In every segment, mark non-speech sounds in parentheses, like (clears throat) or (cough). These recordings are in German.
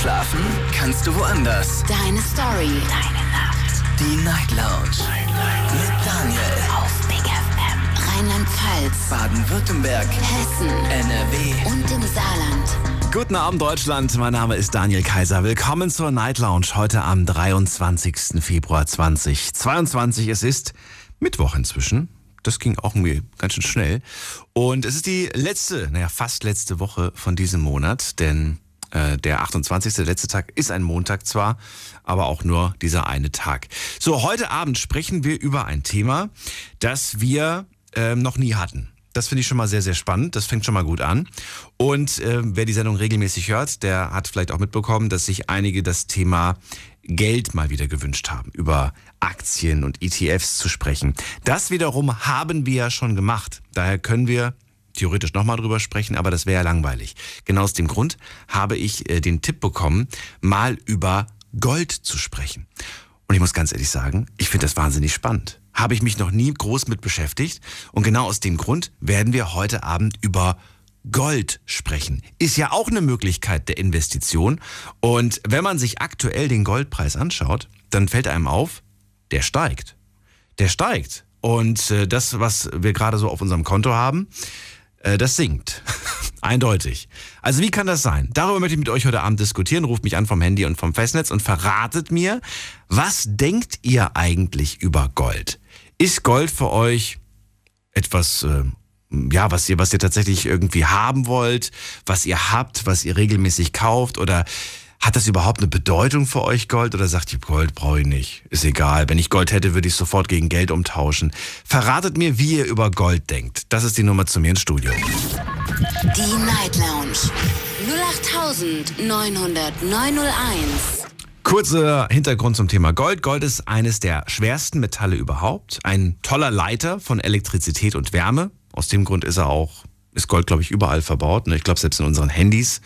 Schlafen kannst du woanders. Deine Story. Deine Nacht. Die Night Lounge. Night, Mit Daniel. Auf Big FM. Rheinland-Pfalz. Baden-Württemberg. Hessen. NRW. Und im Saarland. Guten Abend Deutschland, mein Name ist Daniel Kaiser. Willkommen zur Night Lounge heute am 23. Februar 2022. Es ist Mittwoch inzwischen. Das ging auch irgendwie ganz schön schnell. Und es ist die letzte, naja, fast letzte Woche von diesem Monat, denn äh, der 28. Der letzte Tag ist ein Montag zwar, aber auch nur dieser eine Tag. So, heute Abend sprechen wir über ein Thema, das wir äh, noch nie hatten. Das finde ich schon mal sehr, sehr spannend. Das fängt schon mal gut an. Und äh, wer die Sendung regelmäßig hört, der hat vielleicht auch mitbekommen, dass sich einige das Thema Geld mal wieder gewünscht haben, über Aktien und ETFs zu sprechen. Das wiederum haben wir ja schon gemacht. Daher können wir theoretisch nochmal drüber sprechen, aber das wäre ja langweilig. Genau aus dem Grund habe ich äh, den Tipp bekommen, mal über Gold zu sprechen. Und ich muss ganz ehrlich sagen, ich finde das wahnsinnig spannend. Habe ich mich noch nie groß mit beschäftigt. Und genau aus dem Grund werden wir heute Abend über Gold sprechen. Ist ja auch eine Möglichkeit der Investition. Und wenn man sich aktuell den Goldpreis anschaut, dann fällt einem auf, der steigt. Der steigt. Und äh, das, was wir gerade so auf unserem Konto haben, äh, das sinkt. (laughs) Eindeutig. Also wie kann das sein? Darüber möchte ich mit euch heute Abend diskutieren. Ruft mich an vom Handy und vom Festnetz und verratet mir, was denkt ihr eigentlich über Gold? Ist Gold für euch etwas, äh, ja, was ihr, was ihr tatsächlich irgendwie haben wollt, was ihr habt, was ihr regelmäßig kauft oder hat das überhaupt eine Bedeutung für euch, Gold? Oder sagt ihr, Gold brauche ich nicht? Ist egal. Wenn ich Gold hätte, würde ich sofort gegen Geld umtauschen. Verratet mir, wie ihr über Gold denkt. Das ist die Nummer zu mir ins Studio. Die Night Lounge. 08901. Kurzer Hintergrund zum Thema Gold. Gold ist eines der schwersten Metalle überhaupt. Ein toller Leiter von Elektrizität und Wärme. Aus dem Grund ist er auch, ist Gold, glaube ich, überall verbaut. Ne? Ich glaube, selbst in unseren Handys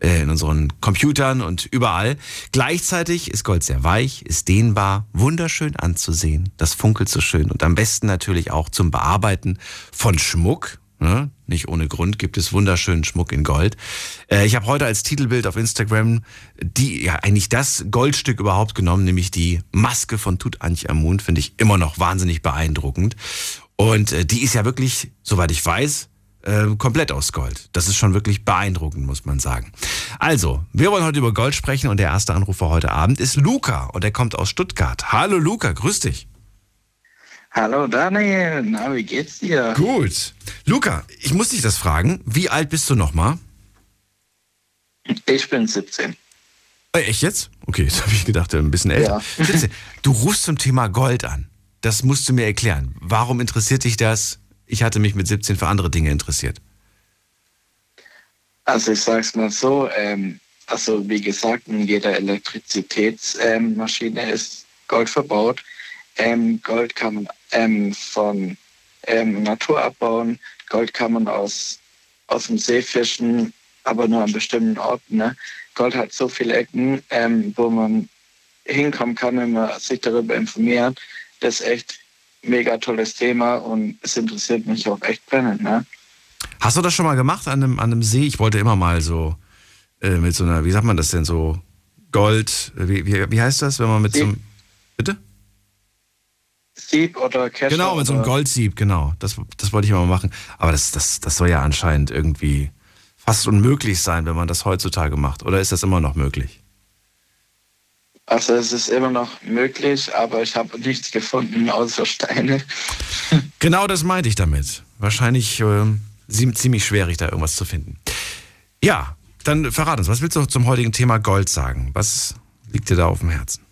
äh, in unseren Computern und überall. Gleichzeitig ist Gold sehr weich, ist dehnbar, wunderschön anzusehen. Das funkelt so schön und am besten natürlich auch zum Bearbeiten von Schmuck. Ne? Nicht ohne Grund gibt es wunderschönen Schmuck in Gold. Äh, ich habe heute als Titelbild auf Instagram die ja eigentlich das Goldstück überhaupt genommen, nämlich die Maske von Tutanchamun. Finde ich immer noch wahnsinnig beeindruckend. Und äh, die ist ja wirklich, soweit ich weiß, äh, komplett aus Gold. Das ist schon wirklich beeindruckend, muss man sagen. Also, wir wollen heute über Gold sprechen und der erste Anrufer heute Abend ist Luca und er kommt aus Stuttgart. Hallo Luca, grüß dich. Hallo Daniel, na, wie geht's dir? Gut. Luca, ich muss dich das fragen. Wie alt bist du nochmal? Ich bin 17. Äh, echt jetzt? Okay, (laughs) jetzt habe ich gedacht, ein bisschen älter. Ja. 17. Du rufst zum Thema Gold an. Das musst du mir erklären. Warum interessiert dich das? Ich hatte mich mit 17 für andere Dinge interessiert. Also ich sag's mal so, ähm, also wie gesagt, in jeder Elektrizitätsmaschine ähm, ist Gold verbaut. Ähm, Gold kann man ähm, von ähm, Natur abbauen. Gold kann man aus, aus dem See fischen, aber nur an bestimmten Orten. Ne? Gold hat so viele Ecken, ähm, wo man hinkommen kann, wenn man sich darüber informiert. Das ist echt mega tolles Thema und es interessiert mich auch echt brennend. Ne? Hast du das schon mal gemacht an einem, an einem See? Ich wollte immer mal so äh, mit so einer, wie sagt man das denn, so Gold, äh, wie, wie, wie heißt das, wenn man mit Sieb. so einem, bitte? Sieb oder Kescher. Genau, mit so einem Goldsieb, genau. Das, das wollte ich immer mal machen. Aber das, das, das soll ja anscheinend irgendwie fast unmöglich sein, wenn man das heutzutage macht. Oder ist das immer noch möglich? Also es ist immer noch möglich, aber ich habe nichts gefunden außer Steine. (laughs) Genau das meinte ich damit. Wahrscheinlich sie- ziemlich schwierig, da irgendwas zu finden. Ja, dann verrat uns, was willst du zum heutigen Thema Gold sagen? Was liegt dir da auf dem Herzen?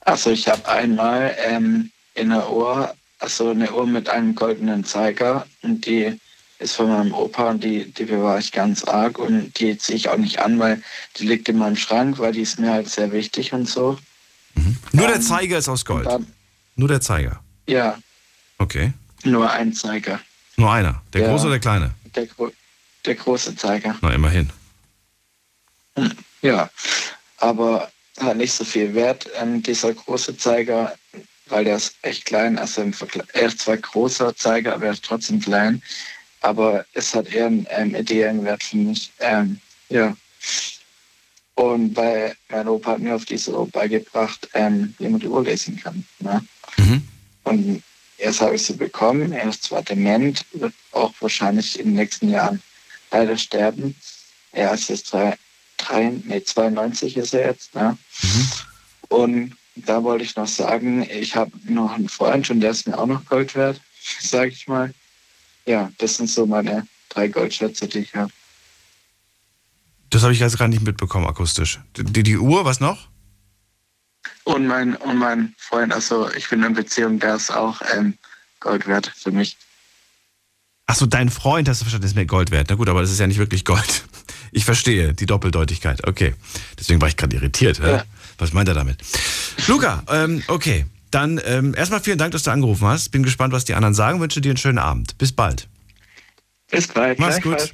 Also ich habe einmal ähm, in der Uhr, also eine Uhr mit einem goldenen Zeiger und die ist von meinem Opa und die, die bewahre ich ganz arg und die ziehe ich auch nicht an, weil die liegt in meinem Schrank, weil die ist mir halt sehr wichtig und so. Nur der Ähm, Zeiger ist aus Gold. Dann, Nur der Zeiger. ja, Okay. nur ein Zeiger. Nur einer. Der Ja. große oder der kleine? Der, der große Zeiger. Na, immerhin. Ja, aber hat nicht so viel Wert, ähm, dieser große Zeiger, weil der ist echt klein. Also im Vergleich, er ist zwar großer Zeiger, aber er ist trotzdem klein. Aber es hat eher einen ähm, ideellen Wert für mich. Ähm, ja. Und weil mein Opa hat mir auf diese Uhr beigebracht, ähm, wie man die Uhr lesen kann. Ne? Mhm. Und erst habe ich sie bekommen. Er ist zwar dement, wird auch wahrscheinlich in den nächsten Jahren leider sterben. Er ist jetzt drei, drei, nee, 92 ist er jetzt. Ne? Mhm. Und da wollte ich noch sagen, ich habe noch einen Freund und der ist mir auch noch Gold wert, (laughs) sage ich mal. Ja, das sind so meine drei Goldschätze, die ich habe. Das habe ich jetzt gerade nicht mitbekommen akustisch. Die, die Uhr, was noch? Und mein, und mein Freund, also ich bin in Beziehung, der ist auch ähm, Gold wert für mich. Achso, dein Freund, hast du verstanden, ist mir Gold wert. Na gut, aber das ist ja nicht wirklich Gold. (laughs) Ich verstehe die Doppeldeutigkeit. Okay. Deswegen war ich gerade irritiert. Ja. Was meint er damit? Luca, ähm, okay. Dann ähm, erstmal vielen Dank, dass du angerufen hast. Bin gespannt, was die anderen sagen. Wünsche dir einen schönen Abend. Bis bald. Bis bald. Mach's gut.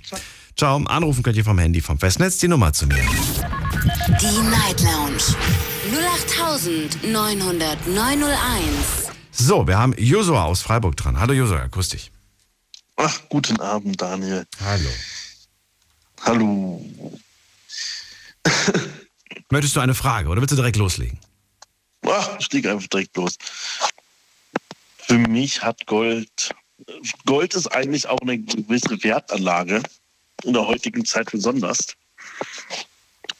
Ciao. Anrufen könnt ihr vom Handy vom Festnetz die Nummer zu mir. Die Night Lounge 0890901. So, wir haben Josua aus Freiburg dran. Hallo Josua, grüß dich. Ach, guten Abend, Daniel. Hallo. Hallo. Möchtest du eine Frage oder willst du direkt loslegen? Ach, ich leg einfach direkt los. Für mich hat Gold, Gold ist eigentlich auch eine gewisse Wertanlage, in der heutigen Zeit besonders.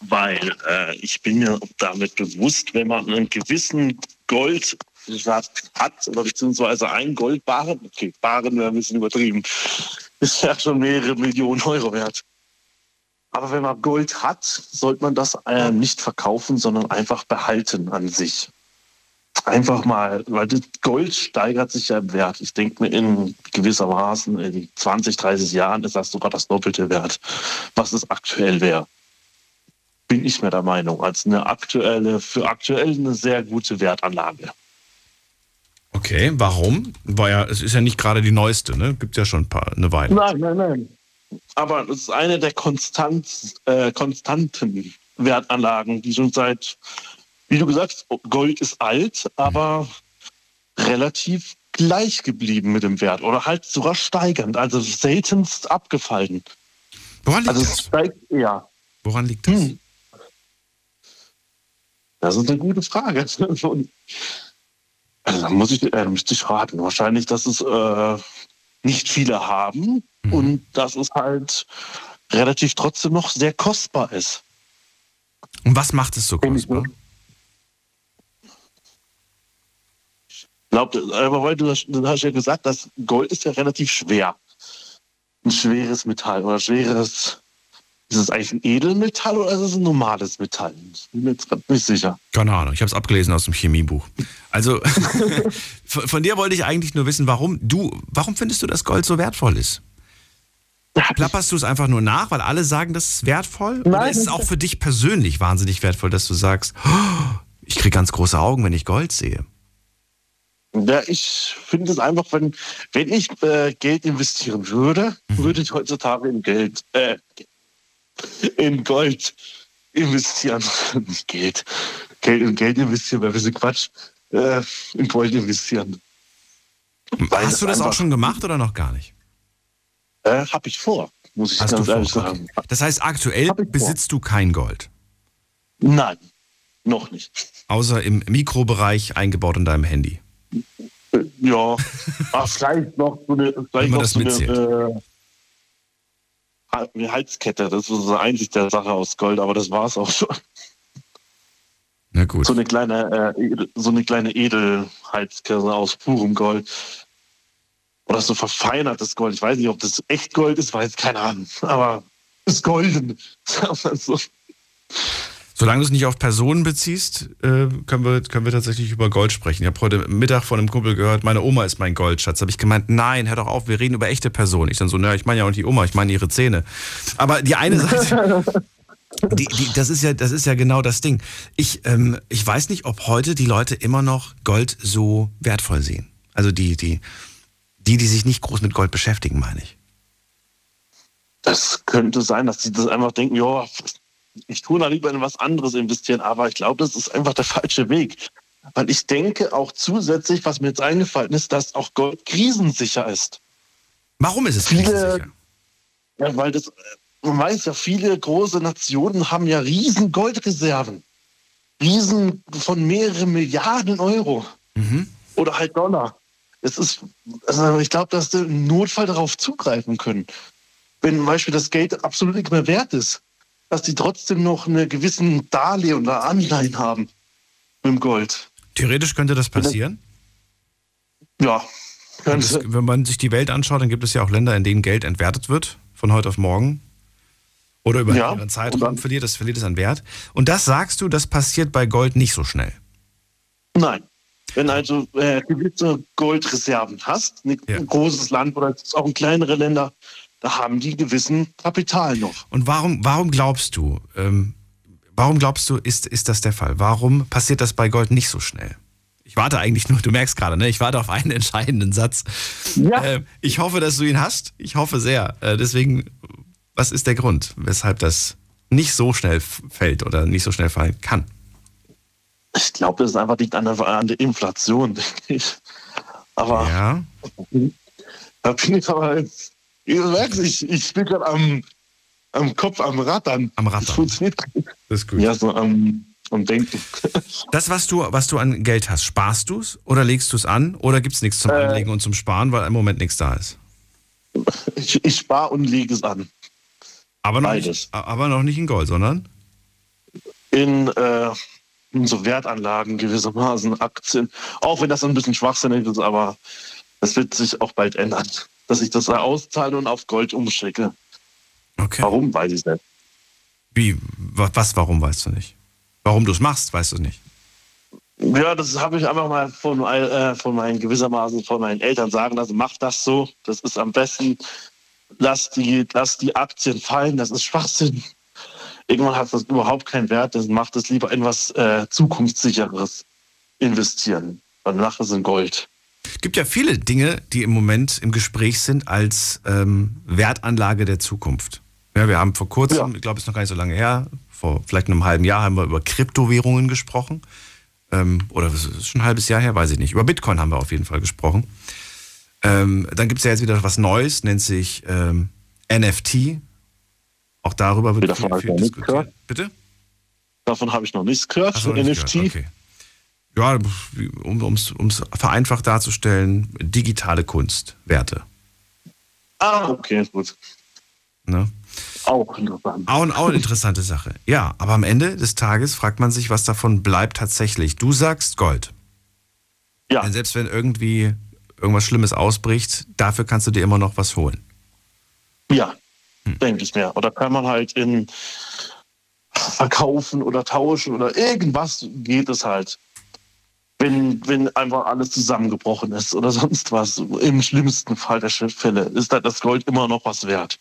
Weil äh, ich bin mir damit bewusst, wenn man einen gewissen Goldwert hat, oder beziehungsweise einen Goldbarren, okay, Barren wäre ein bisschen übertrieben, (laughs) ist ja schon mehrere Millionen Euro wert. Aber wenn man Gold hat, sollte man das äh, nicht verkaufen, sondern einfach behalten an sich. Einfach mal, weil das Gold steigert sich ja im Wert. Ich denke mir, in gewissermaßen in 20, 30 Jahren ist das sogar das Doppelte wert, was es aktuell wäre. Bin ich mir der Meinung, als eine aktuelle, für aktuell eine sehr gute Wertanlage. Okay, warum? War ja, es ist ja nicht gerade die neueste, ne? Gibt ja schon ein paar, eine Weile. Nein, nein, nein. Aber es ist eine der konstant, äh, konstanten Wertanlagen, die schon seit, wie du gesagt hast, Gold ist alt, aber relativ gleich geblieben mit dem Wert oder halt sogar steigend, also seltenst abgefallen. Woran liegt Also das? steigt eher. Woran liegt das? Hm. Das ist eine gute Frage. (laughs) Also da muss ich, äh, müsste ich raten. Wahrscheinlich, dass es äh, nicht viele haben Mhm. und dass es halt relativ trotzdem noch sehr kostbar ist. Und was macht es so kostbar? Glaubt, aber weil du, hast- du hast ja gesagt, dass Gold ist ja relativ schwer. Ein schweres Metall oder schweres. Ist es eigentlich ein Edelmetall oder ist es ein normales Metall? Ich bin mir jetzt gerade nicht sicher. Keine Ahnung, ich habe es abgelesen aus dem Chemiebuch. Also (laughs) von, dir wollte ich eigentlich nur wissen, warum du, warum findest du, dass Gold so wertvoll ist? Plapperst du es einfach nur nach, weil alle sagen, das ist wertvoll? Oder Nein. ist es auch für dich persönlich wahnsinnig wertvoll, dass du sagst, "Oh, ich kriege ganz große Augen, wenn ich Gold sehe? Ja, ich finde es einfach, wenn, wenn ich äh, Geld investieren würde, würde ich heutzutage in Geld, äh, in Gold investieren. Nicht Geld. Geld in Geld investieren, wäre ein bisschen Quatsch. Äh, in Gold investieren. Weil Hast du das auch schon gemacht oder noch gar nicht? Äh, hab ich vor, muss ich Hast du ganz vor? ehrlich Okay. sagen. Das heißt, aktuell ich vor. besitzt du kein Gold, Nein, noch nicht. außer im Mikrobereich eingebaut in deinem Handy. Ja, (laughs) ah, vielleicht noch so eine, vielleicht noch so eine, mitzählt. äh, Ha- eine Halskette. Das ist so einzig der Sache aus Gold, aber das war's auch schon. Na gut. So eine kleine, äh, so eine kleine Edelhalskette aus purem Gold. Oder so verfeinertes Gold. Ich weiß nicht, ob das echt Gold ist, weiß keine Ahnung. Aber ist golden. (laughs) Sagen wir so. Solange du es nicht auf Personen beziehst, äh, können, wir, können wir tatsächlich über Gold sprechen. Ich habe heute Mittag von einem Kumpel gehört, meine Oma ist mein Goldschatz. Habe ich gemeint, nein, hör doch auf, wir reden über echte Personen. Ich dann so, naja, ich meine ja auch nicht die Oma, ich meine ihre Zähne. Aber die eine Seite, (laughs) die, die, das, ist ja, das ist ja genau das Ding. Ich, ähm, ich weiß nicht, ob heute die Leute immer noch Gold so wertvoll sehen. Also die, die, die, die sich nicht groß mit Gold beschäftigen, meine ich. Das könnte sein, dass sie das einfach denken, ja, ich tue da lieber in was anderes investieren, aber ich glaube, das ist einfach der falsche Weg. Weil ich denke auch zusätzlich, was mir jetzt eingefallen ist, dass auch Gold krisensicher ist. Warum ist es Viele- krisensicher? Ja, weil das, man weiß ja, viele große Nationen haben ja riesen Goldreserven. Riesen von mehreren Milliarden Euro. Oder halt Dollar. Es ist, also ich glaube, dass sie im Notfall darauf zugreifen können. Wenn zum Beispiel das Geld absolut nicht mehr wert ist, dass die trotzdem noch eine gewissen Darlehen oder Anleihen haben mit dem Gold. Theoretisch könnte das passieren. Ja, es, wenn man sich die Welt anschaut, dann gibt es ja auch Länder, in denen Geld entwertet wird, von heute auf morgen. Oder über Ja, einen Zeitraum verliert es, verliert es an Wert. Und das sagst du, das passiert bei Gold nicht so schnell. Nein. Wenn also äh, gewisse Goldreserven hast, ein Ja. großes Land oder es ist auch ein kleinere Länder, da haben die gewissen Kapital noch. Und warum, warum glaubst du, ähm, warum glaubst du, ist, ist das der Fall? Warum passiert das bei Gold nicht so schnell? Ich warte eigentlich nur, du merkst gerade, ne? ich warte auf einen (laughs) entscheidenden Satz. Ja. Äh, ich hoffe, dass du ihn hast. Ich hoffe sehr. Äh, deswegen, was ist der Grund, weshalb das nicht so schnell fällt oder nicht so schnell fallen kann? Ich glaube, das ist einfach liegt an der, an der Inflation, (laughs) denke ich. Aber Ja. da bin ich aber jetzt, du merkst, ich, ich bin gerade am, am Kopf am Rattern. Am Rattern. Das funktioniert. Das ist gut. Ja, so am, am Denken. (laughs) Das, was du, was du an Geld hast, sparst du es oder legst du es an oder gibt es nichts zum Äh. Anlegen und zum Sparen, weil im Moment nichts da ist? Ich, ich spare und lege es an. Aber noch, Beides. nicht, aber noch nicht in Gold, sondern? in, äh, in so Wertanlagen gewissermaßen, Aktien. Auch wenn das ein bisschen schwachsinnig ist, aber das wird sich auch bald ändern. Dass ich das da auszahle und auf Gold umschicke. Okay. Warum, weiß ich nicht. Wie, wa- was, warum weißt du nicht? Warum du es machst, weißt du nicht. Ja, das habe ich einfach mal von, äh, von meinen gewissermaßen von meinen Eltern sagen lassen, mach das so, das ist am besten. Lass die, lass die Aktien fallen, das ist Schwachsinn. Irgendwann hat das überhaupt keinen Wert, dann macht es lieber in was äh, zukunftssicheres investieren. Dann mach es in Gold. Gibt ja viele Dinge, die im Moment im Gespräch sind als ähm, Wertanlage der Zukunft. Ja, wir haben vor kurzem, Ja. ich glaube, es ist noch gar nicht so lange her, vor vielleicht einem halben Jahr haben wir über Kryptowährungen gesprochen. Ähm, oder es ist schon ein halbes Jahr her, weiß ich nicht. Über Bitcoin haben wir auf jeden Fall gesprochen. Ähm, dann gibt es ja jetzt wieder was Neues, nennt sich ähm, NFT. Auch darüber wird viel, viel diskutiert. gehört? Bitte? Davon habe ich noch nichts gehört. So, nicht NFT. gehört, Okay. Ja, um es vereinfacht darzustellen, digitale Kunst, Werte. Ah, okay, gut. Ne? Auch interessant. Auch, auch eine interessante Sache. Ja, aber am Ende des Tages fragt man sich, was davon bleibt tatsächlich. Du sagst Gold. Ja, Denn selbst wenn irgendwie irgendwas Schlimmes ausbricht, dafür kannst du dir immer noch was holen. ja, Hm. denke ich mir. Oder kann man halt in verkaufen oder tauschen oder irgendwas geht es halt. Wenn, wenn einfach alles zusammengebrochen ist oder (laughs) sonst was. Im schlimmsten Fall der Fälle ist das Gold immer noch was wert.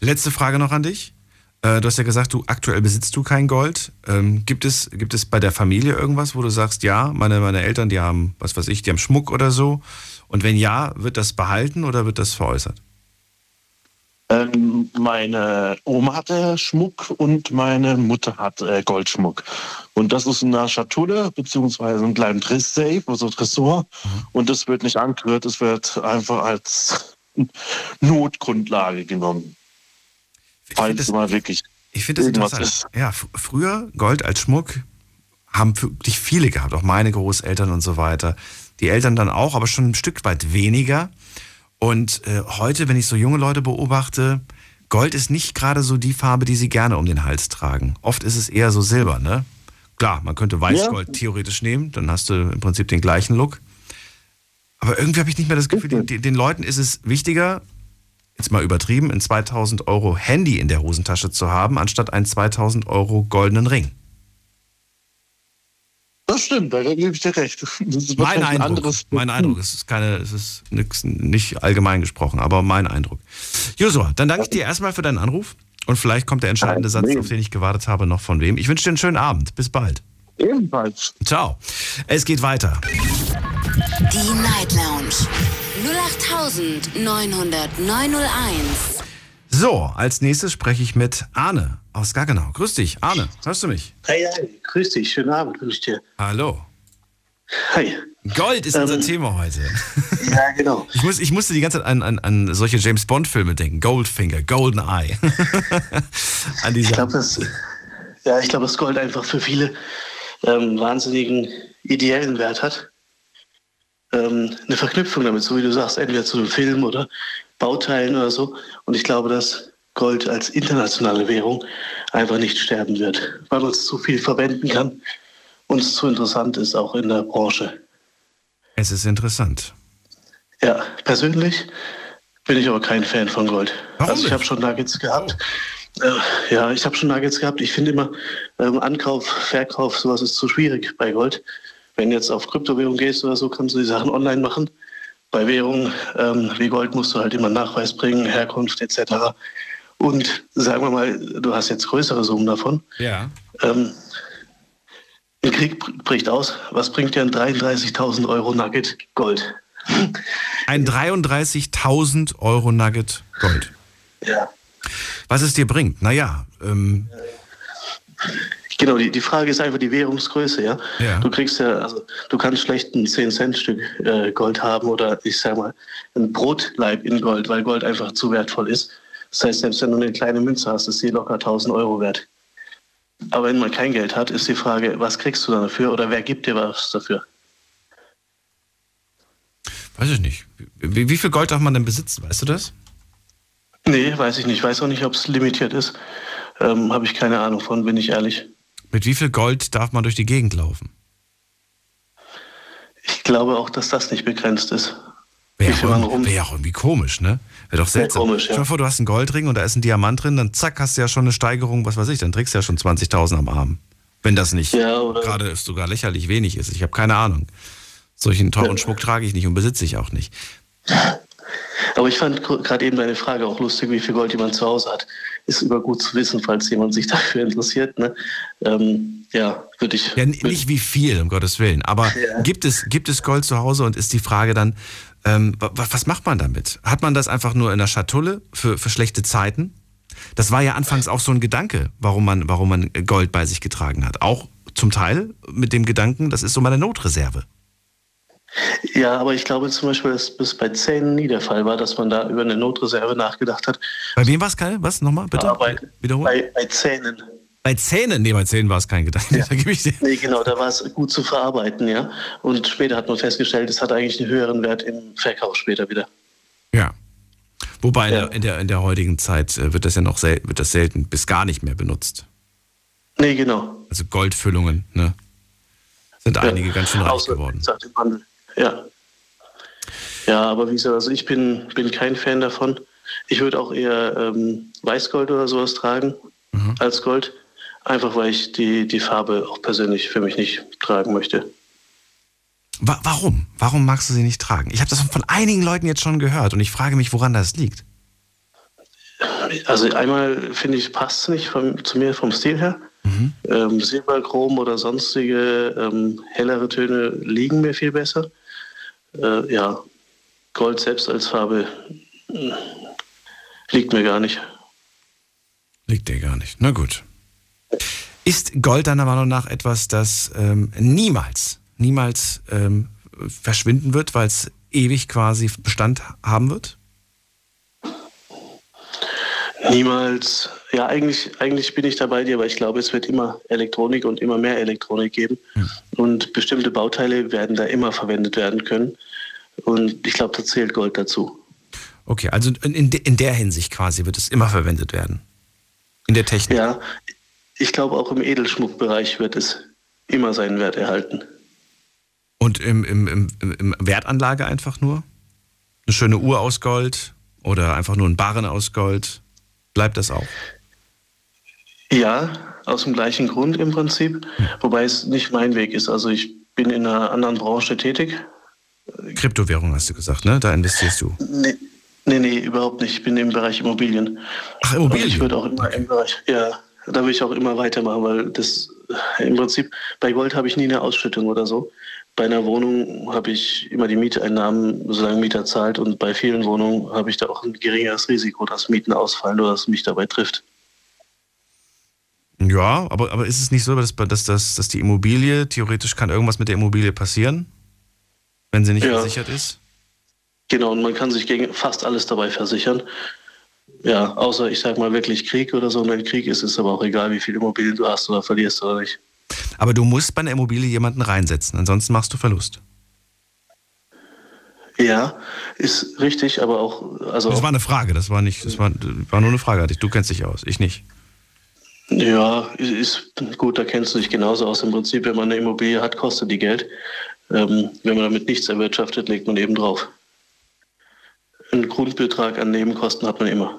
Letzte Frage noch an dich. Äh, Du hast ja gesagt, du aktuell besitzt du kein Gold. Ähm, gibt, es, gibt es bei der Familie irgendwas, wo du sagst, ja, meine, meine Eltern, die haben, was weiß ich, die haben Schmuck oder so? Und wenn ja, wird das behalten oder wird das veräußert? Ähm, meine Oma hatte Schmuck und meine Mutter hat äh, Goldschmuck. Und das ist in einer Schatulle, beziehungsweise einem kleinen Dress-Safe, also Tresor. Und das wird nicht angerührt, es wird einfach als (laughs) Notgrundlage genommen. Ich finde Falls das, mal wirklich. ich find das interessant. Ja, f- früher Gold als Schmuck haben wirklich viele gehabt, auch meine Großeltern und so weiter. Die Eltern dann auch, aber schon ein Stück weit weniger. Und äh, heute, wenn ich so junge Leute beobachte, Gold ist nicht gerade so die Farbe, die sie gerne um den Hals tragen. Oft ist es eher so silber, ne? Klar, man könnte Weißgold theoretisch nehmen, dann hast du im Prinzip den gleichen Look. Aber irgendwie habe ich nicht mehr das Gefühl, den, den Leuten ist es wichtiger, jetzt mal übertrieben, ein 2000 Euro Handy in der Hosentasche zu haben, anstatt einen 2000 Euro goldenen Ring. Das stimmt, da gebe ich dir recht. Das ist Mein Eindruck. Mein Eindruck. Es ist keine, es ist nix, nicht allgemein gesprochen, aber mein Eindruck. Josua, dann danke ich dir erstmal für deinen Anruf und vielleicht kommt der entscheidende Satz, auf den ich gewartet habe, noch von wem. Ich wünsche dir einen schönen Abend. Bis bald. Ebenfalls. Ciao. Es geht weiter. Die Night Lounge 08901. So, als nächstes spreche ich mit Arne aus Gaggenau. Grüß dich, Arne. Hörst du mich? Hey, hey, grüß dich, schönen Abend wünsche ich dir. Hallo. Hi. Gold ist unser Ähm, Thema heute. (laughs) Ja, genau. Ich, muss, ich musste die ganze Zeit an, an, an solche James Bond-Filme denken. Goldfinger, Goldeneye. (laughs) an Ich glaube, dass, ja, ich glaube, dass Gold einfach für viele ähm, wahnsinnigen ideellen Wert hat. Ähm, eine Verknüpfung damit, so wie du sagst, entweder zu einem Film oder Bauteilen oder so. Und ich glaube, dass Gold als internationale Währung einfach nicht sterben wird, weil man es zu viel verwenden kann und es zu interessant ist, auch in der Branche. Es ist interessant. Ja, persönlich bin ich aber kein Fan von Gold. Warum also ich habe schon Nuggets gehabt. Äh, ja, ich habe schon Nuggets gehabt. Ich finde immer, ähm, Ankauf, Verkauf, sowas ist zu schwierig bei Gold. Wenn du jetzt auf Kryptowährung gehst oder so, kannst du die Sachen online machen. Bei Währungen ähm, wie Gold musst du halt immer Nachweis bringen, Herkunft etc. Und sagen wir mal, du hast jetzt größere Summen davon. Ja. Ähm, ein Krieg br- bricht aus. Was bringt dir ein 33.000 Euro Nugget Gold? Ein 33.000 Euro Nugget Gold. Ja. Was es dir bringt? Naja, ähm, Genau, die, die Frage ist einfach die Währungsgröße, ja? Ja. Du kriegst ja, also du kannst schlecht ein 10-Cent-Stück äh, Gold haben oder ich sag mal ein Brotleib in Gold, weil Gold einfach zu wertvoll ist. Das heißt, selbst wenn du eine kleine Münze hast, ist die locker 1000 Euro wert. Aber wenn man kein Geld hat, ist die Frage, was kriegst du dann dafür oder wer gibt dir was dafür? weiß ich nicht. Wie, wie viel Gold darf man denn besitzen? Weißt du das? Nee, weiß ich nicht. Weiß auch nicht, ob es limitiert ist. Ähm, Habe ich keine Ahnung von, bin ich ehrlich. Mit wie viel Gold darf man durch die Gegend laufen? Ich glaube auch, dass das nicht begrenzt ist. Wäre ja, rum- wär ja auch irgendwie komisch, ne? Wäre doch seltsam. komisch, ja. Stell dir vor, du hast einen Goldring und da ist ein Diamant drin, dann zack, hast du ja schon eine Steigerung, was weiß ich, dann trägst du ja schon 20.000 am Arm. Wenn das nicht Ja, gerade sogar lächerlich wenig ist. Ich habe keine Ahnung. Solchen teuren Schmuck trage ich nicht und besitze ich auch nicht. Aber ich fand gerade eben deine Frage auch lustig, wie viel Gold jemand zu Hause hat. Ist immer gut zu wissen, falls jemand sich (laughs) dafür interessiert. Ne? Ähm, ja, würde ich. Ja, nicht wie viel, um Gottes Willen. Aber Ja. gibt, es, gibt es Gold zu Hause und ist die Frage dann, ähm, wa- wa- was macht man damit? Hat man das einfach nur in der Schatulle für, für schlechte Zeiten? Das war ja anfangs auch so ein Gedanke, warum man, warum man Gold bei sich getragen hat. Auch zum Teil mit dem Gedanken, das ist so meine Notreserve. Ja, aber ich glaube zum Beispiel, dass das bei Zähnen nie der Fall war, dass man da über eine Notreserve nachgedacht hat. Bei wem war es keine? Was? Nochmal, bitte? Aber bei, Wiederholen? bei, bei Zähnen. Bei Zähnen? Nee, bei Zähnen war es kein Gedanke. (laughs) Da gebe ich dir. Nee, genau, da war es gut zu verarbeiten, ja. Und später hat man festgestellt, es hat eigentlich einen höheren Wert im Verkauf später wieder. Ja. Wobei Ja. in, der, in der heutigen Zeit äh, wird das ja noch sel wird das selten bis gar nicht mehr benutzt. Nee, genau. Also Goldfüllungen, ne? Sind einige ganz schön reich Außer, geworden. Ja. Ja, aber wie gesagt, also ich bin, bin kein Fan davon. Ich würde auch eher ähm, Weißgold oder sowas tragen Mhm. als Gold. Einfach weil ich die, die Farbe auch persönlich für mich nicht tragen möchte. Wa warum? Warum magst du sie nicht tragen? Ich habe das von einigen Leuten jetzt schon gehört und ich frage mich, woran das liegt. Also einmal finde ich, passt es nicht vom, zu mir vom Stil her. Ähm, Silberchrom oder sonstige ähm, hellere Töne liegen mir viel besser. Äh, ja, Gold selbst als Farbe äh, liegt mir gar nicht. Liegt dir gar nicht. Na gut. Ist Gold deiner Meinung nach etwas, das ähm, niemals, niemals ähm, verschwinden wird, weil es ewig quasi Bestand haben wird? Niemals. Ja, eigentlich, eigentlich bin ich da bei dir, aber ich glaube, es wird immer Elektronik und immer mehr Elektronik geben. Und bestimmte Bauteile werden da immer verwendet werden können. Und ich glaube, da zählt Gold dazu. Okay, also in, in der Hinsicht quasi wird es immer verwendet werden. In der Technik. Ja, ich glaube, auch im Edelschmuckbereich wird es immer seinen Wert erhalten. Und im, im, im, im- Wertanlage einfach nur? Eine schöne Uhr aus Gold oder einfach nur ein Barren aus Gold? Bleibt das auch? Ja, aus dem gleichen Grund im Prinzip, wobei es nicht mein Weg ist. Also ich bin in einer anderen Branche tätig. Kryptowährung hast du gesagt, ne? Da investierst du. Nee, nee, nee überhaupt nicht. Ich bin im Bereich Immobilien. Ach, Und Immobilien. ich würde auch immer im Bereich, ja, da will ich auch immer weitermachen, weil das im Prinzip, bei Gold habe ich nie eine Ausschüttung oder so. Bei einer Wohnung habe ich immer die Mieteinnahmen, solange Mieter zahlt. Und bei vielen Wohnungen habe ich da auch ein geringeres Risiko, dass Mieten ausfallen oder dass mich dabei trifft. Ja, aber, aber ist es nicht so, dass, dass, dass, dass die Immobilie, theoretisch kann irgendwas mit der Immobilie passieren, wenn sie nicht Ja. versichert ist? Genau, und man kann sich gegen fast alles dabei versichern. Ja, außer ich sag mal wirklich Krieg oder so. Und wenn Krieg ist, ist es aber auch egal, wie viele Immobilien du hast oder verlierst oder nicht. Aber du musst bei einer Immobilie jemanden reinsetzen, ansonsten machst du Verlust. Ja, ist richtig, aber auch, also Das war eine Frage, das war nicht, das war, war nur eine Frage. Du kennst dich aus, ich nicht. Ja, ist gut, da kennst du dich genauso aus. Im Prinzip, wenn man eine Immobilie hat, kostet die Geld. Ähm, wenn man damit nichts erwirtschaftet, legt man eben drauf. Einen Grundbetrag an Nebenkosten hat man immer.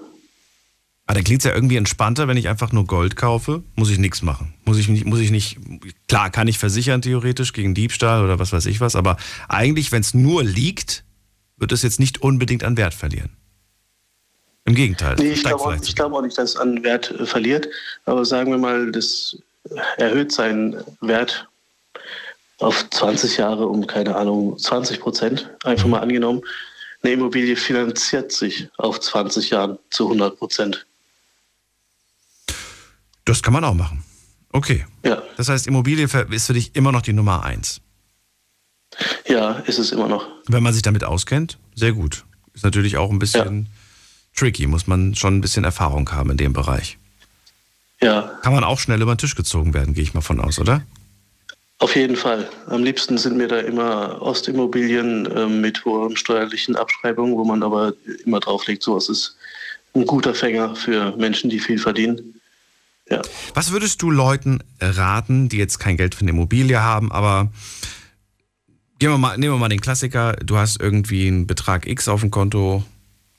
Aber da klingt es ja irgendwie entspannter, wenn ich einfach nur Gold kaufe, muss ich nichts machen. Muss ich nicht, muss ich nicht, klar, kann ich versichern theoretisch gegen Diebstahl oder was weiß ich was, aber eigentlich, wenn es nur liegt, wird es jetzt nicht unbedingt an Wert verlieren. Im Gegenteil. Nee, ich glaube auch, ich glaube auch nicht, dass es an Wert äh, verliert. Aber sagen wir mal, das erhöht seinen Wert auf 20 Jahre um, keine Ahnung, 20 Prozent. Einfach mal angenommen. Eine Immobilie finanziert sich auf 20 Jahren zu 100 Prozent. Das kann man auch machen. Okay. Ja, Das heißt, Immobilie ist für dich immer noch die Nummer eins. ja, ist es immer noch. Wenn man sich damit auskennt, sehr gut. Ist natürlich auch ein bisschen tricky, muss man schon ein bisschen Erfahrung haben in dem Bereich. Ja, Kann man auch schnell über den Tisch gezogen werden, gehe ich mal von aus, oder? Auf jeden Fall. Am liebsten sind mir da immer Ostimmobilien ähm, mit hohen steuerlichen Abschreibungen, wo man aber immer drauflegt, sowas ist ein guter Fänger für Menschen, die viel verdienen. Ja. Was würdest du Leuten raten, die jetzt kein Geld für eine Immobilie haben, aber wir mal, nehmen wir mal den Klassiker, du hast irgendwie einen Betrag X auf dem Konto,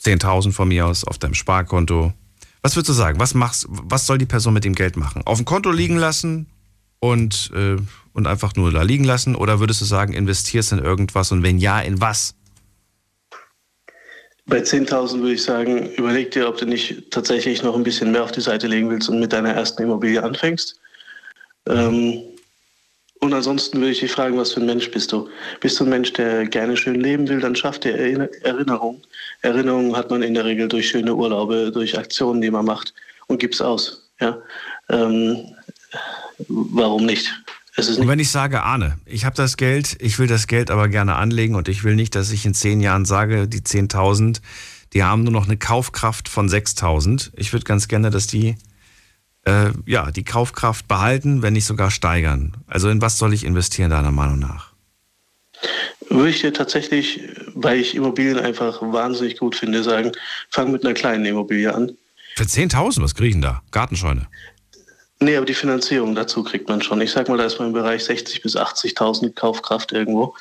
10.000 von mir aus auf deinem Sparkonto. Was würdest du sagen? Was, machst, was soll die Person mit dem Geld machen? Auf dem Konto liegen lassen und, äh, und einfach nur da liegen lassen? Oder würdest du sagen, investierst in irgendwas und wenn ja, in was? Bei 10.000 würde ich sagen, überleg dir, ob du nicht tatsächlich noch ein bisschen mehr auf die Seite legen willst und mit deiner ersten Immobilie anfängst. Ähm, und ansonsten würde ich dich fragen, was für ein Mensch bist du? Bist du ein Mensch, der gerne schön leben will, dann schafft dir Erinner- Erinnerung. Erinnerungen hat man in der Regel durch schöne Urlaube, durch Aktionen, die man macht und gibt's aus. Ja? Ähm, warum nicht? Und wenn ich sage, Arne, ich habe das Geld, ich will das Geld aber gerne anlegen und ich will nicht, dass ich in zehn Jahren sage, die 10.000, die haben nur noch eine Kaufkraft von 6.000. Ich würde ganz gerne, dass die äh, ja, die Kaufkraft behalten, wenn nicht sogar steigern. Also in was soll ich investieren, deiner Meinung nach? Würde ich dir tatsächlich, weil ich Immobilien einfach wahnsinnig gut finde, sagen, fang mit einer kleinen Immobilie an. Für 10.000, was kriege ich denn da? Gartenscheune. Nee, aber die Finanzierung dazu kriegt man schon. Ich sag mal, da ist man im Bereich 60.000 bis 80.000 Kaufkraft irgendwo,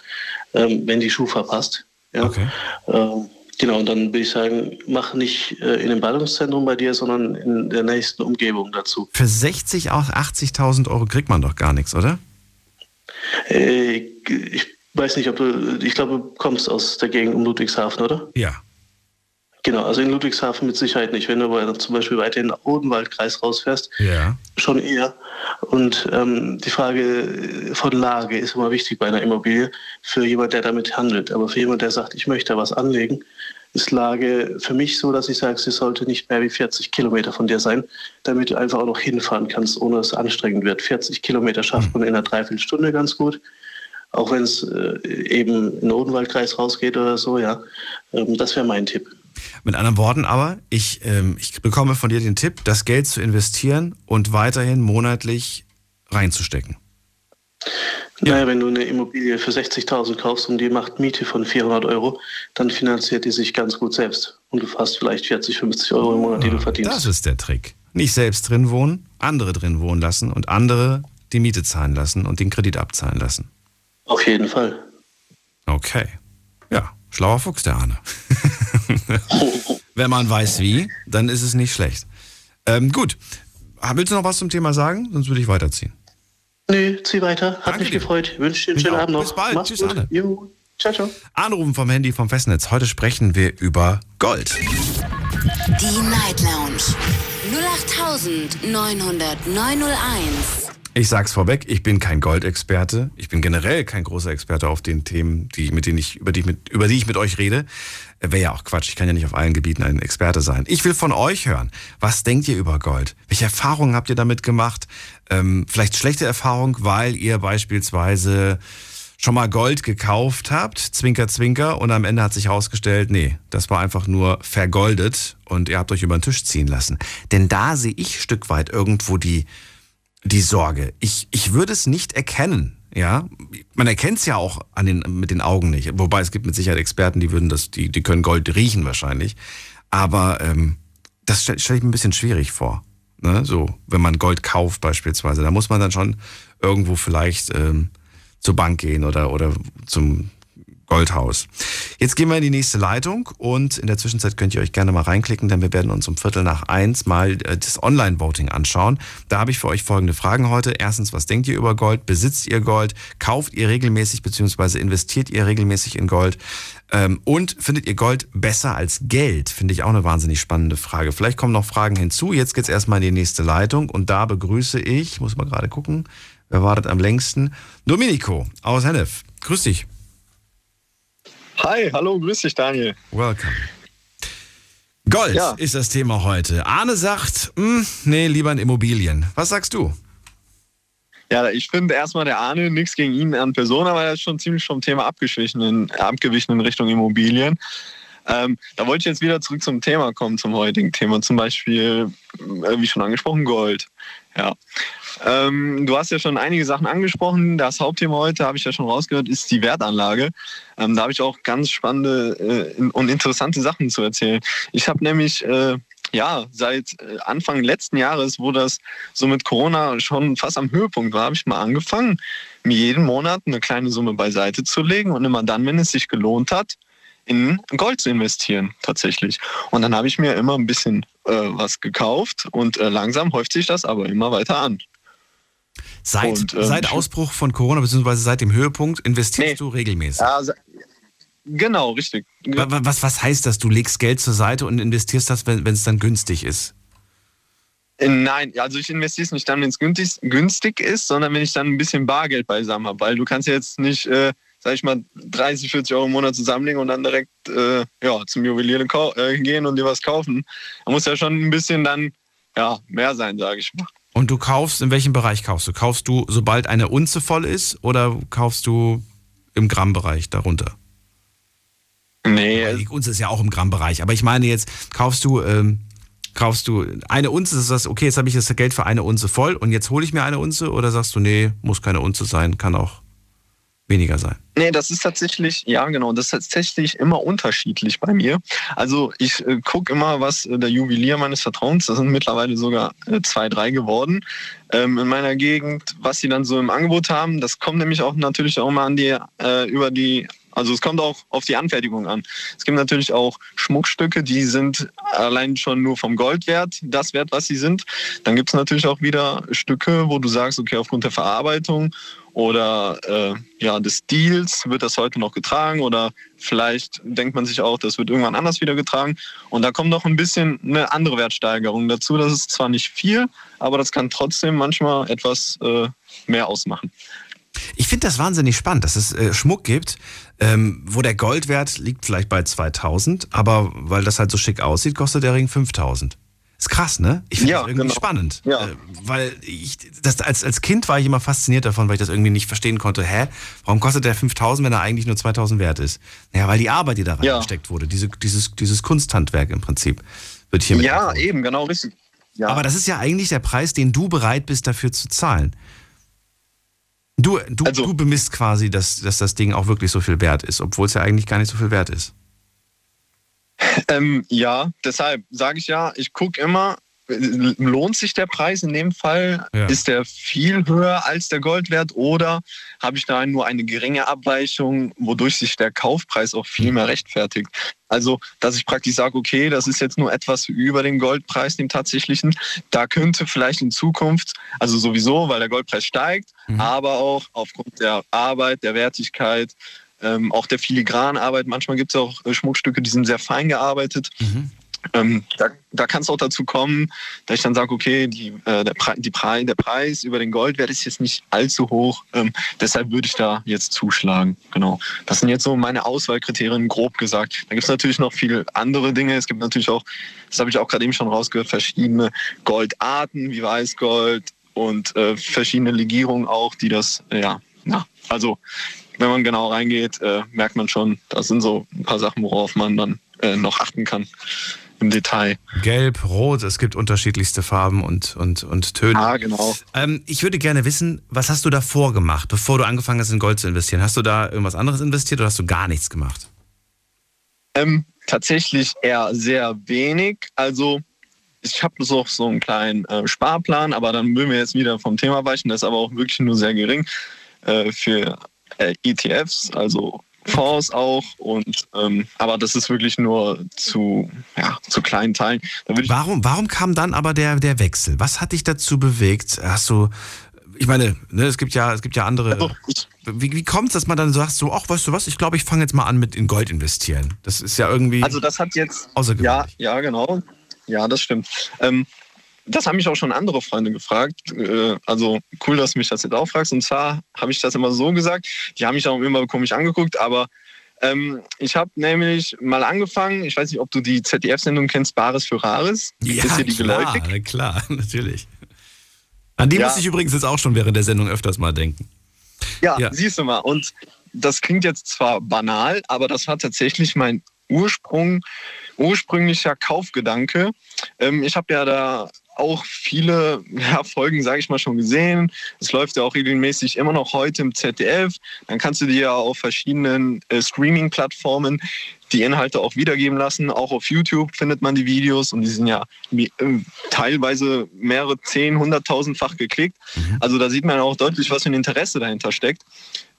ähm, wenn die Schufa passt. Ja? Okay. Ähm, genau, und dann würde ich sagen, mach nicht äh, in dem Ballungszentrum bei dir, sondern in der nächsten Umgebung dazu. Für 60.000, auch 80.000 Euro kriegt man doch gar nichts, oder? Äh, ich weiß nicht, ob du, ich glaube, du kommst aus der Gegend um Ludwigshafen, oder? Ja. Genau, also in Ludwigshafen mit Sicherheit nicht. Wenn du aber zum Beispiel weiter in den Odenwaldkreis rausfährst, Ja. schon eher. Und ähm, die Frage von Lage ist immer wichtig bei einer Immobilie für jemand, der damit handelt. Aber für jemand, der sagt, ich möchte da was anlegen, ist Lage für mich so, dass ich sage, sie sollte nicht mehr wie 40 Kilometer von dir sein, damit du einfach auch noch hinfahren kannst, ohne dass es anstrengend wird. 40 Kilometer schafft man in einer Dreiviertelstunde ganz gut. Auch wenn es äh, eben in den Odenwaldkreis rausgeht oder so, ja. Ähm, das wäre mein Tipp. Mit anderen Worten aber, ich, ähm, ich bekomme von dir den Tipp, das Geld zu investieren und weiterhin monatlich reinzustecken. Naja, wenn du eine Immobilie für 60.000 kaufst und die macht Miete von 400 Euro, dann finanziert die sich ganz gut selbst. Und du hast vielleicht 40, 50 Euro im Monat, die du verdienst. Das ist der Trick. Nicht selbst drin wohnen, andere drin wohnen lassen und andere die Miete zahlen lassen und den Kredit abzahlen lassen. Auf jeden Fall. Okay. Ja, schlauer Fuchs, der Arne. (laughs) (laughs) Wenn man weiß wie, dann ist es nicht schlecht. Ähm, gut. Willst du noch was zum Thema sagen? Sonst würde ich weiterziehen. Nö, zieh weiter. Hat Danke mich dir. gefreut. Wünsche dir einen schönen auch. Abend noch. Bis bald. Mach's Tschüss, gut. Arne. Jo. Ciao, ciao. Anrufen vom Handy vom Festnetz. Heute sprechen wir über Gold. Die Night Lounge. 08901. Ich sag's vorweg, ich bin kein Goldexperte. Ich bin generell kein großer Experte auf den Themen, die, mit denen ich, über, die, mit, über die ich mit euch rede. Wäre ja auch Quatsch. Ich kann ja nicht auf allen Gebieten ein Experte sein. Ich will von euch hören. Was denkt ihr über Gold? Welche Erfahrungen habt ihr damit gemacht? Ähm, vielleicht schlechte Erfahrung, weil ihr beispielsweise schon mal Gold gekauft habt, Zwinker, Zwinker, und am Ende hat sich herausgestellt, nee, das war einfach nur vergoldet und ihr habt euch über den Tisch ziehen lassen. Denn da sehe ich Stück weit irgendwo die, die Sorge. Ich, ich würde es nicht erkennen. Ja, man erkennt es ja auch an den, mit den Augen nicht. Wobei es gibt mit Sicherheit Experten, die würden das, die, die können Gold riechen wahrscheinlich. Aber ähm, das stelle stell ich mir ein bisschen schwierig vor. Ne? So, wenn man Gold kauft beispielsweise, da muss man dann schon irgendwo vielleicht ähm, zur Bank gehen oder, oder zum Goldhaus. Jetzt gehen wir in die nächste Leitung und in der Zwischenzeit könnt ihr euch gerne mal reinklicken, denn wir werden uns um Viertel nach eins mal äh, das Online-Voting anschauen. Da habe ich für euch folgende Fragen heute. Erstens, was denkt ihr über Gold? Besitzt ihr Gold? Kauft ihr regelmäßig bzw. investiert ihr regelmäßig in Gold? Ähm, und findet ihr Gold besser als Geld? Finde ich auch eine wahnsinnig spannende Frage. Vielleicht kommen noch Fragen hinzu. Jetzt geht's erstmal in die nächste Leitung und da begrüße ich, muss mal gerade gucken, wer wartet am längsten? Domenico aus Hennef. Grüß dich. Hi, hallo, grüß dich, Daniel. Welcome. Gold Ja. ist das Thema heute. Arne sagt, hm, nee, lieber in Immobilien. Was sagst du? Ja, ich finde erstmal der Arne, nichts gegen ihn an Person, aber er ist schon ziemlich vom Thema abgewichen in, abgewichen in Richtung Immobilien. Ähm, da wollte ich jetzt wieder zurück zum Thema kommen, zum heutigen Thema. Zum Beispiel, äh, wie schon angesprochen, Gold. Ja. Ähm, du hast ja schon einige Sachen angesprochen. Das Hauptthema heute, habe ich ja schon rausgehört, ist die Wertanlage. Ähm, da habe ich auch ganz spannende äh, und interessante Sachen zu erzählen. Ich habe nämlich äh, ja, seit äh, Anfang letzten Jahres, wo das so mit Corona schon fast am Höhepunkt war, habe ich mal angefangen, mir jeden Monat eine kleine Summe beiseite zu legen und immer dann, wenn es sich gelohnt hat, in Gold zu investieren tatsächlich. Und dann habe ich mir immer ein bisschen äh, was gekauft und äh, langsam häuft sich das aber immer weiter an. Seit, Und, ähm, seit Ausbruch von Corona, beziehungsweise seit dem Höhepunkt, investierst Nee. du regelmäßig. Se- genau, richtig. Wa- wa- Was, was heißt das? Du legst Geld zur Seite und investierst das, wenn es dann günstig ist. Äh, Nein, also ich investiere es nicht dann, wenn es günstig, günstig ist, sondern wenn ich dann ein bisschen Bargeld beisammen habe. Weil du kannst ja jetzt nicht, äh, sag ich mal, 30, 40 Euro im Monat zusammenlegen und dann direkt äh, ja, zum Juwelier äh, gehen und dir was kaufen. Da muss ja schon ein bisschen dann ja, mehr sein, sage ich mal. Und du kaufst, in welchem Bereich kaufst du? Kaufst du, sobald eine Unze voll ist oder kaufst du im Grammbereich darunter? Nee, Die Unze ist ja auch im Grammbereich. Aber ich meine jetzt, kaufst du, ähm, kaufst du eine Unze, das ist okay, jetzt habe ich das Geld für eine Unze voll und jetzt hole ich mir eine Unze oder sagst du, nee, muss keine Unze sein, kann auch weniger sein? Nee, das ist tatsächlich, ja genau, das ist tatsächlich immer unterschiedlich bei mir. Also ich äh, gucke immer, was äh, der Juwelier meines Vertrauens, das sind mittlerweile sogar äh, zwei, drei geworden, ähm, in meiner Gegend, was sie dann so im Angebot haben. Das kommt nämlich auch natürlich auch mal an die, äh, über die, also es kommt auch auf die Anfertigung an. Es gibt natürlich auch Schmuckstücke, die sind allein schon nur vom Gold wert, das wert, was sie sind. Dann gibt es natürlich auch wieder Stücke, wo du sagst, okay, aufgrund der Verarbeitung oder äh, ja, des Deals wird das heute noch getragen oder vielleicht denkt man sich auch, das wird irgendwann anders wieder getragen. Und da kommt noch ein bisschen eine andere Wertsteigerung dazu. Das ist zwar nicht viel, aber das kann trotzdem manchmal etwas äh, mehr ausmachen. Ich finde das wahnsinnig spannend, dass es äh, Schmuck gibt, ähm, wo der Goldwert liegt vielleicht bei 2000, aber weil das halt so schick aussieht, kostet der Ring 5000. Ist krass, ne? Ich finde Ja, das irgendwie genau. spannend. Ja. Äh, weil ich, das, als, als Kind war ich immer fasziniert davon, weil ich das irgendwie nicht verstehen konnte. Hä? Warum kostet der 5000, wenn er eigentlich nur 2000 wert ist? Naja, weil die Arbeit, die da Ja. reingesteckt wurde, diese, dieses, dieses Kunsthandwerk im Prinzip, wird hier mit Ja, empfohlen. eben, genau richtig. Ja. Aber das ist ja eigentlich der Preis, den du bereit bist, dafür zu zahlen. Du, du, Also- du bemisst quasi, dass, dass das Ding auch wirklich so viel wert ist, obwohl es ja eigentlich gar nicht so viel wert ist. Ähm, ja, deshalb sage ich ja, ich gucke immer, lohnt sich der Preis in dem Fall? Ja. Ist der viel höher als der Goldwert oder habe ich da nur eine geringe Abweichung, wodurch sich der Kaufpreis auch viel mehr rechtfertigt? Also, dass ich praktisch sage, okay, das ist jetzt nur etwas über den Goldpreis, dem tatsächlichen. Da könnte vielleicht in Zukunft, also sowieso, weil der Goldpreis steigt, Mhm. aber auch aufgrund der Arbeit, der Wertigkeit, ähm, auch der filigranen Arbeit. Manchmal gibt es auch äh, Schmuckstücke, die sind sehr fein gearbeitet. Mhm. ähm, da, da kann es auch dazu kommen, dass ich dann sage, okay, die, äh, der, Pre die Pre der Preis über den Goldwert ist jetzt nicht allzu hoch, ähm, deshalb würde ich da jetzt zuschlagen. Genau. Das sind jetzt so meine Auswahlkriterien, grob gesagt. Da gibt es natürlich noch viele andere Dinge. Es gibt natürlich auch, das habe ich auch gerade eben schon rausgehört, verschiedene Goldarten wie Weißgold und äh, verschiedene Legierungen auch, die das, äh, ja, na, also wenn man genau reingeht, äh, merkt man schon, das sind so ein paar Sachen, worauf man dann äh, noch achten kann im Detail. Gelb, Rot, es gibt unterschiedlichste Farben und, und, und Töne. Ah, genau. Ähm, ich würde gerne wissen, was hast du davor gemacht, bevor du angefangen hast, in Gold zu investieren? Hast du da irgendwas anderes investiert oder hast du gar nichts gemacht? Ähm, tatsächlich eher sehr wenig. Also ich habe so, so einen kleinen äh, Sparplan, aber dann würden wir jetzt wieder vom Thema weichen. Das ist aber auch wirklich nur sehr gering äh, für äh, ETFs, also Fonds auch. Und ähm, aber das ist wirklich nur zu, ja, zu kleinen Teilen. warum, warum kam dann aber der, der Wechsel? Was hat dich dazu bewegt? Hast du, ich meine, ne, es gibt ja, es gibt ja andere. Also, wie, wie kommt es, dass man dann sagt, so, ach, weißt du was, ich glaube, ich fange jetzt mal an mit in Gold investieren. Das ist ja irgendwie. Also das hat jetzt. Ja, ja, genau. Ja, das stimmt. Ähm, das haben mich auch schon andere Freunde gefragt. Äh, also cool, dass du mich das jetzt auch fragst. Und zwar habe ich das immer so gesagt. Die haben mich auch immer komisch angeguckt, aber ähm, ich habe nämlich mal angefangen, ich weiß nicht, ob du die ZDF-Sendung kennst, Bares für Rares. Ja, Ist die klar, geläufig? klar, (laughs) natürlich. An die ja. muss ich übrigens jetzt auch schon während der Sendung öfters mal denken. Ja, ja, siehst du mal. Und das klingt jetzt zwar banal, aber das war tatsächlich mein Ursprung, ursprünglicher Kaufgedanke. Ähm, ich habe ja da auch viele ja, Folgen, sage ich mal, schon gesehen. Es läuft ja auch regelmäßig immer noch heute im ZDF. Dann kannst du dir ja auf verschiedenen äh, Streaming-Plattformen die Inhalte auch wiedergeben lassen. Auch auf YouTube findet man die Videos und die sind ja äh, teilweise mehrere zehn, hunderttausendfach geklickt. Mhm. Also da sieht man auch deutlich, was für ein Interesse dahinter steckt.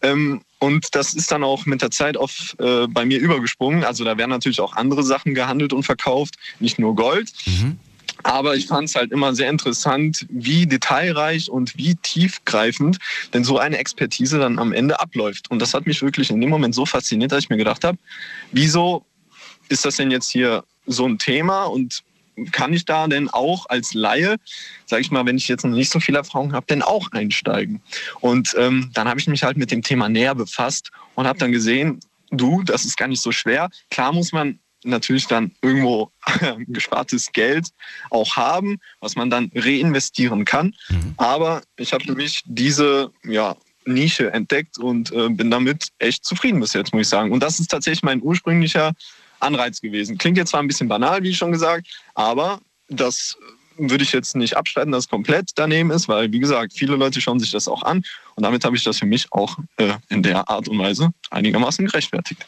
Ähm, und das ist dann auch mit der Zeit auf, äh, bei mir übergesprungen. Also da werden natürlich auch andere Sachen gehandelt und verkauft, nicht nur Gold. Mhm. Aber ich fand es halt immer sehr interessant, wie detailreich und wie tiefgreifend denn so eine Expertise dann am Ende abläuft. Und das hat mich wirklich in dem Moment so fasziniert, dass ich mir gedacht habe, wieso ist das denn jetzt hier so ein Thema und kann ich da denn auch als Laie, sage ich mal, wenn ich jetzt noch nicht so viel Erfahrung habe, denn auch einsteigen? Und ähm, dann habe ich mich halt mit dem Thema näher befasst und habe dann gesehen, du, das ist gar nicht so schwer. Klar muss man natürlich dann irgendwo (laughs) gespartes Geld auch haben, was man dann reinvestieren kann. Mhm. Aber ich habe für mich diese ja, Nische entdeckt und äh, bin damit echt zufrieden bis jetzt, muss ich sagen. Und das ist tatsächlich mein ursprünglicher Anreiz gewesen. Klingt jetzt zwar ein bisschen banal, wie schon gesagt, aber das würde ich jetzt nicht abstreiten, dass es komplett daneben ist, weil, wie gesagt, viele Leute schauen sich das auch an und damit habe ich das für mich auch äh, in der Art und Weise einigermaßen gerechtfertigt.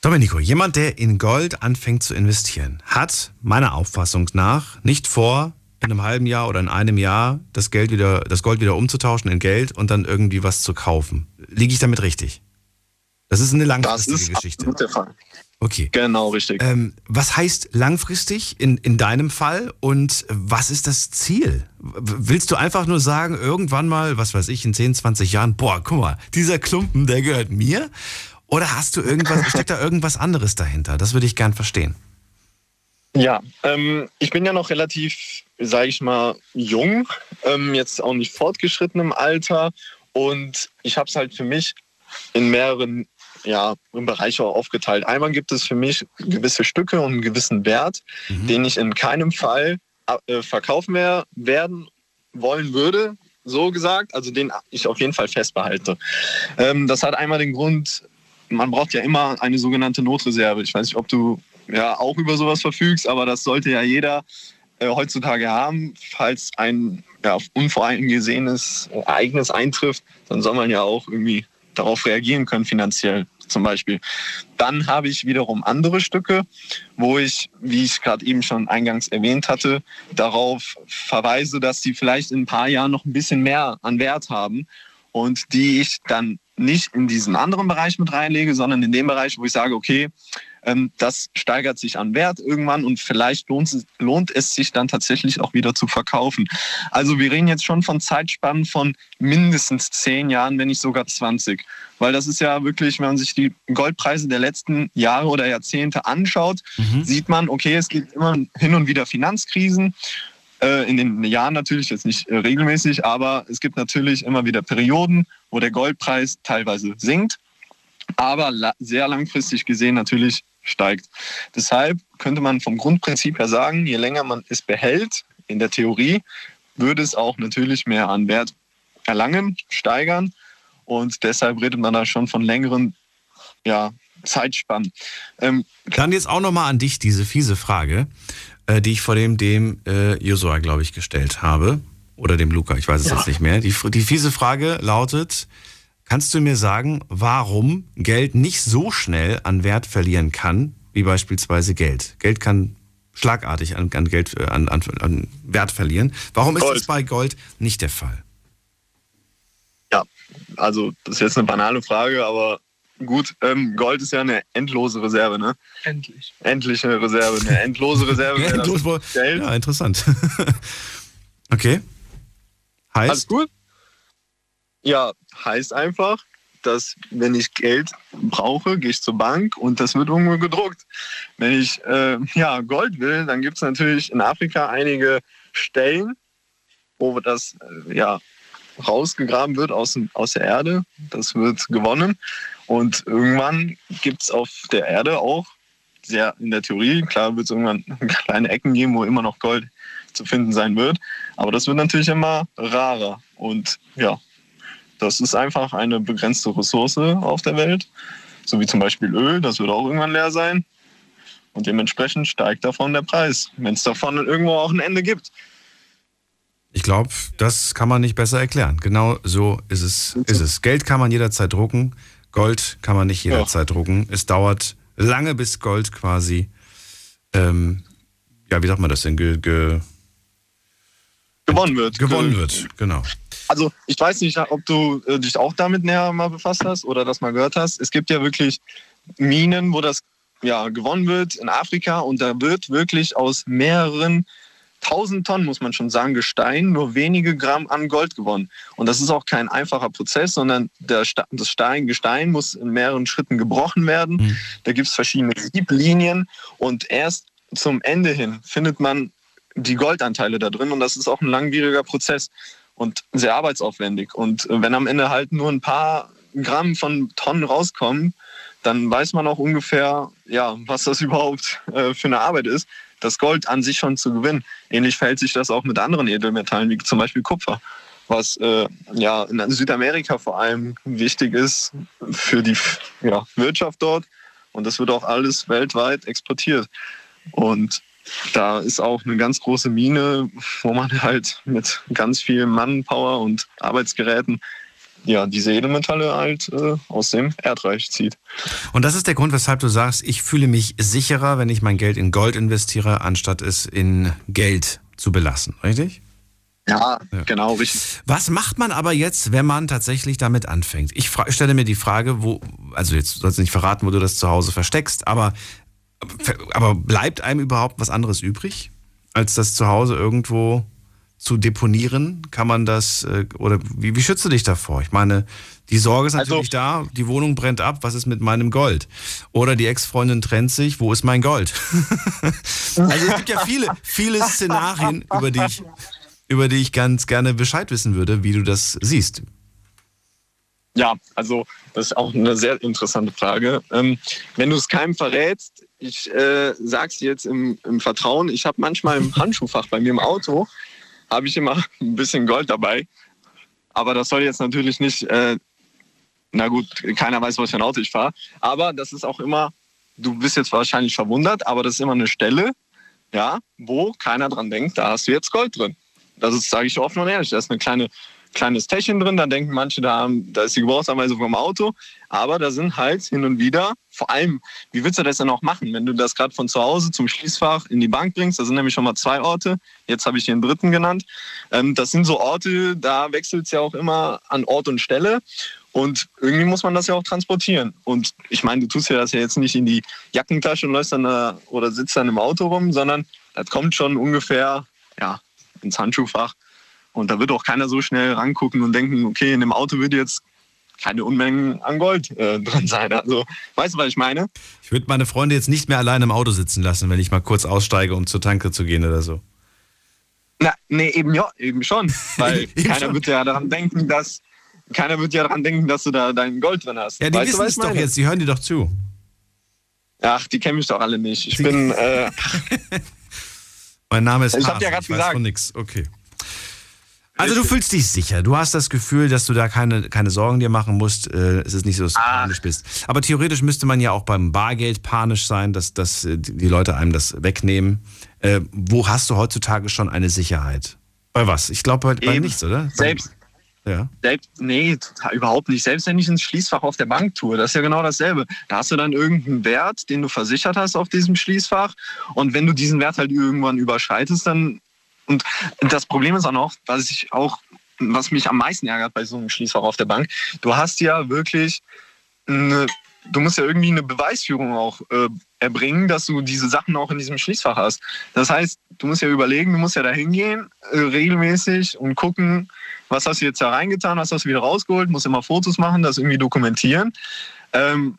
Domenico, jemand, der in Gold anfängt zu investieren, hat meiner Auffassung nach nicht vor, in einem halben Jahr oder in einem Jahr das Geld wieder, das Gold wieder umzutauschen in Geld und dann irgendwie was zu kaufen. Liege ich damit richtig? Das ist eine langfristige das ist Geschichte. Der Fall. Okay. Genau, richtig. Ähm, was heißt langfristig in, in deinem Fall und was ist das Ziel? Willst du einfach nur sagen, irgendwann mal, was weiß ich, in 10, 20 Jahren, boah, guck mal, dieser Klumpen, der gehört mir? Oder hast du irgendwas, steckt da irgendwas anderes dahinter? Das würde ich gern verstehen. Ja, ähm, ich bin ja noch relativ, sage ich mal, jung, ähm, jetzt auch nicht fortgeschritten im Alter. Und ich habe es halt für mich in mehreren ja, im Bereich auch aufgeteilt. Einmal gibt es für mich gewisse Stücke und einen gewissen Wert, mhm. den ich in keinem Fall äh, verkaufen mehr werden wollen würde, so gesagt, also den ich auf jeden Fall festbehalte. Ähm, das hat einmal den Grund, man braucht ja immer eine sogenannte Notreserve. Ich weiß nicht, ob du ja auch über sowas verfügst, aber das sollte ja jeder äh, heutzutage haben. Falls ein ja, unvoreingesehenes Ereignis eintrifft, dann soll man ja auch irgendwie darauf reagieren können finanziell zum Beispiel. Dann habe ich wiederum andere Stücke, wo ich, wie ich gerade eben schon eingangs erwähnt hatte, darauf verweise, dass sie vielleicht in ein paar Jahren noch ein bisschen mehr an Wert haben und die ich dann nicht in diesen anderen Bereich mit reinlege, sondern in dem Bereich, wo ich sage, okay, ähm, das steigert sich an Wert irgendwann und vielleicht lohnt es, lohnt es sich dann tatsächlich auch wieder zu verkaufen. Also wir reden jetzt schon von Zeitspannen von mindestens zehn Jahren, wenn nicht sogar 20. Weil das ist ja wirklich, wenn man sich die Goldpreise der letzten Jahre oder Jahrzehnte anschaut, Mhm. sieht man, okay, es gibt immer hin und wieder Finanzkrisen. Äh, In den Jahren natürlich jetzt nicht äh, regelmäßig, aber es gibt natürlich immer wieder Perioden, wo der Goldpreis teilweise sinkt, aber sehr langfristig gesehen natürlich steigt. Deshalb könnte man vom Grundprinzip her sagen, je länger man es behält, in der Theorie, würde es auch natürlich mehr an Wert erlangen, steigern. Und deshalb redet man da schon von längeren ja, Zeitspannen. Ähm, Dann jetzt auch nochmal an dich diese fiese Frage, äh, die ich vor dem, dem äh, Josua, glaube ich, gestellt habe. Oder dem Luca, ich weiß es jetzt nicht mehr. Die, die fiese Frage lautet, kannst du mir sagen, warum Geld nicht so schnell an Wert verlieren kann, wie beispielsweise Geld? Geld kann schlagartig an, an, Geld, äh, an, an, an Wert verlieren. Warum ist Gold. das bei Gold nicht der Fall? Ja, also das ist jetzt eine banale Frage, aber gut, ähm, Gold ist ja eine endlose Reserve, ne? Endlich. Endliche Reserve, eine endlose Reserve. wäre (laughs) Endlos. Ja, interessant. (laughs) okay. Alles Heißt, gut? Ja, heißt einfach, dass wenn ich Geld brauche, gehe ich zur Bank und das wird irgendwo gedruckt. Wenn ich äh, ja, Gold will, dann gibt es natürlich in Afrika einige Stellen, wo das äh, ja, rausgegraben wird aus, aus der Erde. Das wird gewonnen. Und irgendwann gibt es auf der Erde auch, sehr in der Theorie, klar wird es irgendwann (laughs) kleine Ecken geben, wo immer noch Gold zu finden sein wird. Aber das wird natürlich immer rarer. Und ja, das ist einfach eine begrenzte Ressource auf der Welt. So wie zum Beispiel Öl, das wird auch irgendwann leer sein. Und dementsprechend steigt davon der Preis, wenn es davon irgendwo auch ein Ende gibt. Ich glaube, das kann man nicht besser erklären. Genau so ist es, ist es. Geld kann man jederzeit drucken, Gold kann man nicht jederzeit drucken. Es dauert lange, bis Gold quasi, ähm, ja, wie sagt man das denn, ge, ge, Gewonnen wird. gewonnen wird. Genau. Also ich weiß nicht, ob du äh, dich auch damit näher mal befasst hast oder das mal gehört hast. Es gibt ja wirklich Minen, wo das ja, gewonnen wird in Afrika und da wird wirklich aus mehreren tausend Tonnen, muss man schon sagen, Gestein nur wenige Gramm an Gold gewonnen. Und das ist auch kein einfacher Prozess, sondern das Stein, Gestein muss in mehreren Schritten gebrochen werden. Mhm. Da gibt es verschiedene Sieblinien und erst zum Ende hin findet man die Goldanteile da drin und das ist auch ein langwieriger Prozess und sehr arbeitsaufwendig. Und äh, wenn am Ende halt nur ein paar Gramm von Tonnen rauskommen, dann weiß man auch ungefähr, ja, was das (laughs) überhaupt äh, für eine Arbeit ist, das Gold an sich schon zu gewinnen. Ähnlich verhält sich das auch mit anderen Edelmetallen, wie zum Beispiel Kupfer, was äh, ja in Südamerika vor allem wichtig ist für die ja, Wirtschaft dort. Und das wird auch alles weltweit exportiert. Und da ist auch eine ganz große Mine, wo man halt mit ganz viel Manpower und Arbeitsgeräten ja diese Edelmetalle halt äh, aus dem Erdreich zieht. Und das ist der Grund, weshalb du sagst, ich fühle mich sicherer, wenn ich mein Geld in Gold investiere, anstatt es in Geld zu belassen, richtig? Ja, Ja. genau, richtig. Was macht man aber jetzt, wenn man tatsächlich damit anfängt? Ich stelle mir die Frage, wo, also jetzt sollst du nicht verraten, wo du das zu Hause versteckst, aber, aber bleibt einem überhaupt was anderes übrig, als das zu Hause irgendwo zu deponieren? Kann man das, äh, oder wie, wie schützt du dich davor? Ich meine, die Sorge ist Also- natürlich da, die Wohnung brennt ab, was ist mit meinem Gold? Oder die Ex-Freundin trennt sich, wo ist mein Gold? (laughs) also es gibt ja viele, viele Szenarien, über die ich, über die ich ganz gerne Bescheid wissen würde, wie du das siehst. Ja, also das ist auch eine sehr interessante Frage. Ähm, wenn du es keinem verrätst, ich äh, sag's dir jetzt im, im Vertrauen, ich habe manchmal im Handschuhfach bei mir im Auto, habe ich immer (laughs) ein bisschen Gold dabei. Aber das soll jetzt natürlich nicht, äh, na gut, keiner weiß, was für ein Auto ich fahre. Aber das ist auch immer, du bist jetzt wahrscheinlich verwundert, aber das ist immer eine Stelle, ja, wo keiner dran denkt, da hast du jetzt Gold drin. Das sage ich offen und ehrlich, da ist eine kleine kleines Täschchen drin, da denken manche, da, da ist die Gebrauchsanweisung vom Auto. Aber da sind halt hin und wieder, vor allem, wie willst du das denn auch machen, wenn du das gerade von zu Hause zum Schließfach in die Bank bringst? Da sind nämlich schon mal zwei Orte. Jetzt habe ich einen dritten genannt. Ähm, das sind so Orte, da wechselt es ja auch immer an Ort und Stelle. Und irgendwie muss man das ja auch transportieren. Und ich meine, du tust ja das ja jetzt nicht in die Jackentasche und läufst dann da, oder sitzt dann im Auto rum, sondern das kommt schon ungefähr ja, ins Handschuhfach. Und da wird auch keiner so schnell rangucken und denken, okay, in dem Auto wird jetzt keine Unmengen an Gold äh, (laughs) drin sein. Also, weißt du, was ich meine? Ich würde meine Freunde jetzt nicht mehr alleine im Auto sitzen lassen, wenn ich mal kurz aussteige, um zur Tanke zu gehen oder so. Na, nee, eben ja, eben schon. Weil (laughs) Eben keiner schon. wird ja daran denken, dass keiner wird ja daran denken, dass du da dein Gold drin hast. Ja, die weißt wissen es doch jetzt, die hören dir doch zu. Ach, die kennen mich doch alle nicht. Ich Die- bin, (laughs) äh, Mein Name ist Ich hab Hase, ja weiß gesagt. von nix. Okay. Also du fühlst dich sicher. Du hast das Gefühl, dass du da keine, keine Sorgen dir machen musst. Äh, es ist nicht so, dass du Ah. panisch bist. Aber theoretisch müsste man ja auch beim Bargeld panisch sein, dass, dass äh, die Leute einem das wegnehmen. Äh, wo hast du heutzutage schon eine Sicherheit? Bei was? Ich glaube bei, bei nichts, oder? selbst, Ja. selbst, nee, total, überhaupt nicht. Selbst wenn ich ins Schließfach auf der Bank tue, das ist ja genau dasselbe. Da hast du dann irgendeinen Wert, den du versichert hast auf diesem Schließfach. Und wenn du diesen Wert halt irgendwann überschreitest, dann. Und das Problem ist auch noch, was ich auch, was mich am meisten ärgert bei so einem Schließfach auf der Bank, du hast ja wirklich eine, du musst ja irgendwie eine Beweisführung auch äh, erbringen, dass du diese Sachen auch in diesem Schließfach hast. Das heißt, du musst ja überlegen, du musst ja da hingehen, äh, regelmäßig und gucken, was hast du jetzt da reingetan, was hast du wieder rausgeholt, musst immer Fotos machen, das irgendwie dokumentieren. Ähm,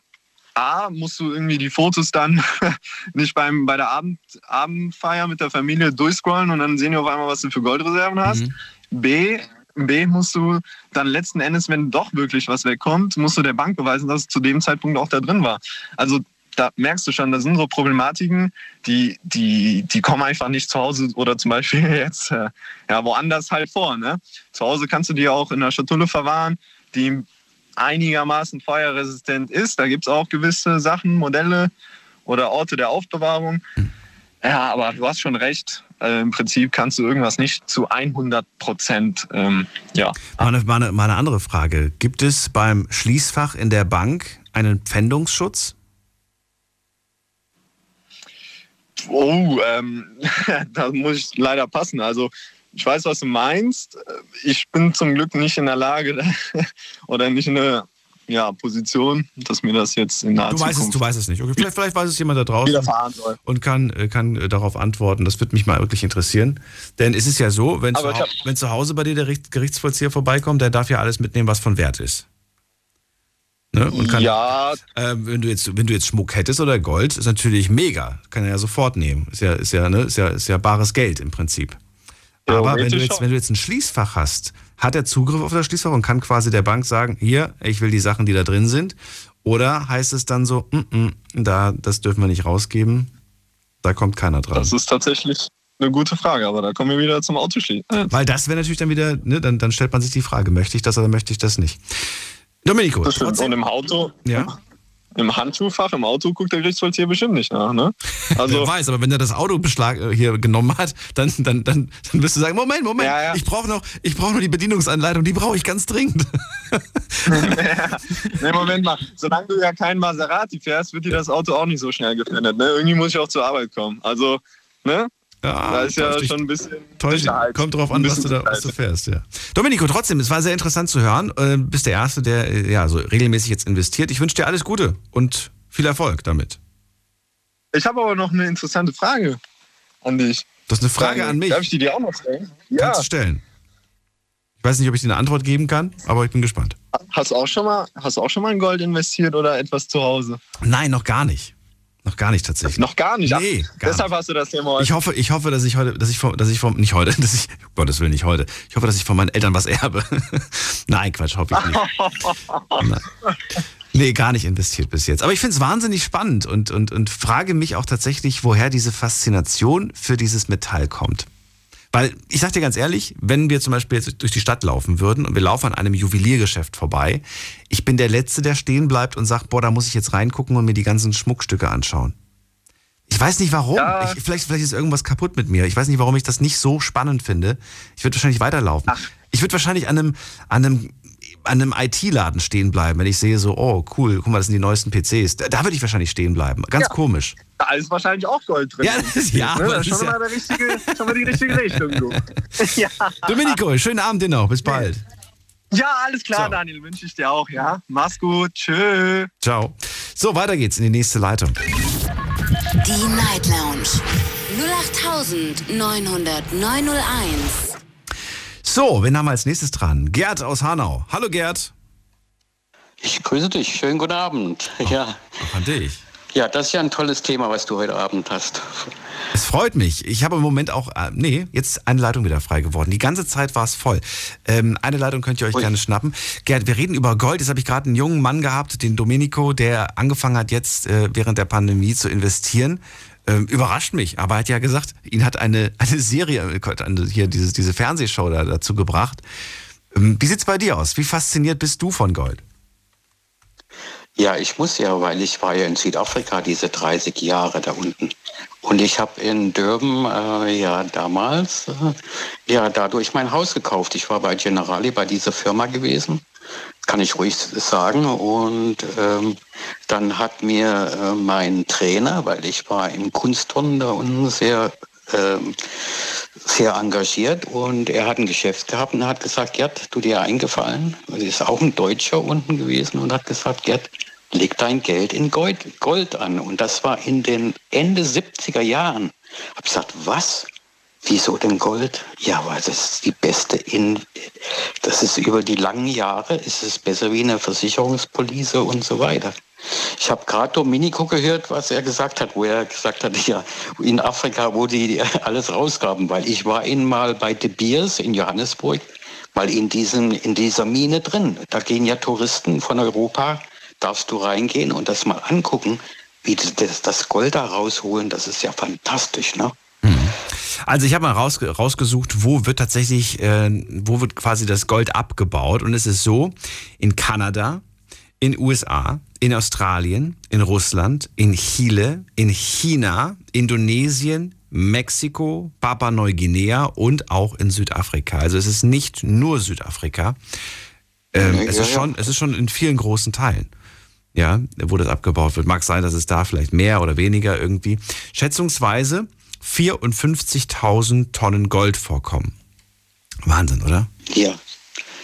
A, musst du irgendwie die Fotos dann (laughs) nicht beim, bei der Abend, Abendfeier mit der Familie durchscrollen und dann sehen die auf einmal, was du für Goldreserven hast. Mhm. B, B musst du dann letzten Endes, wenn doch wirklich was wegkommt, musst du der Bank beweisen, dass es zu dem Zeitpunkt auch da drin war. Also da merkst du schon, das sind so Problematiken, die, die, die kommen einfach nicht zu Hause oder zum Beispiel (laughs) jetzt äh, ja, woanders halt vor. Ne? Zu Hause kannst du die auch in einer Schatulle verwahren, die einigermaßen feuerresistent ist. Da gibt es auch gewisse Sachen, Modelle oder Orte der Aufbewahrung. Ja, aber du hast schon recht. Äh, Im Prinzip kannst du irgendwas nicht zu 100 Prozent. Ähm, ja. Mal eine, mal, eine, mal eine andere Frage. Gibt es beim Schließfach in der Bank einen Pfändungsschutz? Oh, ähm, (laughs) da muss ich leider passen. Also ich weiß, was du meinst. Ich bin zum Glück nicht in der Lage (laughs) oder nicht in der ja, Position, dass mir das jetzt in naher Du weißt es, Zukunft du weißt es nicht. Okay, vielleicht, vielleicht weiß es jemand da draußen. und kann, äh, kann äh, darauf antworten. Das würde mich mal wirklich interessieren. Denn es ist ja so, wenn, zu, hab- wenn zu Hause bei dir der Richt- Gerichtsvollzieher vorbeikommt, der darf ja alles mitnehmen, was von Wert ist. Ne? Und kann, Ja, äh, wenn, du jetzt, wenn du jetzt Schmuck hättest oder Gold, ist natürlich mega. Kann er ja sofort nehmen. Ist ja, ist ja, ne? ist ja, ist ja bares Geld im Prinzip. Aber wenn du, jetzt, wenn du jetzt ein Schließfach hast, hat er Zugriff auf das Schließfach und kann quasi der Bank sagen, hier, ich will die Sachen, die da drin sind. Oder heißt es dann so, mm, mm, da, das dürfen wir nicht rausgeben, da kommt keiner dran. das ist tatsächlich eine gute Frage, aber da kommen wir wieder zum Autoschließen. Weil das wäre natürlich dann wieder, ne, dann, dann stellt man sich die Frage, möchte ich das oder möchte ich das nicht? Domenico, das stimmt. Und im Auto, ja, im Handschuhfach, im Auto guckt der Gerichtsvollzieher bestimmt nicht nach. Ne? wer Also, weiß, aber wenn er das Auto Beschlag äh, hier genommen hat, dann, dann, dann, dann wirst du sagen, Moment, Moment, Ja, ja. ich brauche noch, ich brauche nur die Bedienungsanleitung, die brauche ich ganz dringend. (laughs) nee, Moment mal. Solange du ja kein Maserati fährst, wird dir das Auto auch nicht so schnell gefährdet. Ne? Irgendwie muss ich auch zur Arbeit kommen. Also, ne? Ja, Da ist ja dich- schon ein bisschen. Sicherheit. Kommt drauf an, was du, da, was du fährst, ja. Domenico, trotzdem, es war sehr interessant zu hören. Äh, Du bist der Erste, der äh, ja, so regelmäßig jetzt investiert. Ich wünsche dir alles Gute und viel Erfolg damit. Ich habe aber noch eine interessante Frage an dich. Das ist eine Frage an mich. Darf ich die dir auch noch stellen? Ja. Kannst du stellen. Ich weiß nicht, ob ich dir eine Antwort geben kann, aber ich bin gespannt. Hast du auch schon mal, hast du auch schon mal in Gold investiert oder etwas zu Hause? Nein, noch gar nicht. Noch gar nicht tatsächlich. Noch gar nicht. Ach, Nee, gar deshalb nicht. hast du das Thema heute. Ich hoffe, ich hoffe, dass ich heute, dass ich vom, dass ich vom, nicht heute, (laughs) dass ich, um Gottes Willen nicht heute. Ich hoffe, dass ich von meinen Eltern was erbe. (laughs) Nein, Quatsch, hoffe ich nicht. (laughs) Nein. Nee, gar nicht investiert bis jetzt. Aber ich finde es wahnsinnig spannend und, und, und frage mich auch tatsächlich, woher diese Faszination für dieses Metall kommt. Weil ich sag dir ganz ehrlich, wenn wir zum Beispiel jetzt durch die Stadt laufen würden und wir laufen an einem Juweliergeschäft vorbei, ich bin der Letzte, der stehen bleibt und sagt, boah, da muss ich jetzt reingucken und mir die ganzen Schmuckstücke anschauen. Ich weiß nicht warum. Ja. Ich, vielleicht, vielleicht ist irgendwas kaputt mit mir. Ich weiß nicht, warum ich das nicht so spannend finde. Ich würde wahrscheinlich weiterlaufen. Ich würde wahrscheinlich an einem, an einem, an einem IT-Laden stehen bleiben, wenn ich sehe so, oh cool, guck mal, das sind die neuesten PCs. Da, da würde ich wahrscheinlich stehen bleiben. Ganz Ja. komisch. Da ist wahrscheinlich auch Gold drin. Ja, das ist- ja, ne? aber das ist schon, ja- mal der richtige, schon mal die richtige Richtung. Du. (laughs) ja. Domenico, schönen Abend dir noch. Bis bald. ja, alles klar, Ciao. Daniel, wünsche ich dir auch, ja. Mach's gut, tschö. Ciao. So, weiter geht's in die nächste Leitung. Die Night Lounge 08901. So, wen haben wir als nächstes dran? Gerd aus Hanau. Hallo Gerd. Ich grüße dich. Schönen guten Abend. Ja. Auch an dich. ja, das ist ja ein tolles Thema, was du heute Abend hast. Es freut mich. Ich habe im Moment auch, äh, nee, jetzt eine Leitung wieder frei geworden. Die ganze Zeit war es voll. Ähm, eine Leitung könnt ihr euch Ui. gerne schnappen. Gerd, wir reden über Gold. Jetzt habe ich gerade einen jungen Mann gehabt, den Domenico, der angefangen hat, jetzt äh, während der Pandemie zu investieren. Ähm, überrascht mich, aber er hat ja gesagt, ihn hat eine, (laughs) eine Serie, äh, eine, hier diese, diese Fernsehshow da, dazu gebracht. Ähm, wie sieht's bei dir aus? Wie fasziniert bist du von Gold? Ja, ich muss ja, weil ich war ja in Südafrika diese 30 Jahre da unten. Und ich habe in Durban äh, ja damals äh, ja dadurch mein Haus gekauft. Ich war bei Generali bei dieser Firma gewesen, kann ich ruhig sagen. Und ähm, dann hat mir äh, mein Trainer, weil ich war im Kunstturnen da unten sehr ähm, sehr engagiert und er hat ein Geschäft gehabt und hat gesagt, Gerd, tu dir eingefallen. Er ist auch ein Deutscher unten gewesen und hat gesagt, Gerd, leg dein Geld in Gold, Gold an. Und das war in den Ende 70er Jahren. Hab gesagt, was? Wieso denn Gold? Ja, weil das ist die beste in, das ist über die langen Jahre, ist es besser wie eine Versicherungspolice und so weiter. Ich habe gerade Domenico gehört, was er gesagt hat, wo er gesagt hat, ja, in Afrika, wo die alles rausgaben, weil ich war ihn mal bei De Beers in Johannesburg, mal in, diesen, in dieser Mine drin. Da gehen ja Touristen von Europa, darfst du reingehen und das mal angucken, wie das, das Gold da rausholen, das ist ja fantastisch, ne? Also ich habe mal raus, rausgesucht, wo wird tatsächlich, äh, wo wird quasi das Gold abgebaut. Und es ist so, in Kanada, in USA, in Australien, in Russland, in Chile, in China, Indonesien, Mexiko, Papua-Neuguinea und auch in Südafrika. Also es ist nicht nur Südafrika. Ähm, Ja, es, ja, ist ja. schon, es ist schon in vielen großen Teilen, ja, wo das abgebaut wird. Mag sein, dass es da vielleicht mehr oder weniger irgendwie. Schätzungsweise 54.000 Tonnen Gold vorkommen. Wahnsinn, oder? Ja,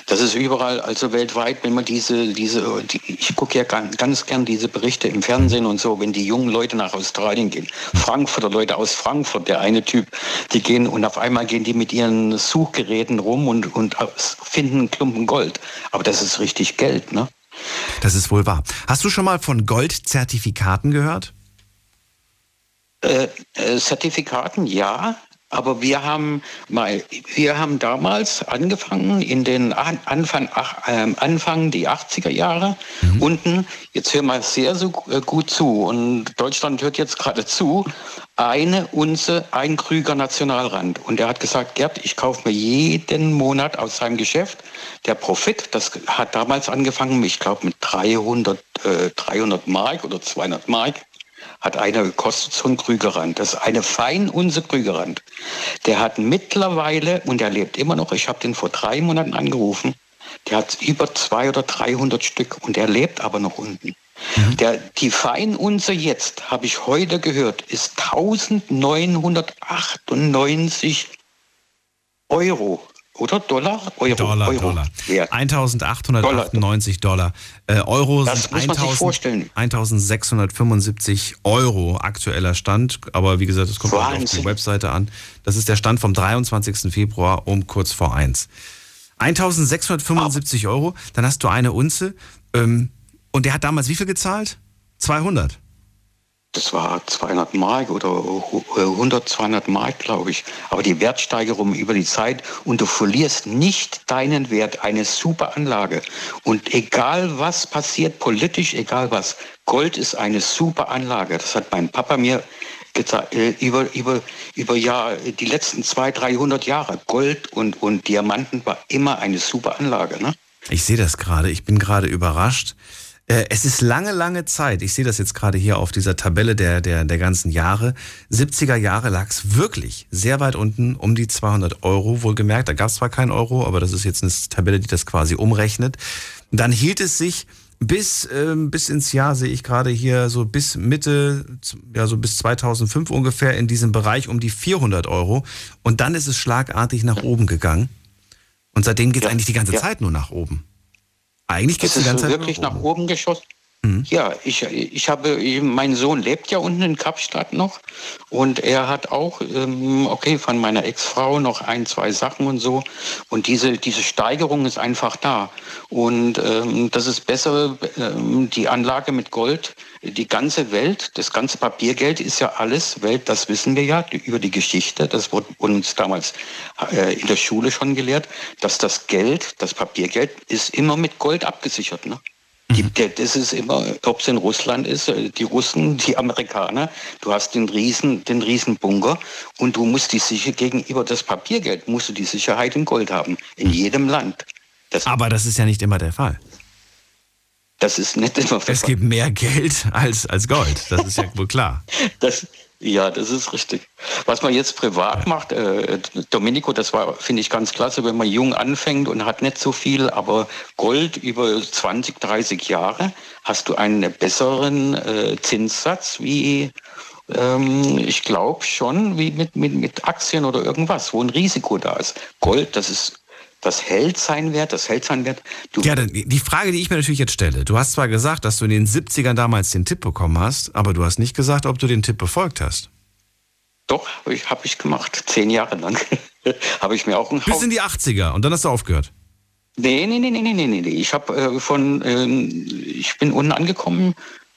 das ist überall, also weltweit, wenn man diese, diese, die, ich gucke ja ganz, ganz gern diese Berichte im Fernsehen und so, wenn die jungen Leute nach Australien gehen, Frankfurter Leute aus Frankfurt, der eine Typ, die gehen und auf einmal gehen die mit ihren Suchgeräten rum und, und finden einen Klumpen Gold. Aber das ist richtig Geld, ne? Das ist wohl wahr. Hast du schon mal von Goldzertifikaten gehört? Äh, äh, Zertifikaten ja, aber wir haben mal, wir haben damals angefangen in den An Anfang, ach, ähm, Anfang die 80er Jahre unten. Jetzt hör mal sehr so äh, gut zu und Deutschland hört jetzt gerade zu. Eine Unze, ein Krüger Nationalrand und er hat gesagt, Gerd, ich kaufe mir jeden Monat aus seinem Geschäft. Der Profit, das hat damals angefangen, ich glaube mit 300, äh, 300 Mark oder 200 Mark hat einer gekostet, so ein Krügerrand. Das ist eine Feinunse Krügerrand. Der hat mittlerweile, und er lebt immer noch, ich habe den vor drei Monaten angerufen, der hat über 200 oder 300 Stück und er lebt aber noch unten. Der, die Feinunse jetzt, habe ich heute gehört, ist 1998 Euro. Oder Dollar? Euro. Dollar, Euro. Dollar. Ja. 1898 Dollar. Äh, Euro Das sind muss man sich 1000 vorstellen. 1675 Euro aktueller Stand. Aber wie gesagt, das kommt auch auf die. Webseite an. Das ist der Stand vom 23. Februar um kurz vor eins. 1675 Euro, dann hast du eine Unze. Ähm, und der hat damals wie viel gezahlt? 200. Das war 200 Mark oder 100, 200 Mark, glaube ich. Aber die Wertsteigerung über die Zeit und du verlierst nicht deinen Wert. Eine super Anlage. Und egal was passiert, politisch, egal was, Gold ist eine super Anlage. Das hat mein Papa mir gesagt, äh, über, über, über Jahr, die letzten 200, 300 Jahre. Gold und, und Diamanten war immer eine super Anlage. Ne? Ich sehe das gerade. Ich bin gerade überrascht. Äh, es ist lange, lange Zeit. Ich sehe das jetzt gerade hier auf dieser Tabelle der, der, der ganzen Jahre. 70er Jahre lag es wirklich sehr weit unten, um die 200 Euro, wohlgemerkt. Da gab es zwar keinen Euro, aber das ist jetzt eine Tabelle, die das quasi umrechnet. Dann hielt es sich bis, ähm, bis ins Jahr, sehe ich gerade hier, so bis Mitte, ja, so bis 2005 ungefähr in diesem Bereich um die 400 Euro. Und dann ist es schlagartig nach oben gegangen. Und seitdem geht es Ja, eigentlich die ganze ja. Zeit nur nach oben. Eigentlich geht es die ganze Zeit wirklich nach oben geschossen. Ja, ich, ich habe, mein Sohn lebt ja unten in Kapstadt noch und er hat auch, ähm, okay, von meiner Ex-Frau noch ein, zwei Sachen und so. Und diese, diese Steigerung ist einfach da. Und ähm, das ist besser, ähm, die Anlage mit Gold, die ganze Welt, das ganze Papiergeld ist ja alles Welt, das wissen wir ja die- über die Geschichte. Das wurde uns damals äh, in der Schule schon gelehrt, dass das Geld, das Papiergeld, ist immer mit Gold abgesichert. Ne? Die, der, das ist immer, ob es in Russland ist, äh, die Russen, die Amerikaner, du hast den riesen, den riesen Bunker und du musst die sicher gegenüber das Papiergeld, musst du die Sicherheit in Gold haben, in jedem Land. Das, Aber das ist ja nicht immer der Fall. das ist nicht immer Es gibt mehr Geld als, als Gold. Das ist ja wohl klar. (laughs) Das, ja, das ist richtig. Was man jetzt privat macht, äh, Domenico, das war, finde ich, ganz klasse, wenn man jung anfängt und hat nicht so viel, aber Gold über 20, 30 Jahre, hast du einen besseren äh, Zinssatz wie, ähm, ich glaube schon, wie mit, mit, mit Aktien oder irgendwas, wo ein Risiko da ist. Gold, das ist, das hält seinen Wert, das hält seinen Wert. Du, Ja, dann die Frage, die ich mir natürlich jetzt stelle. Du hast zwar gesagt, dass du in den 70ern damals den Tipp bekommen hast, aber du hast nicht gesagt, ob du den Tipp befolgt hast. Doch, habe ich, hab ich gemacht, zehn Jahre lang. (laughs) habe ich mir auch ein Bis Haus in die 80er und dann hast du aufgehört. Nee, nee, nee, nee, nee, nee, nee. Ich habe äh, von, ähm, ich bin unten angekommen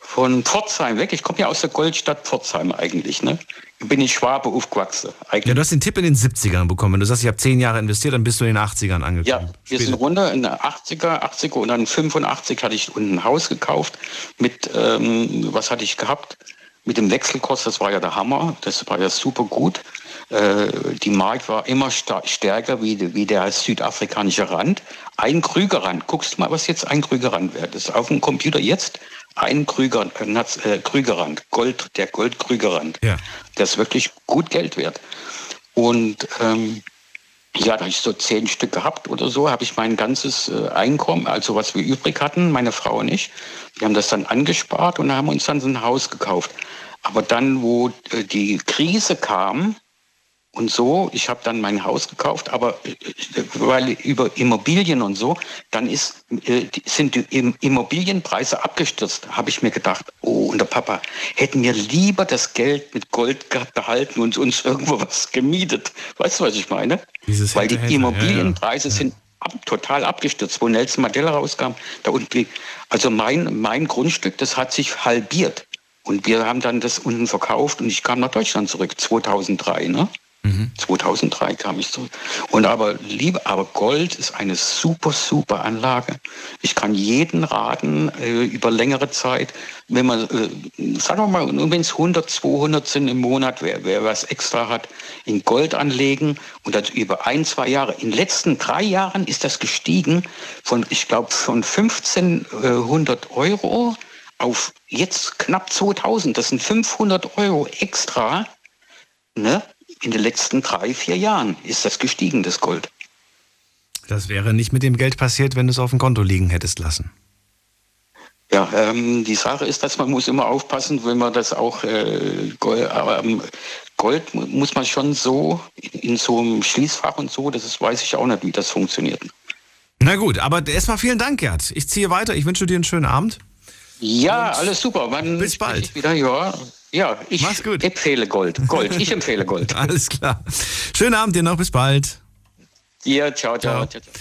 von Pforzheim weg. Ich komme ja aus der Goldstadt Pforzheim eigentlich, ne? Bin in Schwabe aufgewachsen. Ja, du hast den Tipp in den 70ern bekommen. Wenn du sagst, ich habe zehn Jahre investiert, dann bist du in den 80ern angekommen. Ja, wir sind Später. runter in der 80er, 80er und dann 85 hatte ich unten ein Haus gekauft mit, ähm, was hatte ich gehabt? Mit dem Wechselkurs, das war ja der Hammer, das war ja super gut. Äh, die Mark war immer stärker wie, wie der südafrikanische Rand. Ein Krügerrand, guckst du mal, was jetzt ein Krügerrand. Das ist auf dem Computer jetzt ein Krüger, äh, äh, Krügerrand, Gold, der Goldkrügerrand. Ja. Der ist wirklich gut Geld wert. Und ähm, ja, da hab ich so zehn Stück gehabt oder so, habe ich mein ganzes äh, Einkommen, also was wir übrig hatten, meine Frau und ich, wir haben das dann angespart und haben uns dann so ein Haus gekauft. Aber dann, wo äh, die Krise kam und so, ich habe dann mein Haus gekauft, aber äh, weil über Immobilien und so, dann ist, äh, sind die Im- Immobilienpreise abgestürzt, habe ich mir gedacht, oh, und der Papa, hätten wir lieber das Geld mit Gold behalten und uns irgendwo was gemietet. Weißt du, was ich meine? Dieses Weil die hätte, ja, ja. Immobilienpreise sind ab, total abgestürzt. Wo Nelson Mandela rauskam, da unten, also mein, mein Grundstück, das hat sich halbiert. Und wir haben dann das unten verkauft und ich kam nach Deutschland zurück, 2003, ne? 2003 kam ich zurück. Und aber liebe, aber Gold ist eine super, super Anlage. Ich kann jeden raten, äh, über längere Zeit, wenn man, äh, sagen wir mal, wenn es 100, 200 sind im Monat, wer, wer was extra hat, in Gold anlegen und das über ein, zwei Jahre. In den letzten drei Jahren ist das gestiegen von, ich glaube, von 1500 Euro auf jetzt knapp 2000. Das sind 500 Euro extra. Ne? In den letzten drei, vier Jahren ist das gestiegen, das Gold. Das wäre nicht mit dem Geld passiert, wenn du es auf dem Konto liegen hättest lassen. Ja, ähm, die Sache ist, dass man muss immer aufpassen, wenn man das auch äh, Gold, aber, ähm, Gold mu- muss man schon so in, in so einem Schließfach und so, das ist, weiß ich auch nicht, wie das funktioniert. Na gut, aber erstmal vielen Dank, Gerd. Ich ziehe weiter. Ich wünsche dir einen schönen Abend. Ja, alles super. Wann bis bald. Ich wieder, ja, ja, ich Mach's gut. empfehle Gold. Gold, ich empfehle Gold. (laughs) Alles klar. Schönen Abend dir noch. Bis bald. Ja, ciao, ciao. Ciao. ciao, ciao.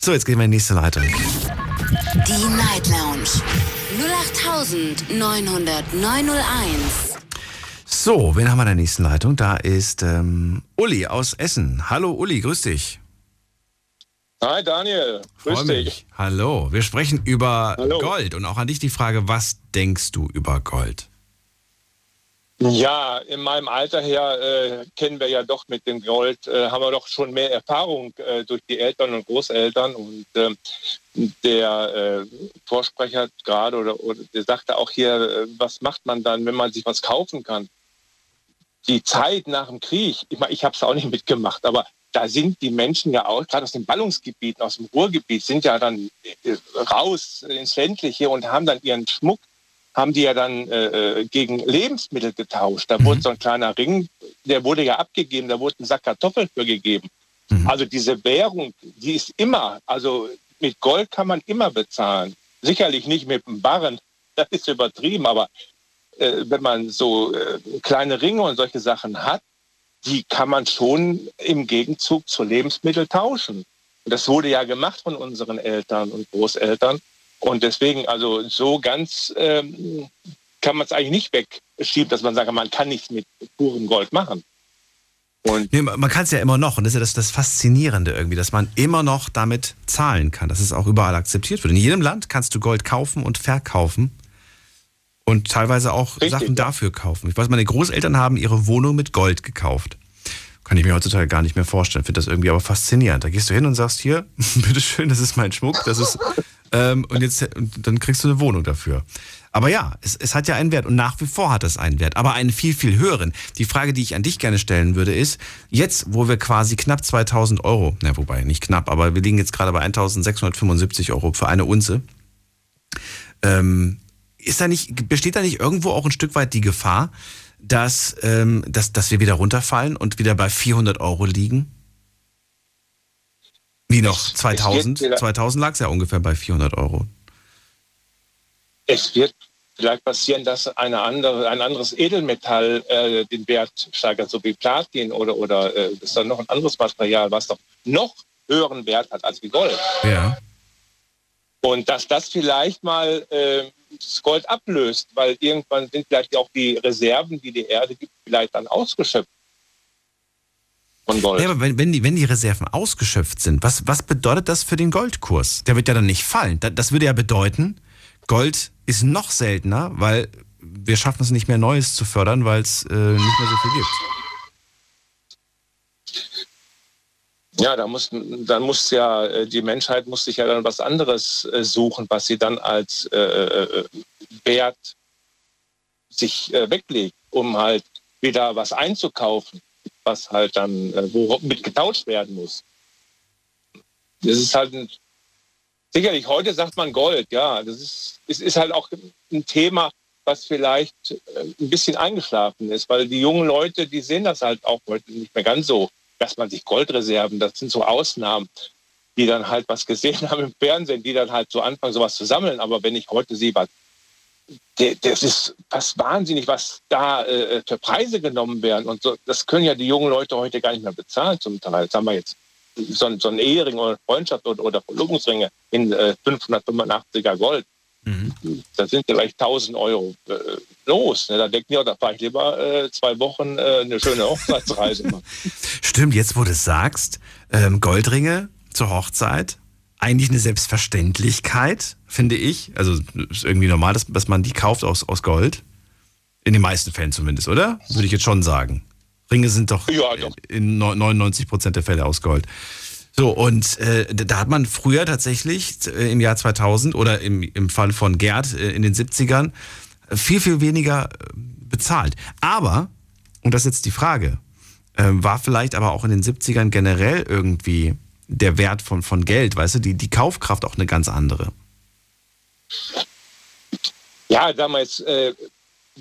So, jetzt gehen wir in die nächste Leitung. Die Night Lounge 0890901. So, wen haben wir in der nächsten Leitung? Da ist ähm, Uli aus Essen. Hallo Uli, grüß dich. Hi Daniel, grüß Freu dich. mich. Hallo. Wir sprechen über Hallo. Gold und auch an dich die Frage, was denkst du über Gold? Ja, in meinem Alter her äh, kennen wir ja doch mit dem Gold, äh, haben wir doch schon mehr Erfahrung äh, durch die Eltern und Großeltern. Und ähm, der äh, Vorsprecher gerade oder, oder der sagte auch hier, äh, was macht man dann, wenn man sich was kaufen kann? Die Zeit nach dem Krieg, ich meine, ich habe es auch nicht mitgemacht, aber da sind die Menschen ja auch, gerade aus den Ballungsgebieten, aus dem Ruhrgebiet, sind ja dann äh, raus ins Ländliche und haben dann ihren Schmuck haben die ja dann äh, äh, gegen Lebensmittel getauscht. Da mhm. wurde so ein kleiner Ring, der wurde ja abgegeben, da wurde ein Sack Kartoffeln für gegeben. Mhm. Also diese Währung, die ist immer, also mit Gold kann man immer bezahlen. Sicherlich nicht mit dem Barren, (laughs) das ist übertrieben, aber äh, wenn man so äh, kleine Ringe und solche Sachen hat, die kann man schon im Gegenzug zu Lebensmitteln tauschen. Und das wurde ja gemacht von unseren Eltern und Großeltern. Und deswegen, also so ganz ähm, kann man es eigentlich nicht wegschieben, dass man sagt, man kann nichts mit purem Gold machen. Nee, man kann es ja immer noch. Und das ist ja das, das Faszinierende irgendwie, dass man immer noch damit zahlen kann, dass es auch überall akzeptiert wird. In jedem Land kannst du Gold kaufen und verkaufen und teilweise auch Richtig, Sachen dafür kaufen. Ich weiß, meine Großeltern haben ihre Wohnung mit Gold gekauft. Kann ich mir heutzutage gar nicht mehr vorstellen. Finde das irgendwie aber faszinierend. Da gehst du hin und sagst, hier, (laughs) bitteschön, das ist mein Schmuck, das ist ähm, und jetzt dann kriegst du eine Wohnung dafür. Aber ja, es, es hat ja einen Wert und nach wie vor hat es einen Wert, aber einen viel, viel höheren. Die Frage, die ich an dich gerne stellen würde, ist, jetzt, wo wir quasi knapp 2000 Euro, na wobei nicht knapp, aber wir liegen jetzt gerade bei 1675 Euro für eine Unze, ähm, ist da nicht, besteht da nicht irgendwo auch ein Stück weit die Gefahr, dass, ähm, dass, dass wir wieder runterfallen und wieder bei 400 Euro liegen? Wie noch? 2000? 2000 lag es ja ungefähr bei 400 Euro. Es wird vielleicht passieren, dass eine andere, ein anderes Edelmetall äh, den Wert steigert, so wie Platin oder, oder äh, ist dann noch ein anderes Material, was doch noch höheren Wert hat als wie Gold. Ja. Und dass das vielleicht mal äh, das Gold ablöst, weil irgendwann sind vielleicht auch die Reserven, die die Erde gibt, vielleicht dann ausgeschöpft von Gold. Ja, aber wenn, wenn, die, wenn die Reserven ausgeschöpft sind, was, was bedeutet das für den Goldkurs? Der wird ja dann nicht fallen. Das würde ja bedeuten, Gold ist noch seltener, weil wir schaffen es nicht mehr Neues zu fördern, weil es äh, nicht mehr so viel gibt. Ja, da muss, dann muss ja, äh, die Menschheit muss sich ja dann was anderes äh, suchen, was sie dann als äh, äh, Wert sich äh, weglegt, um halt wieder was einzukaufen was halt dann, äh, mit getauscht werden muss. Das ist halt ein, sicherlich heute sagt man Gold, ja. Das ist, es ist halt auch ein Thema, was vielleicht ein bisschen eingeschlafen ist, weil die jungen Leute, die sehen das halt auch heute nicht mehr ganz so, dass man sich Goldreserven, das sind so Ausnahmen, die dann halt was gesehen (laughs) haben im Fernsehen, die dann halt so anfangen, sowas zu sammeln. Aber wenn ich heute sehe, was das ist fast wahnsinnig, was da äh, für Preise genommen werden. Und so, das können ja die jungen Leute heute gar nicht mehr bezahlen zum Teil. Haben wir jetzt so, so ein Ehering oder Freundschaft oder, oder Verlobungsringe in äh, 585er Gold. Mhm. Da sind vielleicht 1000 Euro äh, los. Ne? Da denken ja, da fahre ich lieber äh, zwei Wochen äh, eine schöne Hochzeitsreise. (laughs) Stimmt, jetzt wo du es sagst, ähm, Goldringe zur Hochzeit, eigentlich eine Selbstverständlichkeit, finde ich. Also ist irgendwie normal, dass, dass man die kauft aus, aus Gold. In den meisten Fällen zumindest, oder? Würde ich jetzt schon sagen. Ringe sind doch, ja, doch. in 99 Prozent der Fälle aus Gold. So, und äh, da hat man früher tatsächlich äh, im Jahr 2000 oder im, im Fall von Gerd äh, in den 70ern viel, viel weniger äh, bezahlt. Aber, und das ist jetzt die Frage, äh, war vielleicht aber auch in den 70ern generell irgendwie der Wert von, von Geld, weißt du, die, die Kaufkraft auch eine ganz andere. Ja, damals, äh,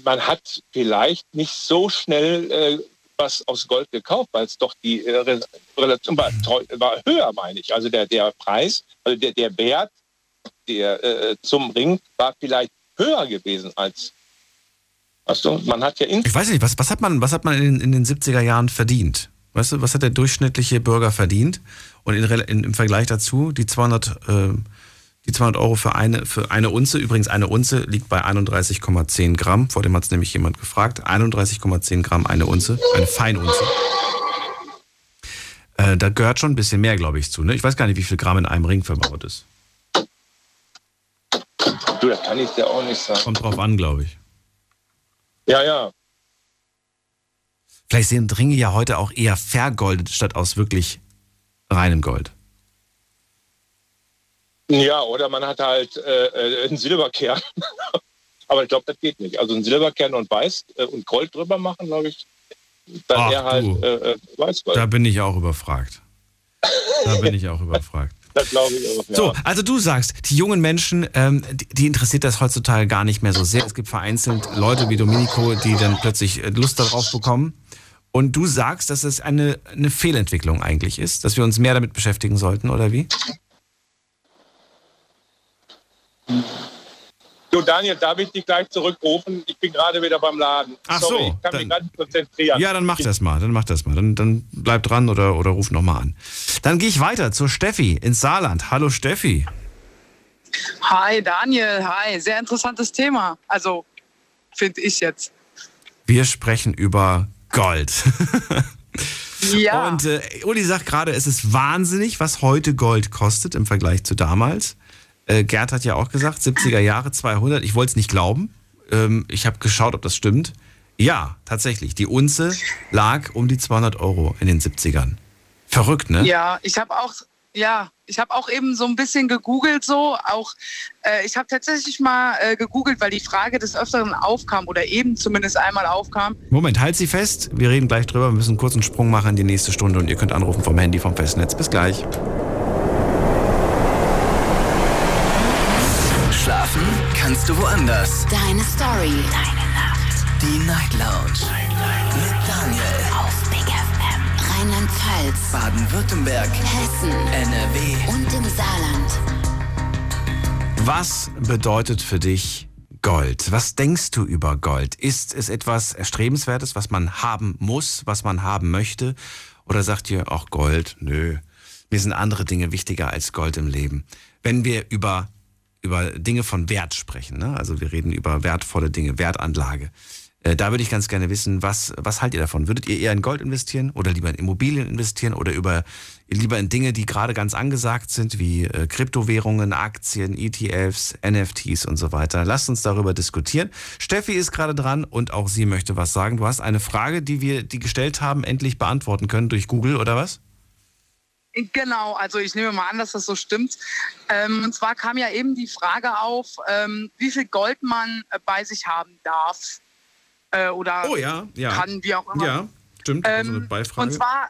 man hat vielleicht nicht so schnell äh, was aus Gold gekauft, weil es doch die äh, Relation war, war, höher, meine ich. Also der, der Preis, also der, der Wert der, äh, zum Ring war vielleicht höher gewesen als. Weißt du, man hat ja Ich weiß nicht, was, was hat man, was hat man in, in den 70er Jahren verdient? Weißt du, was hat der durchschnittliche Bürger verdient? Und in, in, im Vergleich dazu, die 200, äh, die 200 Euro für eine, für eine Unze, übrigens eine Unze liegt bei 31,10 Gramm, vor dem hat es nämlich jemand gefragt, 31,10 Gramm eine Unze, eine Feinunze. Äh, da gehört schon ein bisschen mehr, glaube ich, zu. Ne? Ich weiß gar nicht, wie viel Gramm in einem Ring verbaut ist. Du, das kann ich dir auch nicht sagen. Kommt drauf an, glaube ich. Ja, ja. Vielleicht sind Ringe ja heute auch eher vergoldet statt aus wirklich reinem Gold. Ja, oder man hat halt äh, einen Silberkern. (laughs) Aber ich glaube, das geht nicht. Also einen Silberkern und Weiß äh, und Gold drüber machen, glaube ich, dann Ach, eher halt äh, äh, Weißgold. Da bin ich auch überfragt. Da (laughs) bin ich auch überfragt. Das glaube ich auch. Ja. So, also du sagst, die jungen Menschen, ähm, die, die interessiert das heutzutage gar nicht mehr so sehr. Es gibt vereinzelt Leute wie Domenico, die dann plötzlich äh, Lust darauf bekommen. Und du sagst, dass es eine, eine Fehlentwicklung eigentlich ist, dass wir uns mehr damit beschäftigen sollten, oder wie? Du Daniel, darf ich dich gleich zurückrufen? Ich bin gerade wieder beim Laden. Ach Sorry, so, ich kann mich dann- ganz konzentrieren. Ja, dann mach das mal, dann mach das mal. Dann, dann bleib dran oder, oder ruf nochmal an. Dann gehe ich weiter zur Steffi ins Saarland. Hallo Steffi. Hi Daniel, hi. Sehr interessantes Thema. Also, finde ich jetzt. Wir sprechen über Gold. (laughs) Ja. Und äh, Uli sagt gerade, es ist wahnsinnig, was heute Gold kostet im Vergleich zu damals. Äh, Gerd hat ja auch gesagt, 70er Jahre 200. Ich wollte es nicht glauben. Ähm, ich habe geschaut, ob das stimmt. Ja, tatsächlich. Die Unze lag um die 200 Euro in den 70ern. Verrückt, ne? Ja, ich habe auch, ja, ich habe auch eben so ein bisschen gegoogelt so. Auch, äh, ich habe tatsächlich mal äh, gegoogelt, weil die Frage des Öfteren aufkam oder eben zumindest einmal aufkam. Moment, halt sie fest. Wir reden gleich drüber. Wir müssen einen kurzen Sprung machen in die nächste Stunde und ihr könnt anrufen vom Handy vom Festnetz. Bis gleich. Schlafen kannst du woanders. Deine Story. Deine Nacht. Die Night Lounge. Mit Daniel. Auf Big FM. Rheinland-Pfalz. Baden-Württemberg. Hessen. NRW. Und im Saarland. Was bedeutet für dich Gold? Was denkst du über Gold? Ist es etwas Erstrebenswertes, was man haben muss, was man haben möchte? Oder sagt ihr, auch Gold, nö, mir sind andere Dinge wichtiger als Gold im Leben? Wenn wir über, über Dinge von Wert sprechen, ne? also wir reden über wertvolle Dinge, Wertanlage, äh, da würde ich ganz gerne wissen, was, was haltet ihr davon? Würdet ihr eher in Gold investieren oder lieber in Immobilien investieren oder über, lieber in Dinge, die gerade ganz angesagt sind, wie äh, Kryptowährungen, Aktien, ETFs, NFTs und so weiter? Lasst uns darüber diskutieren. Steffi ist gerade dran und auch sie möchte was sagen. Du hast eine Frage, die wir, die gestellt haben, endlich beantworten können durch Google oder was? Genau, also ich nehme mal an, dass das so stimmt. Ähm, und zwar kam ja eben die Frage auf, ähm, wie viel Gold man äh, bei sich haben darf. Äh, oder Oh ja, ja. kann, wie auch immer. Ja, stimmt. Ähm, also eine Beifrage. Und zwar,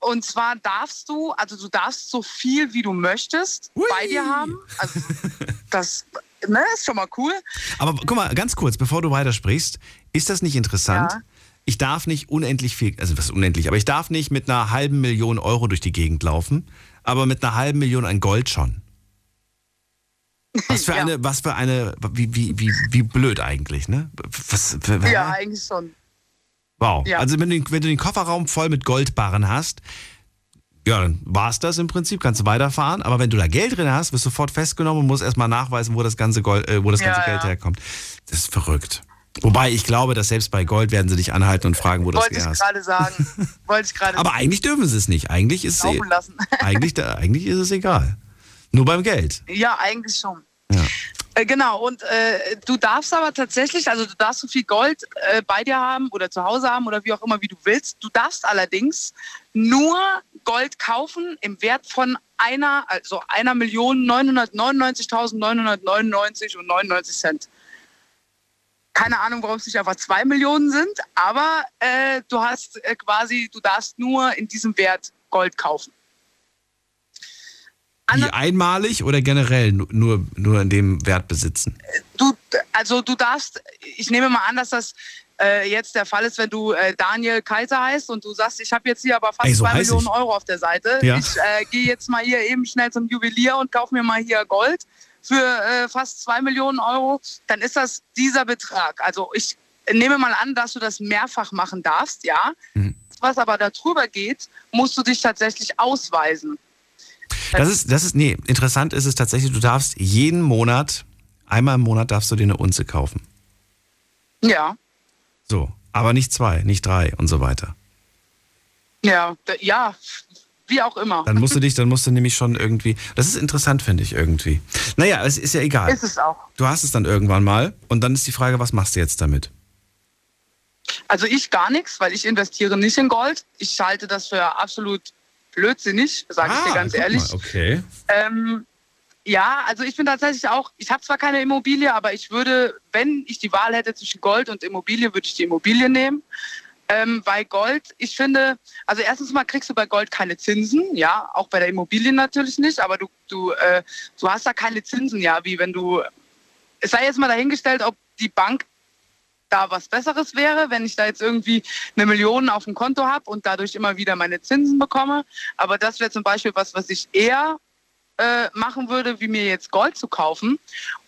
und zwar darfst du, also du darfst so viel wie du möchtest bei dir haben. Also (laughs) das ne, ist schon mal cool. Aber guck mal, ganz kurz, bevor du weitersprichst, ist das nicht interessant? Ja. Ich darf nicht unendlich viel, also was unendlich, aber ich darf nicht mit einer halben Million Euro durch die Gegend laufen, aber mit einer halben Million an Gold schon. Was für (laughs) Ja. eine, was für eine, wie, wie, wie, wie blöd eigentlich, ne? Was, für, Ja, eigentlich schon. Wow. Ja. Also wenn du, wenn du den Kofferraum voll mit Goldbarren hast, ja, dann war's das im Prinzip, kannst du weiterfahren. Aber wenn du da Geld drin hast, wirst du sofort festgenommen und musst erstmal nachweisen, wo das ganze, Gold, äh, wo das ganze ja. Geld herkommt. Das ist verrückt. Wobei ich glaube, dass selbst bei Gold werden sie dich anhalten und fragen, wo das Wollte ich her ist. gerade sagen. (laughs) Wollte ich gerade Aber eigentlich dürfen sie es nicht. Eigentlich ist, lassen. (laughs) eigentlich, eigentlich ist es egal. Nur beim Geld. Ja, eigentlich schon. Ja. Äh, genau, und äh, du darfst aber tatsächlich, also du darfst so viel Gold äh, bei dir haben oder zu Hause haben oder wie auch immer, wie du willst. Du darfst allerdings nur Gold kaufen im Wert von einer, also einer Million 999.999 und 99 Cent. Keine Ahnung, warum es nicht einfach zwei Millionen sind, aber äh, du hast äh, quasi, du darfst nur in diesem Wert Gold kaufen. Die einmalig oder generell nu- nur, nur in dem Wert besitzen? du, also du darfst, ich nehme mal an, dass das äh, jetzt der Fall ist, wenn du äh, Daniel Kaiser heißt und du sagst, ich habe jetzt hier aber fast Ey, so zwei Millionen ich. Euro auf der Seite. Ja. Ich äh, gehe jetzt mal hier eben schnell zum Juwelier und kaufe mir mal hier Gold für äh, fast zwei Millionen Euro. Dann ist das dieser Betrag. Also ich nehme mal an, dass du das mehrfach machen darfst, ja. Mhm. Was aber darüber geht, musst du dich tatsächlich ausweisen. Das ist, das ist, nee, interessant ist es tatsächlich, du darfst jeden Monat, einmal im Monat darfst du dir eine Unze kaufen. Ja, So. Aber nicht zwei, nicht drei und so weiter. ja, ja, wie auch immer. Dann musst du dich, dann musst du nämlich schon irgendwie. Das ist interessant, finde ich irgendwie. Naja, es ist ja egal. Ist es auch. Du hast es dann irgendwann mal und dann ist die Frage, was machst du jetzt damit? Also ich gar nichts, weil ich investiere nicht in Gold. Ich halte das für absolut blödsinnig, sage ich dir ganz Ah, guck ehrlich. Mal, okay. Ähm, ja, also ich bin tatsächlich auch, ich habe zwar keine Immobilie, aber ich würde, wenn ich die Wahl hätte zwischen Gold und Immobilie, würde ich die Immobilie nehmen. Ähm, bei Gold, ich finde, also erstens mal kriegst du bei Gold keine Zinsen, ja, auch bei der Immobilie natürlich nicht, aber du, du, äh, du hast da keine Zinsen, ja, wie wenn du, es sei jetzt mal dahingestellt, ob die Bank da was Besseres wäre, wenn ich da jetzt irgendwie eine Million auf dem Konto habe und dadurch immer wieder meine Zinsen bekomme. Aber das wäre zum Beispiel was, was ich eher äh, machen würde, wie mir jetzt Gold zu kaufen.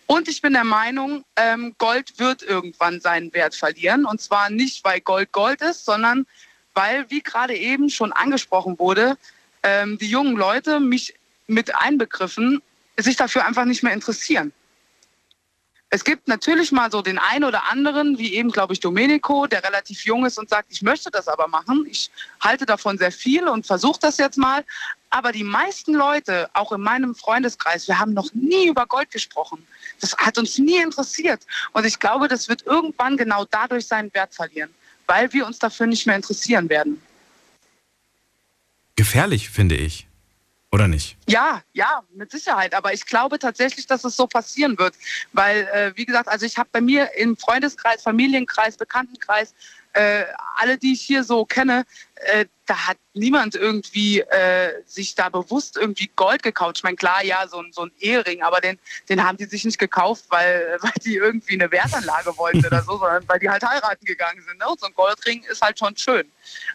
Und ich bin der Meinung, ähm, Gold wird irgendwann seinen Wert verlieren. Und zwar nicht, weil Gold Gold ist, sondern weil, wie gerade eben schon angesprochen wurde, ähm, die jungen Leute, mich mit einbegriffen, sich dafür einfach nicht mehr interessieren. Es gibt natürlich mal so den einen oder anderen, wie eben, glaube ich, Domenico, der relativ jung ist und sagt, ich möchte das aber machen. Ich halte davon sehr viel und versuche das jetzt mal. Aber die meisten Leute, auch in meinem Freundeskreis, wir haben noch nie über Gold gesprochen. Das hat uns nie interessiert. Und ich glaube, das wird irgendwann genau dadurch seinen Wert verlieren, weil wir uns dafür nicht mehr interessieren werden. Gefährlich, finde ich. Oder nicht? Ja, ja, mit Sicherheit. Aber ich glaube tatsächlich, dass es so passieren wird. Weil, äh, wie gesagt, also ich habe bei mir im Freundeskreis, Familienkreis, Bekanntenkreis, äh, alle, die ich hier so kenne, äh, da hat niemand irgendwie äh, sich da bewusst irgendwie Gold gekauft. Ich meine, klar, ja, so, ein- so ein Ehering, aber den, den haben die sich nicht gekauft, weil, (laughs) weil die irgendwie eine Wertanlage wollten oder so, sondern weil die halt heiraten gegangen sind. Ne? Und so ein Goldring ist halt schon schön.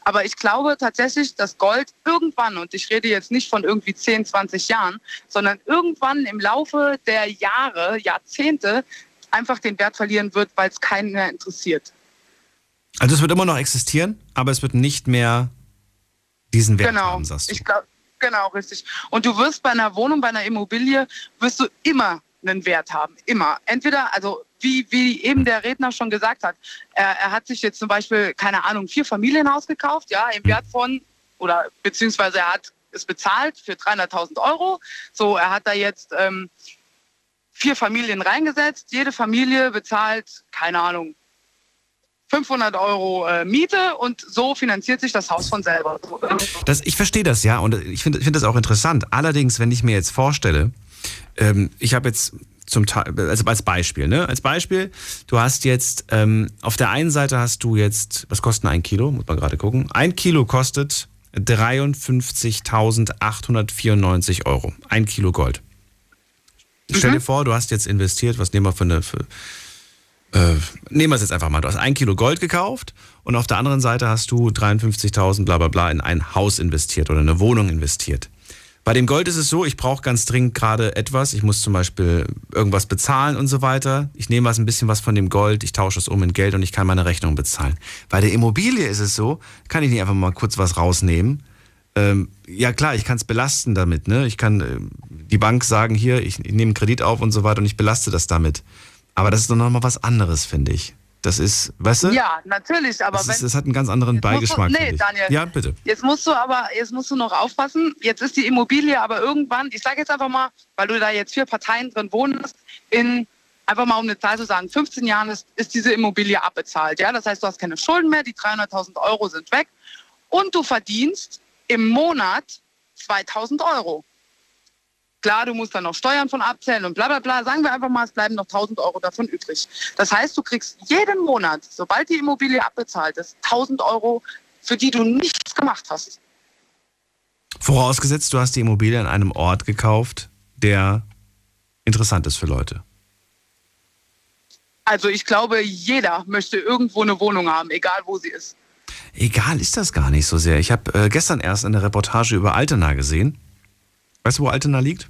Aber ich glaube tatsächlich, dass Gold irgendwann, und ich rede jetzt nicht von irgendwie 10, 20 Jahren, sondern irgendwann im Laufe der Jahre, Jahrzehnte einfach den Wert verlieren wird, weil es keinen mehr interessiert. Also es wird immer noch existieren, aber es wird nicht mehr diesen Wert genau. haben, sagst du. Ich glaub, genau, richtig. Und du wirst bei einer Wohnung, bei einer Immobilie, wirst du immer einen Wert haben. Immer. Entweder, also wie, wie eben der Redner schon gesagt hat, er, er hat sich jetzt zum Beispiel, keine Ahnung, vier Familienhaus gekauft, ja, im Wert von, oder beziehungsweise er hat es bezahlt für 300.000 Euro. So, er hat da jetzt ähm, vier Familien reingesetzt. Jede Familie bezahlt, keine Ahnung, 500 Euro äh, Miete und so finanziert sich das Haus von selber. Das, ich verstehe das ja und ich finde find das auch interessant. Allerdings, wenn ich mir jetzt vorstelle, ähm, ich habe jetzt zum Teil, also als Beispiel, ne? Als Beispiel, du hast jetzt, ähm, auf der einen Seite hast du jetzt, was kostet ein Kilo? Muss man gerade gucken. Ein Kilo kostet 53.894 Euro. Ein Kilo Gold. Stell dir vor, du hast jetzt investiert, was nehmen wir für eine, für, äh, nehmen wir es jetzt einfach mal. Du hast ein Kilo Gold gekauft und auf der anderen Seite hast du 53.000 bla bla bla in ein Haus investiert oder eine Wohnung investiert. Bei dem Gold ist es so, ich brauche ganz dringend gerade etwas. Ich muss zum Beispiel irgendwas bezahlen und so weiter. Ich nehme was ein bisschen was von dem Gold, ich tausche es um in Geld und ich kann meine Rechnung bezahlen. Bei der Immobilie ist es so, kann ich nicht einfach mal kurz was rausnehmen. Ähm, ja klar, ich kann es belasten damit. Ne? Ich kann äh, die Bank sagen, hier, ich, ich nehme einen Kredit auf und so weiter und ich belaste das damit. Aber das ist doch nochmal was anderes, finde ich. Das ist, weißt du? Ja, natürlich, aber das, wenn ist, das hat einen ganz anderen musst du- Beigeschmack. nee. Daniel. Ja, bitte. Jetzt musst du aber, jetzt musst du noch aufpassen. Jetzt ist die Immobilie aber irgendwann, ich sage jetzt einfach mal, weil du da jetzt vier Parteien drin wohnst, in einfach mal um eine Zahl zu sagen, 15 Jahren ist, ist diese Immobilie abbezahlt. Ja, das heißt, du hast keine Schulden mehr, die 300.000 Euro sind weg und du verdienst im Monat 2.000 Euro. Klar, du musst dann noch Steuern von abzählen und bla bla bla. Sagen wir einfach mal, es bleiben noch 1000 Euro davon übrig. Das heißt, du kriegst jeden Monat, sobald die Immobilie abbezahlt ist, 1000 Euro, für die du nichts gemacht hast. Vorausgesetzt, du hast die Immobilie an einem Ort gekauft, der interessant ist für Leute. Also ich glaube, jeder möchte irgendwo eine Wohnung haben, egal wo sie ist. Egal ist das gar nicht so sehr. Ich habe äh, gestern erst eine Reportage über Altena gesehen. Weißt du, wo Altena liegt?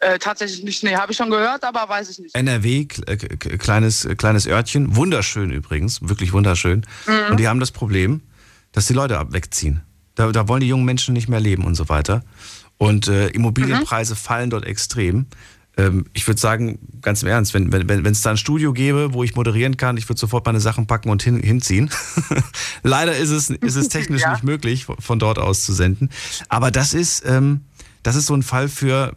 Äh, tatsächlich nicht, nee, habe ich schon gehört, aber weiß ich nicht. NRW, äh, kleines, äh, kleines Örtchen. Wunderschön übrigens, wirklich wunderschön. Mhm. Und die haben das Problem, dass die Leute wegziehen. Da, da wollen die jungen Menschen nicht mehr leben und so weiter. Und äh, Immobilienpreise fallen dort extrem. Ähm, ich würde sagen, ganz im Ernst, wenn es wenn, wenn, da ein Studio gäbe, wo ich moderieren kann, ich würde sofort meine Sachen packen und hin, hinziehen. (laughs) Leider ist es, ist es (laughs) technisch Ja. nicht möglich, von- dort aus zu senden. Aber das ist, ähm, das ist so ein Fall für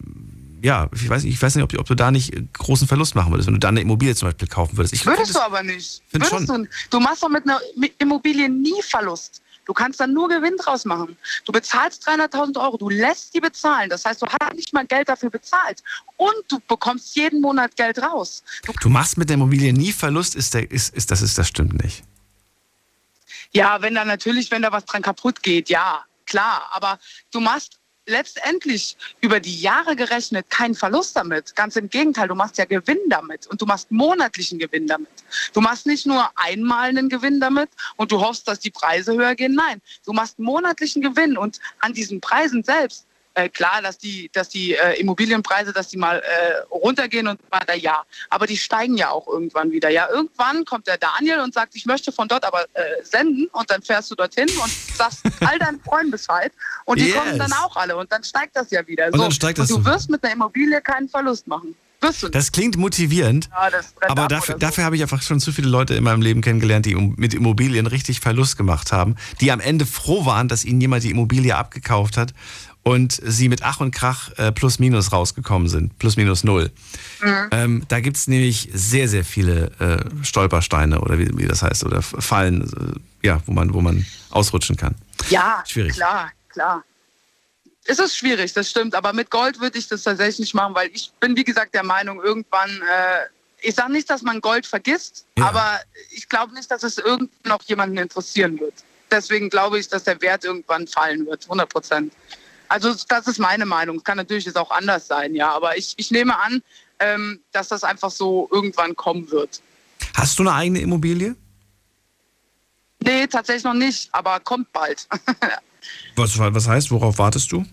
ja, ich weiß, ich weiß nicht, ob, ob du da nicht großen Verlust machen würdest, wenn du da eine Immobilie zum Beispiel kaufen würdest. Ich Würdest find du aber nicht. Würdest du, du machst doch mit einer Immobilie nie Verlust. Du kannst dann nur Gewinn draus machen. Du bezahlst 300.000 Euro, du lässt die bezahlen. Das heißt, du hast nicht mal Geld dafür bezahlt. Und du bekommst jeden Monat Geld raus. Du, Du machst mit der Immobilie nie Verlust, ist der, ist, ist, das, ist, das stimmt nicht. ja, wenn da natürlich, wenn da was dran kaputt geht, ja, klar. Aber du machst letztendlich über die Jahre gerechnet keinen Verlust damit. Ganz im Gegenteil, du machst ja Gewinn damit und du machst monatlichen Gewinn damit. Du machst nicht nur einmal einen Gewinn damit und du hoffst, dass die Preise höher gehen. Nein, du machst monatlichen Gewinn und an diesen Preisen selbst äh, klar, dass die, dass die äh, Immobilienpreise, dass die mal äh, runtergehen und so weiter, ja. Aber die steigen ja auch irgendwann wieder. Ja, irgendwann kommt der Daniel und sagt, ich möchte von dort aber äh, senden und dann fährst du dorthin und sagst (laughs) all deinen Freunden Bescheid und die Yes. kommen dann auch alle und dann steigt das ja wieder. Und dann steigt das und du so. wirst mit einer Immobilie keinen Verlust machen. Das klingt motivierend, Ja, das aber ab dafür, so. dafür habe ich einfach schon zu viele Leute in meinem Leben kennengelernt, die mit Immobilien richtig Verlust gemacht haben, die am Ende froh waren, dass ihnen jemand die Immobilie abgekauft hat und sie mit Ach und Krach äh, plus minus rausgekommen sind, plus minus null. Mhm. Ähm, da gibt es nämlich sehr, sehr viele äh, Stolpersteine oder wie, wie das heißt, oder Fallen, äh, ja, wo man, wo man ausrutschen kann. Ja, Schwierig. klar, klar. Es ist schwierig, das stimmt. Aber mit Gold würde ich das tatsächlich nicht machen, weil ich bin, wie gesagt, der Meinung, irgendwann, äh, ich sage nicht, dass man Gold vergisst, Ja. aber ich glaube nicht, dass es irgendwann noch jemanden interessieren wird. Deswegen glaube ich, dass der Wert irgendwann fallen wird, 100 Prozent. Also das ist meine Meinung. Es kann natürlich jetzt auch anders sein, ja. Aber ich, ich nehme an, ähm, dass das einfach so irgendwann kommen wird. Hast du eine eigene Immobilie? Nee, tatsächlich noch nicht, aber kommt bald. (laughs) Was, was heißt, worauf wartest du?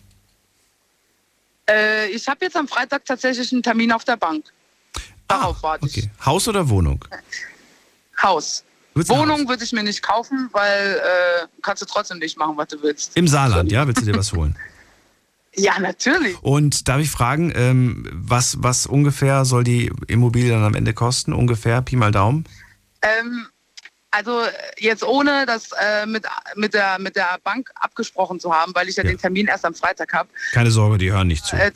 Äh, ich habe jetzt am Freitag tatsächlich einen Termin auf der Bank. Darauf warte ich. Ah, Okay. Haus oder Wohnung? (laughs) Haus. Wohnung würde ich mir nicht kaufen, weil äh, kannst du trotzdem nicht machen, was du willst. Im Saarland, ja? Willst du dir was holen? (laughs) Ja, natürlich. Und darf ich fragen, ähm, was, was ungefähr soll die Immobilie dann am Ende kosten? Ungefähr, Pi mal Daumen? Ähm, also äh, jetzt ohne das äh, mit, mit, der, mit der Bank abgesprochen zu haben, weil ich ja, Ja. den Termin erst am Freitag habe. Keine Sorge, die hören nicht zu. Äh,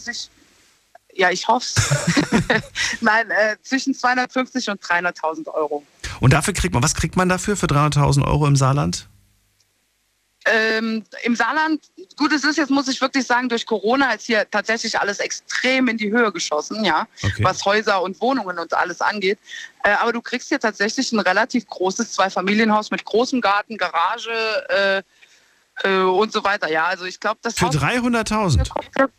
ja, ich hoffe (laughs) (laughs) Nein, äh, zwischen 250 und 300.000 Euro. Und dafür kriegt man, was kriegt man dafür für 300.000 Euro im Saarland? Ähm, Im Saarland, gut, es ist jetzt, muss ich wirklich sagen, durch Corona ist hier tatsächlich alles extrem in die Höhe geschossen, ja, Okay. was Häuser und Wohnungen und alles angeht. Äh, aber du kriegst hier tatsächlich ein relativ großes Zweifamilienhaus mit großem Garten, Garage äh, äh, und so weiter. Ja, also ich glaube, das Für Haus 300.000? für,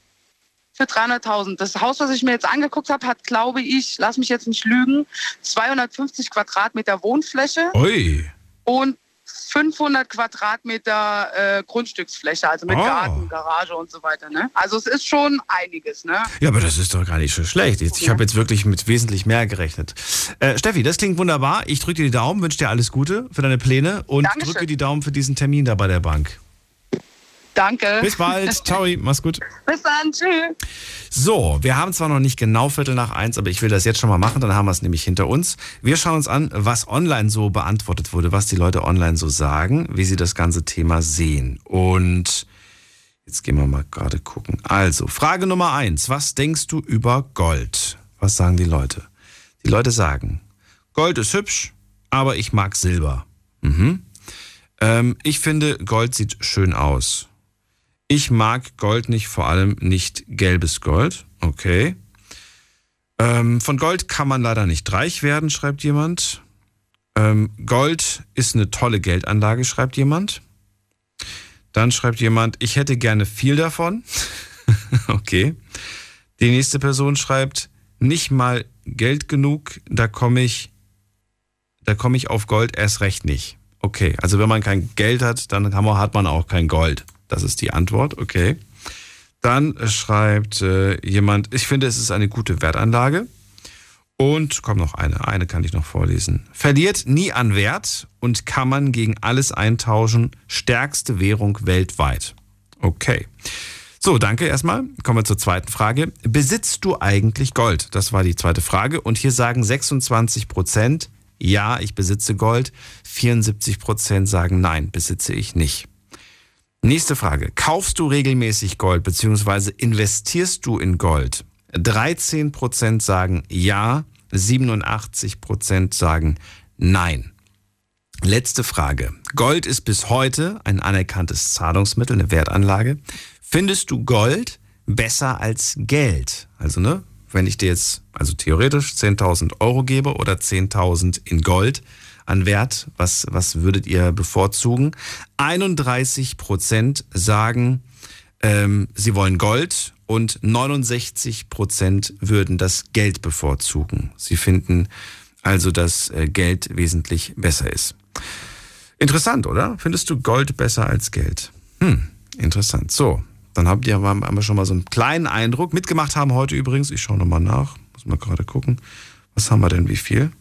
für 300.000. Das Haus, was ich mir jetzt angeguckt habe, hat, glaube ich, lass mich jetzt nicht lügen, 250 Quadratmeter Wohnfläche Ui. und 500 Quadratmeter äh, Grundstücksfläche, also mit Oh. Garten, Garage und so weiter. Ne? Also es ist schon einiges. Ne? Ja, aber das ist doch gar nicht so schlecht. Jetzt, ich habe jetzt wirklich mit wesentlich mehr gerechnet. Äh, Steffi, das klingt wunderbar. Ich drücke dir die Daumen, wünsche dir alles Gute für deine Pläne und Dankeschön. drücke die Daumen für diesen Termin da bei der Bank. Danke. Bis bald. (laughs) Ciao, mach's gut. Bis dann. Tschüss. So, wir haben zwar noch nicht genau Viertel nach eins, aber ich will das jetzt schon mal machen, dann haben wir es nämlich hinter uns. Wir schauen uns an, was online so beantwortet wurde, was die Leute online so sagen, wie sie das ganze Thema sehen. Und jetzt gehen wir mal gerade gucken. Also, Frage Nummer eins. Was denkst du über Gold? Was sagen die Leute? Die Leute sagen, Gold ist hübsch, aber ich mag Silber. Mhm. Ähm, ich finde, Gold sieht schön aus. Ich mag Gold nicht, vor allem nicht gelbes Gold. Okay. Ähm, von Gold kann man leider nicht reich werden, schreibt jemand. Ähm, Gold ist eine tolle Geldanlage, schreibt jemand. Dann schreibt jemand, ich hätte gerne viel davon. (laughs) okay. Die nächste Person schreibt, nicht mal Geld genug, da komme ich, da komme ich auf Gold erst recht nicht. Okay, also wenn man kein Geld hat, dann hat man auch kein Gold. Das ist die Antwort, okay. Dann schreibt äh, jemand, ich finde, es ist eine gute Wertanlage. Und kommt noch eine, eine kann ich noch vorlesen. Verliert nie an Wert und kann man gegen alles eintauschen. Stärkste Währung weltweit. Okay. So, danke erstmal. Kommen wir zur zweiten Frage. Besitzt du eigentlich Gold? Das war die zweite Frage. Und hier sagen 26 Prozent, ja, ich besitze Gold. 74 Prozent sagen, nein, besitze ich nicht. Nächste Frage. Kaufst du regelmäßig Gold beziehungsweise investierst du in Gold? 13% sagen ja, 87% sagen nein. Letzte Frage. Gold ist bis heute ein anerkanntes Zahlungsmittel, eine Wertanlage. Findest du Gold besser als Geld? Also, ne, wenn ich dir jetzt, also theoretisch 10.000 Euro gebe oder 10.000 in Gold an Wert, was, was würdet ihr bevorzugen? 31 Prozent sagen, ähm, sie wollen Gold und 69 Prozent würden das Geld bevorzugen. Sie finden also, dass äh, Geld wesentlich besser ist. Interessant, oder? Findest du Gold besser als Geld? Hm, interessant. So, dann habt ihr, haben wir schon mal so einen kleinen Eindruck. Mitgemacht haben heute übrigens, ich schaue nochmal nach, muss mal gerade gucken. Was haben wir denn, wie viel?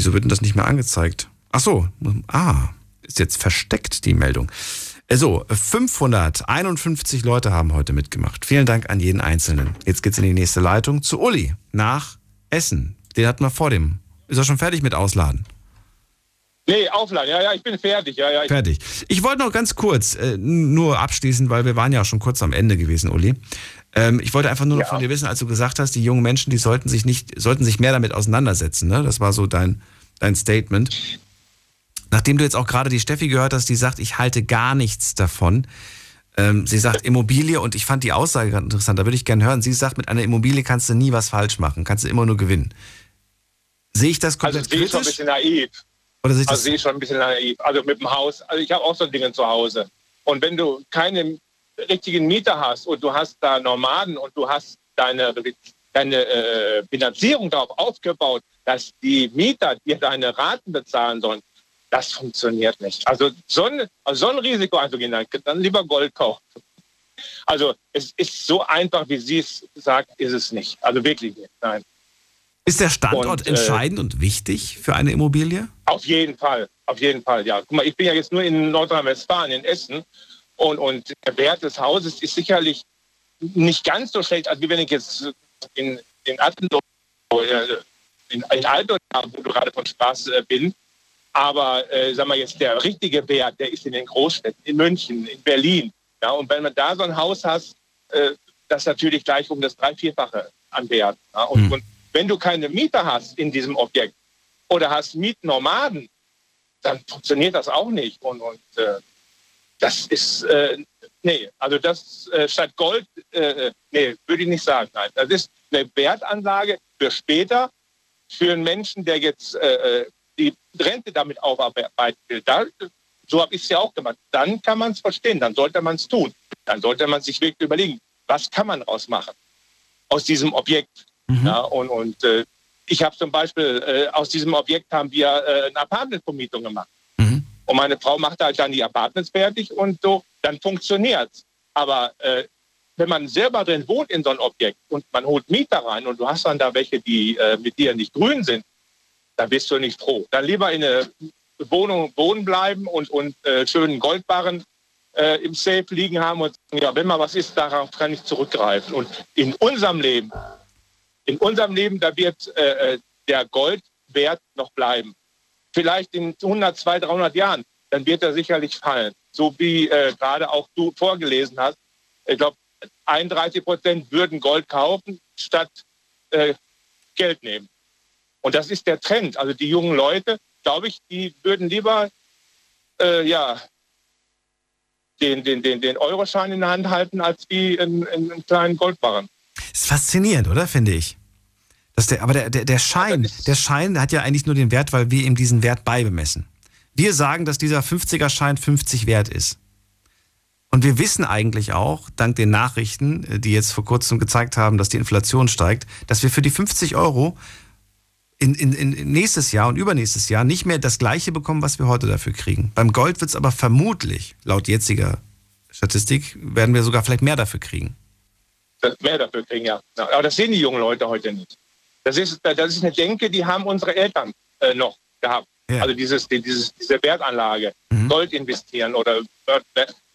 Wieso wird denn das nicht mehr angezeigt? Ach so, ah, ist jetzt versteckt die Meldung. So, 551 Leute haben heute mitgemacht. Vielen Dank an jeden Einzelnen. Jetzt geht's in die nächste Leitung zu Uli nach Essen. Den hatten wir vor dem. Ist er schon fertig mit Ausladen? Nee, aufladen. Ja, ja, ich bin fertig. Ja, ja. Fertig. Ich wollte noch ganz kurz, äh, nur abschließen, weil wir waren ja schon kurz am Ende gewesen, Uli. Ähm, ich wollte einfach nur noch von dir wissen, als du gesagt hast, die jungen Menschen, die sollten sich nicht, sollten sich mehr damit auseinandersetzen. Ne? Das war so dein, dein Statement. Nachdem du jetzt auch gerade die Steffi gehört hast, die sagt, ich halte gar nichts davon. Ähm, sie sagt Immobilie und ich fand die Aussage gerade interessant, da würde ich gerne hören. Sie sagt, mit einer Immobilie kannst du nie was falsch machen, kannst du immer nur gewinnen. Sehe ich das komplett also, sehe ich schon ein bisschen naiv. Oder sehe ich also das sehe ich schon ein bisschen naiv. Also mit dem Haus, also ich habe auch so Dinge zu Hause. Und wenn du keine richtigen Mieter hast und du hast da Nomaden und du hast deine, deine äh, Finanzierung darauf aufgebaut, dass die Mieter dir deine Raten bezahlen sollen, das funktioniert nicht. Also so ein, also so ein Risiko einzugehen, dann, dann lieber Gold kaufen. Also es ist so einfach, wie sie es sagt, ist es nicht. Also wirklich nicht. Nein. Ist der Standort Und, äh, entscheidend und wichtig für eine Immobilie? Auf jeden Fall, auf jeden Fall, ja. Guck mal, ich bin ja jetzt nur in Nordrhein-Westfalen, in Essen. Und, und der Wert des Hauses ist sicherlich nicht ganz so schlecht, als wenn ich jetzt in, in Attendorf, äh, in, in Altdorf, wo du gerade von Spaß äh, bin. Aber äh, sag mal jetzt, der richtige Wert, der ist in den Großstädten, in München, in Berlin. Ja, und wenn man da so ein Haus hast, äh, das natürlich gleich um das drei-, vierfache an Wert. Ja, und, Hm. und wenn du keine Mieter hast in diesem Objekt oder hast Mietnomaden, dann funktioniert das auch nicht. Und, und äh, das ist, äh, nee, also das äh, statt Gold, äh, nee, würde ich nicht sagen. Nein, das ist eine Wertanlage für später, für einen Menschen, der jetzt äh, die Rente damit aufarbeiten will. Da, so habe ich es ja auch gemacht. Dann kann man es verstehen, dann sollte man es tun. Dann sollte man sich wirklich überlegen, was kann man daraus machen aus diesem Objekt. Ja, und und äh, ich habe zum Beispiel äh, aus diesem Objekt haben wir äh, eine Apartmentvermietung gemacht. Und meine Frau macht halt dann die Apartments fertig und so, dann funktioniert's. Aber äh, wenn man selber drin wohnt in so ein Objekt und man holt Mieter rein und du hast dann da welche, die äh, mit dir nicht grün sind, dann bist du nicht froh. Dann lieber in eine Wohnung wohnen bleiben und, und äh, schönen Goldbarren äh, im Safe liegen haben und ja, wenn mal was ist, darauf kann ich zurückgreifen. Und in unserem Leben, in unserem Leben, da wird äh, äh, der Goldwert noch bleiben. Vielleicht in 100, 200, 300 Jahren, dann wird er sicherlich fallen. So wie äh, gerade auch du vorgelesen hast. Ich glaube, 31 Prozent würden Gold kaufen, statt äh, Geld nehmen. Und das ist der Trend. Also die jungen Leute, glaube ich, die würden lieber äh, ja, den, den, den, den Euroschein in der Hand halten, als wie einen, einen kleinen Goldbarren. Ist faszinierend, oder? Finde ich. Dass der, aber der, der, der Schein, der Schein hat ja eigentlich nur den Wert, weil wir ihm diesen Wert beibemessen. Wir sagen, dass dieser 50er-Schein 50 wert ist. Und wir wissen eigentlich auch, dank den Nachrichten, äh, die jetzt vor kurzem gezeigt haben, dass die Inflation steigt, dass wir für die 50 Euro in, in, in nächstes Jahr und übernächstes Jahr nicht mehr das gleiche bekommen, was wir heute dafür kriegen. Beim Gold wird es aber vermutlich, laut jetziger Statistik, werden wir sogar vielleicht mehr dafür kriegen. Mehr dafür kriegen, ja. Aber das sehen die jungen Leute heute nicht. Das ist, das ist eine Denke, die haben unsere Eltern äh, noch gehabt. Ja. Also dieses, die- dieses, diese Wertanlage, Mhm. Gold investieren oder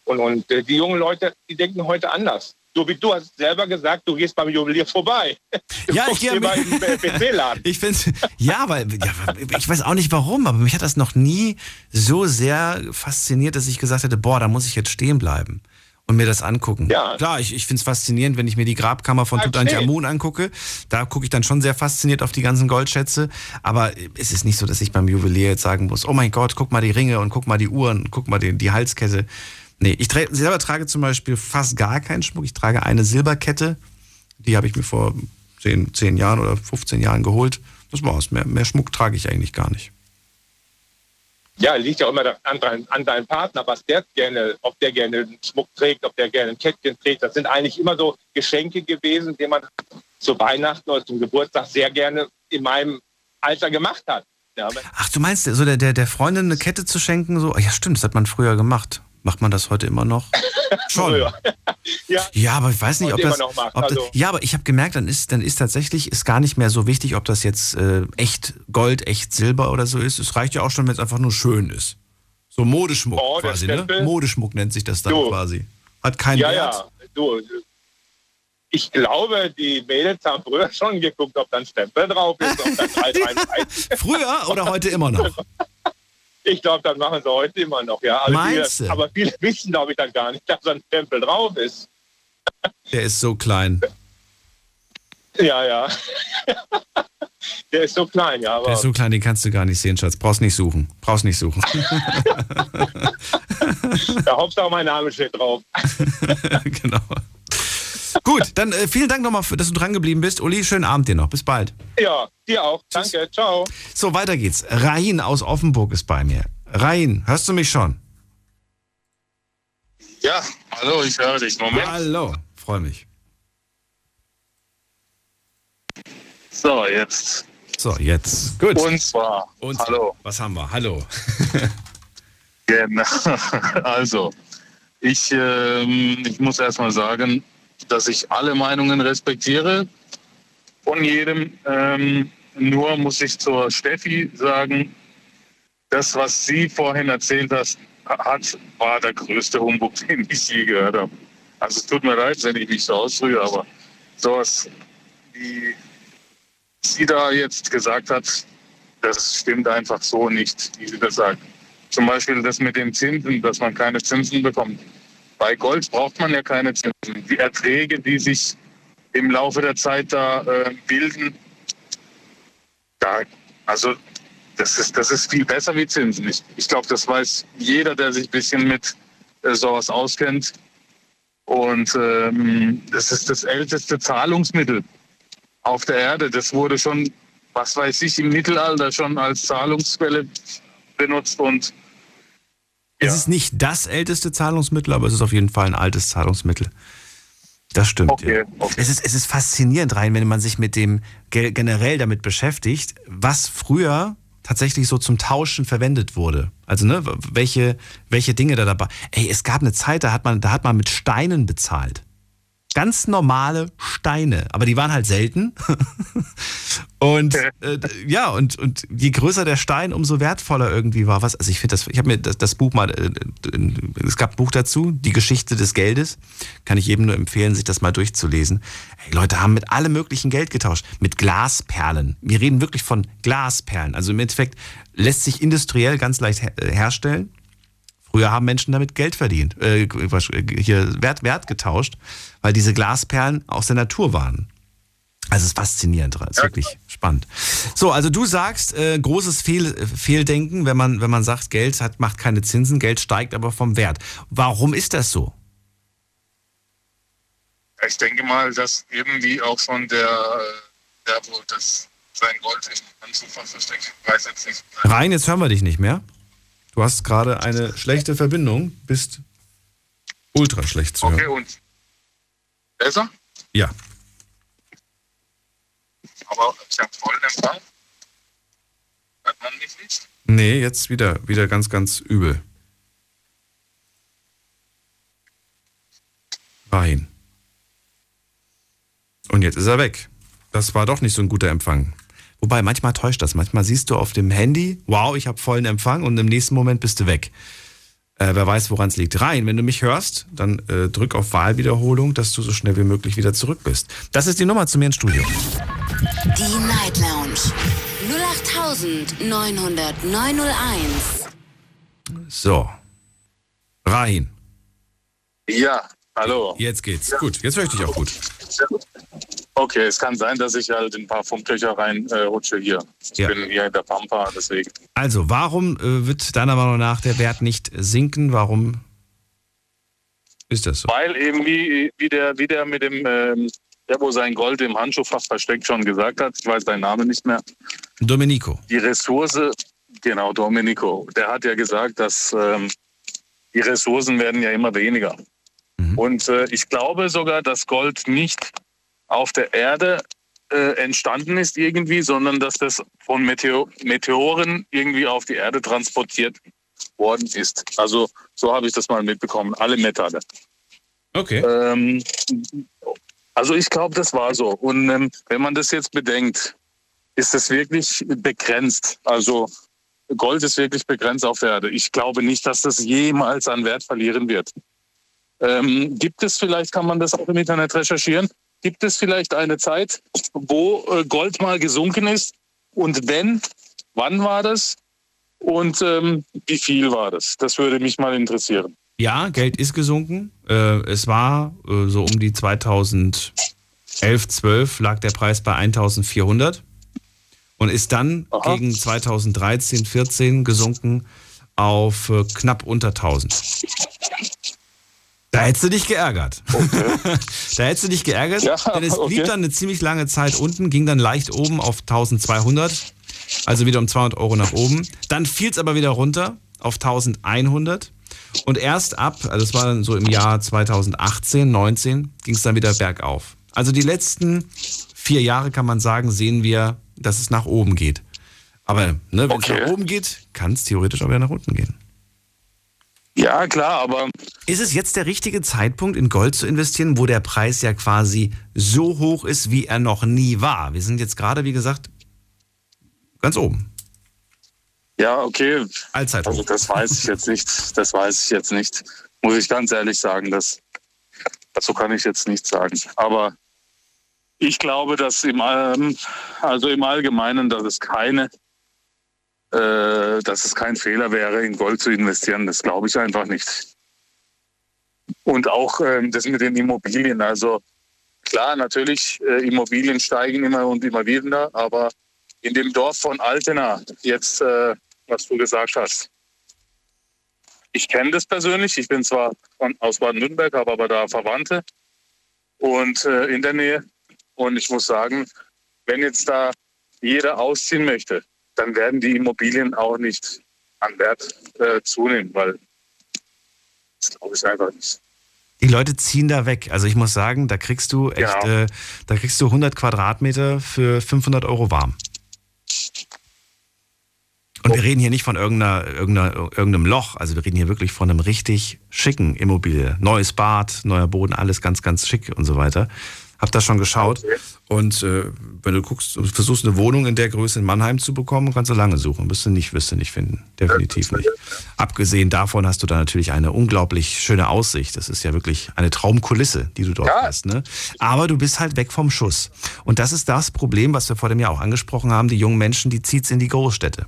und, und äh, die jungen Leute, die denken heute anders. So wie du hast selber gesagt, du gehst beim Juwelier vorbei. (laughs) Du Ja, ich gehe mal im PC-Laden. Ich finde, ja, weil ja, ich weiß auch nicht warum, aber mich hat das noch nie so sehr fasziniert, dass ich gesagt hätte, boah, da muss ich jetzt stehen bleiben. und mir das angucken. Ja. Klar, ich, ich finde es faszinierend, wenn ich mir die Grabkammer von Tutanchamun angucke. Da gucke ich dann schon sehr fasziniert auf die ganzen Goldschätze. Aber es ist nicht so, dass ich beim Juwelier jetzt sagen muss, oh mein Gott, guck mal die Ringe und guck mal die Uhren und guck mal die, die Halskette. Nee, ich tra selber trage zum Beispiel fast gar keinen Schmuck. Ich trage eine Silberkette. Die habe ich mir vor 10, 10 Jahren oder 15 Jahren geholt. Das war's. Mehr, mehr Schmuck trage ich eigentlich gar nicht. Ja, liegt ja immer da- an, dein, an deinem Partner, was der gerne, ob der gerne einen Schmuck trägt, ob der gerne ein Kettchen trägt. Das sind eigentlich immer so Geschenke gewesen, die man zu Weihnachten oder zum Geburtstag sehr gerne in meinem Alter gemacht hat. Ja, Ach, du meinst, so der, der, der Freundin eine Kette zu schenken? So? Ja, stimmt, das hat man früher gemacht. Macht man das heute immer noch? (laughs) Schon. Ja, Ja, aber ich weiß nicht, ob das. ob das also- ja, aber ich habe gemerkt, dann ist, dann ist tatsächlich ist gar nicht mehr so wichtig, ob das jetzt äh, echt Gold, echt Silber oder so ist. Es reicht ja auch schon, wenn es einfach nur schön ist. So Modeschmuck Oh, quasi, ne? Modeschmuck nennt sich das dann Du. quasi. Hat keinen ja, Wert. ja. Du, ich glaube, die Mädels haben früher schon geguckt, ob da ein Stempel drauf ist, ob da 333. (laughs) Früher oder heute immer noch? (laughs) Ich glaube, das machen sie heute immer noch, ja. Also Meinst viele, du? aber viele wissen, glaube ich, dann gar nicht, dass da ein Stempel drauf ist. Der ist so klein. Ja, ja. (laughs) Der ist so klein, ja. Aber Der ist so klein, den kannst du gar nicht sehen, Schatz. Brauchst nicht suchen. Brauchst nicht suchen. (laughs) (laughs) der Hauptsache mein Name steht drauf. genau. Gut, dann äh, vielen Dank nochmal, dass du dran geblieben bist. Uli, schönen Abend dir noch. Bis bald. Ja, dir auch. Danke. Ciao. So, weiter geht's. Rain aus Offenburg ist bei mir. Rain, hörst du mich schon? Ja, hallo, ich höre dich. Moment. Hallo, freue mich. So, jetzt. So, jetzt. Gut. Und zwar, Und hallo. Was haben wir? Hallo. (laughs) Genau. Also, ich, ähm, ich muss erstmal sagen, dass ich alle Meinungen respektiere von jedem. Ähm, nur muss ich zur Steffi sagen, das, was sie vorhin erzählt hat, war der größte Humbug, (laughs) den ich je gehört habe. Also es tut mir leid, wenn ich mich so ausdrücke, aber sowas, wie sie da jetzt gesagt hat, das stimmt einfach so nicht, wie sie das sagt. Zum Beispiel das mit den Zinsen, dass man keine Zinsen bekommt. Bei Gold braucht man ja keine Zinsen. Die Erträge, die sich im Laufe der Zeit da äh, bilden, da, also das ist, das ist viel besser wie Zinsen. Ich, ich glaube, das weiß jeder, der sich ein bisschen mit äh, sowas auskennt. Und ähm, das ist das älteste Zahlungsmittel auf der Erde. Das wurde schon, was weiß ich, im Mittelalter schon als Zahlungsquelle benutzt und Es ist nicht das älteste Zahlungsmittel, aber es ist auf jeden Fall ein altes Zahlungsmittel. Das stimmt. Okay, ja. Es, ist, es ist faszinierend rein, wenn man sich mit dem ge- generell damit beschäftigt, was früher tatsächlich so zum Tauschen verwendet wurde. Also ne, welche, welche Dinge da dabei. Ey, es gab eine Zeit, da hat man, da hat man mit Steinen bezahlt. Ganz normale Steine, aber die waren halt selten. (laughs) und äh, ja, und, und je größer der Stein, umso wertvoller irgendwie war was. Also ich finde das, ich habe mir das, das Buch mal, äh, es gab ein Buch dazu, die Geschichte des Geldes. Kann ich jedem nur empfehlen, sich das mal durchzulesen. Hey, Leute haben mit allem möglichen Geld getauscht, mit Glasperlen. Wir reden wirklich von Glasperlen. Also im Endeffekt lässt sich industriell ganz leicht her herstellen. Früher haben Menschen damit Geld verdient, äh, hier Wert, Wert getauscht, weil diese Glasperlen aus der Natur waren. Also es ist faszinierend, es ist wirklich spannend. So, also du sagst, äh, großes Fehl, Fehldenken, wenn man, wenn man sagt, Geld hat, macht keine Zinsen, Geld steigt aber vom Wert. Warum ist das so? Ich denke mal, dass irgendwie auch schon der, der wo das sein Gold im Anzufall versteckt, ich weiß jetzt nicht. Rein, jetzt hören wir dich nicht mehr. Du hast gerade eine schlechte Verbindung, bist ultra schlecht zu hören. Okay, und besser? Ja. Aber ich habe vollen Empfang. Hört man mich nicht? Nee, jetzt wieder, wieder ganz, ganz übel. Rein. Und jetzt ist er weg. Das war doch nicht so ein guter Empfang. Wobei, manchmal täuscht das. Manchmal siehst du auf dem Handy, wow, ich habe vollen Empfang und im nächsten Moment bist du weg. Äh, wer weiß, woran es liegt. Rein, wenn du mich hörst, dann äh, drück auf Wahlwiederholung, dass du so schnell wie möglich wieder zurück bist. Das ist die Nummer zu mir ins Studio. Die Night Lounge 0890901. So. Rahin. Ja, Hallo. Jetzt geht's. Gut, jetzt höre ich dich auch gut. Okay, es kann sein, dass ich halt in ein paar Funklöcher reinrutsche hier. Ich Ja. bin hier in der Pampa, deswegen. Also, warum äh, wird deiner Meinung nach der Wert nicht sinken? Warum ist das so? Weil eben wie, wie, der, wie der mit dem, ähm, der wo sein Gold im Handschuhfach versteckt schon gesagt hat, ich weiß seinen Namen nicht mehr, Domenico. die Ressource, genau, Domenico, der hat ja gesagt, dass ähm, die Ressourcen werden ja immer weniger. Und äh, ich glaube sogar, dass Gold nicht auf der Erde äh, entstanden ist irgendwie, sondern dass das von Meteor Meteoren irgendwie auf die Erde transportiert worden ist. Also so habe ich das mal mitbekommen, alle Metalle. Okay. Ähm, also ich glaube, das war so. Und ähm, wenn man das jetzt bedenkt, ist das wirklich begrenzt. Also Gold ist wirklich begrenzt auf der Erde. Ich glaube nicht, dass das jemals an Wert verlieren wird. Ähm, gibt es vielleicht, kann man das auch im Internet recherchieren, gibt es vielleicht eine Zeit, wo äh, Gold mal gesunken ist? Und wenn, wann war das? Und ähm, wie viel war das? Das würde mich mal interessieren. Ja, Geld ist gesunken. Äh, es war äh, so um die 2011, 12 lag der Preis bei 1400 und ist dann gegen 2013, 14 gesunken auf äh, knapp unter 1000. Da hättest du dich geärgert. (laughs) da hättest du dich geärgert, Ja, denn es blieb okay. dann eine ziemlich lange Zeit unten, ging dann leicht oben auf 1200, also wieder um 200 Euro nach oben. Dann fiel es aber wieder runter auf 1100 und erst ab, also das war dann so im Jahr 2018, 19, ging es dann wieder bergauf. Also die letzten vier Jahre kann man sagen, sehen wir, dass es nach oben geht. Aber ne, wenn es nach oben geht, kann es theoretisch auch wieder nach unten gehen. Ja, klar, aber. Ist es jetzt der richtige Zeitpunkt, in Gold zu investieren, wo der Preis ja quasi so hoch ist, wie er noch nie war? Wir sind jetzt gerade, wie gesagt, ganz oben. Ja, okay. Allzeit Also das weiß ich jetzt nicht. Das weiß ich jetzt nicht. Muss ich ganz ehrlich sagen. Das, dazu kann ich jetzt nichts sagen. Aber ich glaube, dass im, also im Allgemeinen, dass es keine, äh, dass es kein Fehler wäre, in Gold zu investieren. Das glaube ich einfach nicht. Und auch ähm, das mit den Immobilien. Also klar, natürlich, äh, Immobilien steigen immer und immer wieder, aber in dem Dorf von Altena, jetzt, äh, was du gesagt hast, ich kenne das persönlich. Ich bin zwar von, aus Baden-Württemberg, habe aber da Verwandte und äh, in der Nähe. Und ich muss sagen, wenn jetzt da jeder ausziehen möchte, dann werden die Immobilien auch nicht an Wert äh, zunehmen, weil das glaube ich einfach nicht. Die Leute ziehen da weg. Also ich muss sagen, da kriegst du echt, Ja. äh, da kriegst du 100 Quadratmeter für 500 Euro warm. Und wir reden hier nicht von irgendeiner, irgendeiner, irgendeinem Loch. Also wir reden hier wirklich von einem richtig schicken Immobilie. Neues Bad, neuer Boden, alles ganz, ganz schick und so weiter. Hab das schon geschaut. Und äh, wenn du guckst versuchst, eine Wohnung in der Größe in Mannheim zu bekommen, kannst du lange suchen. Wirst du nicht, wirst du nicht finden. Definitiv nicht. Abgesehen davon hast du da natürlich eine unglaublich schöne Aussicht. Das ist ja wirklich eine Traumkulisse, die du dort hast. Ne? Aber du bist halt weg vom Schuss. Und das ist das Problem, was wir vor dem Jahr auch angesprochen haben. Die jungen Menschen, die zieht's in die Großstädte.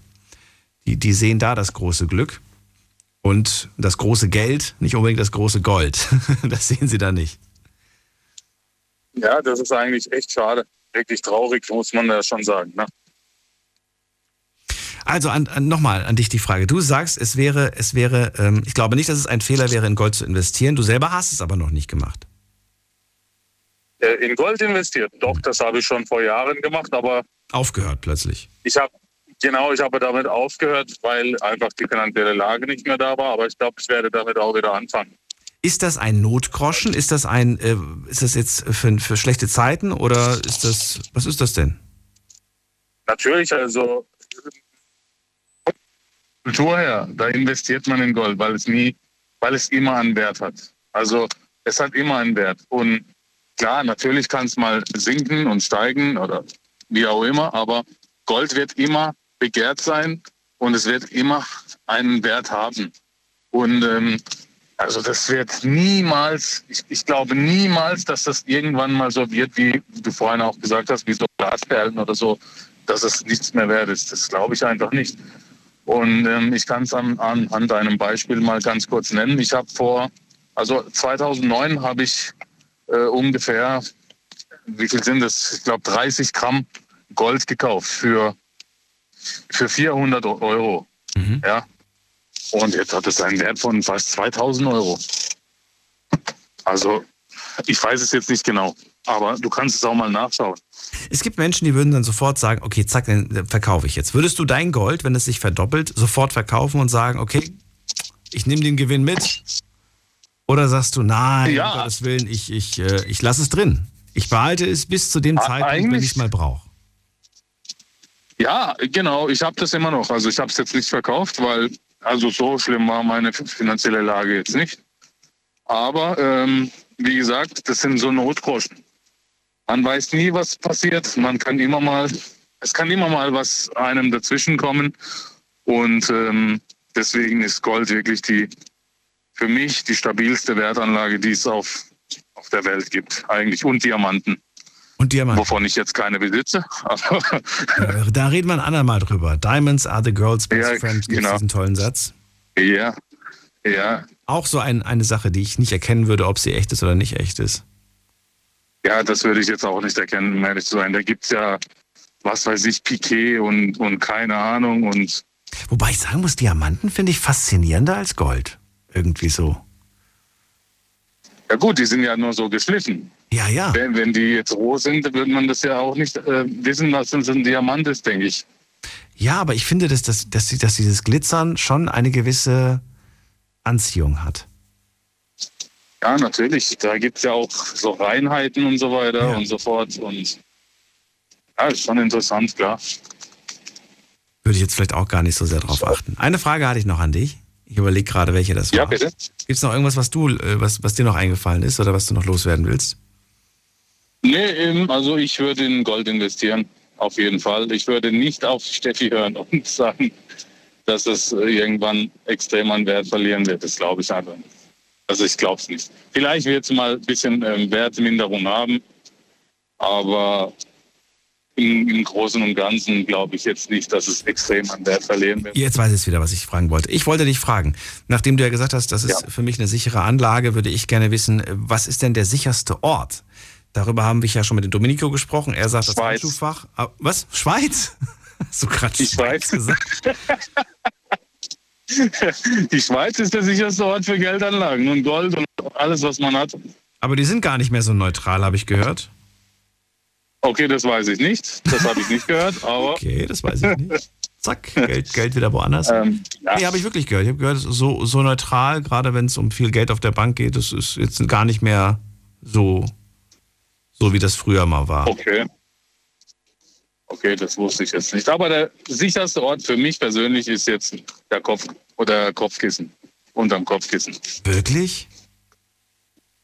Die, die sehen da das große Glück und das große Geld, nicht unbedingt das große Gold. (laughs) das sehen sie da nicht. Ja, das ist eigentlich echt schade. Wirklich traurig, muss man ja schon sagen. Ne? Also nochmal an dich die Frage. Du sagst, es wäre, es wäre, ähm, ich glaube nicht, dass es ein Fehler wäre, in Gold zu investieren. Du selber hast es aber noch nicht gemacht. Äh, In Gold investiert. Doch, das habe ich schon vor Jahren gemacht, aber Aufgehört plötzlich. ich habe genau, ich habe damit aufgehört, weil einfach die finanzielle Lage nicht mehr da war. Aber ich glaube, ich werde damit auch wieder anfangen. Ist das ein Notgroschen? Ist das ein, äh, ist das jetzt für, für schlechte Zeiten oder ist das, was ist das denn? Natürlich, also Kultur her, da investiert man in Gold, weil es nie, weil es immer einen Wert hat. Also es hat immer einen Wert. Und klar, natürlich kann es mal sinken und steigen oder wie auch immer, aber Gold wird immer begehrt sein und es wird immer einen Wert haben. Und ähm, also das wird niemals, ich, ich glaube niemals, dass das irgendwann mal so wird, wie du vorhin auch gesagt hast, wie so Glasperlen oder so, dass es nichts mehr wert ist. Das glaube ich einfach nicht. Und ähm, ich kann es an, an, an deinem Beispiel mal ganz kurz nennen. Ich habe vor Also 2009 habe ich äh, ungefähr, wie viel sind das? Ich glaube 30 Gramm Gold gekauft für, für 400 Euro. Ja. Und jetzt hat es einen Wert von fast 2000 Euro. Also ich weiß es jetzt nicht genau, aber du kannst es auch mal nachschauen. Es gibt Menschen, die würden dann sofort sagen, okay, zack, dann verkaufe ich jetzt. Würdest du dein Gold, wenn es sich verdoppelt, sofort verkaufen und sagen, okay, ich nehme den Gewinn mit? Oder sagst du, nein, Ja. um Gottes Willen, ich, ich, äh, ich lasse es drin. Ich behalte es bis zu dem Zeitpunkt, wenn eigentlich- ich es mal brauche. Ja, genau. Ich habe das immer noch. Also ich habe es jetzt nicht verkauft, weil also so schlimm war meine finanzielle Lage jetzt nicht. Aber ähm, wie gesagt, das sind so Notgroschen. Man weiß nie, was passiert. Man kann immer mal, es kann immer mal was einem dazwischen kommen. Und ähm, deswegen ist Gold wirklich die für mich die stabilste Wertanlage, die es auf, auf der Welt gibt, eigentlich. Und Diamanten. Und Diamanten. Wovon ich jetzt keine besitze. Äh, Da reden wir ein andermal drüber. Diamonds are the girl's best Ja, friend. Genau. diesen tollen Satz. ja, ja, Auch so ein, eine Sache, die ich nicht erkennen würde, ob sie echt ist oder nicht echt ist. Ja, das würde ich jetzt auch nicht erkennen, um ehrlich zu sein. Da gibt es ja, was weiß ich, Piquet und, und keine Ahnung. Und Wobei ich sagen muss, Diamanten finde ich faszinierender als Gold. Irgendwie so. Ja gut, die sind ja nur so geschliffen. Ja, ja. Wenn, wenn die jetzt roh sind, würde man das ja auch nicht äh, wissen, dass das ein Diamant ist, denke ich. Ja, aber ich finde, dass, dass, dass, dass dieses Glitzern schon eine gewisse Anziehung hat. Ja, natürlich. Da gibt es ja auch so Reinheiten und so weiter und so fort. Und ja, ist schon interessant, klar. Würde ich jetzt vielleicht auch gar nicht so sehr drauf achten. Eine Frage hatte ich noch an dich. Ich überlege gerade, welche das war. Ja, bitte. Gibt es noch irgendwas, was du, äh, was, was dir noch eingefallen ist oder was du noch loswerden willst? Nee, eben, also ich würde in Gold investieren, auf jeden Fall. Ich würde nicht auf Steffi hören (laughs) und sagen, dass es äh, irgendwann extrem an Wert verlieren wird. Das glaube ich einfach nicht. Also ich glaube es nicht. Vielleicht wird es mal ein bisschen ähm, Wertminderung haben, aber im, im Großen und Ganzen glaube ich jetzt nicht, dass es extrem an Wert verlieren wird. Jetzt weiß ich wieder, was ich fragen wollte. Ich wollte dich fragen, nachdem du ja gesagt hast, das ist für mich eine sichere Anlage, würde ich gerne wissen, was ist denn der sicherste Ort? Darüber haben wir ja schon mit dem Domenico gesprochen. Er sagt das Schweiz. Handschuhfach. Ah, Was? Schweiz? (laughs) Hast du gerade Schweiz gesagt? (laughs) Die Schweiz ist der sicherste Ort für Geldanlagen und Gold und alles, was man hat. Aber die sind gar nicht mehr so neutral, habe ich gehört. Okay, das weiß ich nicht. Das habe ich nicht gehört, (laughs) aber. Okay, das weiß ich nicht. Zack, Geld, (laughs) Geld wieder woanders. Ähm, ja. Nee, habe ich wirklich gehört. Ich habe gehört, so, so neutral, gerade wenn es um viel Geld auf der Bank geht, das ist jetzt gar nicht mehr so, so wie das früher mal war. Okay. Okay, das wusste ich jetzt nicht. Aber der sicherste Ort für mich persönlich ist jetzt der Kopf oder Kopfkissen. Unterm Kopfkissen. Wirklich?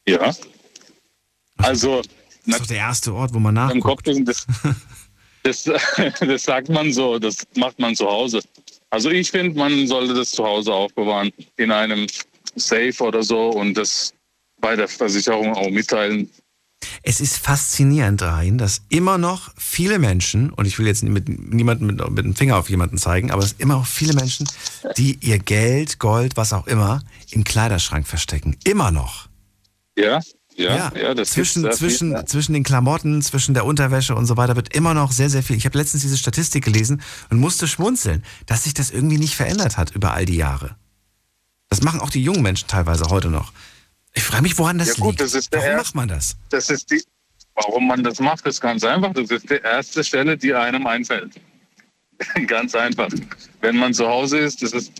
Ja. Also, Das ist doch der erste Ort, wo man nachguckt. Kopfkissen, das, das, (laughs) das sagt man so, das macht man zu Hause. Also ich finde, man sollte das zu Hause aufbewahren, in einem Safe oder so und das bei der Versicherung auch mitteilen. Es ist faszinierend, Rhein, dass immer noch viele Menschen, und ich will jetzt mit niemandem mit, mit dem Finger auf jemanden zeigen, aber es sind immer noch viele Menschen, die ihr Geld, Gold, was auch immer, im Kleiderschrank verstecken. Immer noch. Ja, ja, ja, das zwischen, sehr viel, zwischen, ja. zwischen den Klamotten, zwischen der Unterwäsche und so weiter wird immer noch sehr, sehr viel. Ich habe letztens diese Statistik gelesen und musste schmunzeln, dass sich das irgendwie nicht verändert hat über all die Jahre. Das machen auch die jungen Menschen teilweise heute noch. Ich frage mich, woran das Ja gut, liegt. das ist der Warum erste- macht man das? Das ist die, warum man das macht, ist ganz einfach. Das ist die erste Stelle, die einem einfällt. (laughs) ganz einfach. Wenn man zu Hause ist, das ist,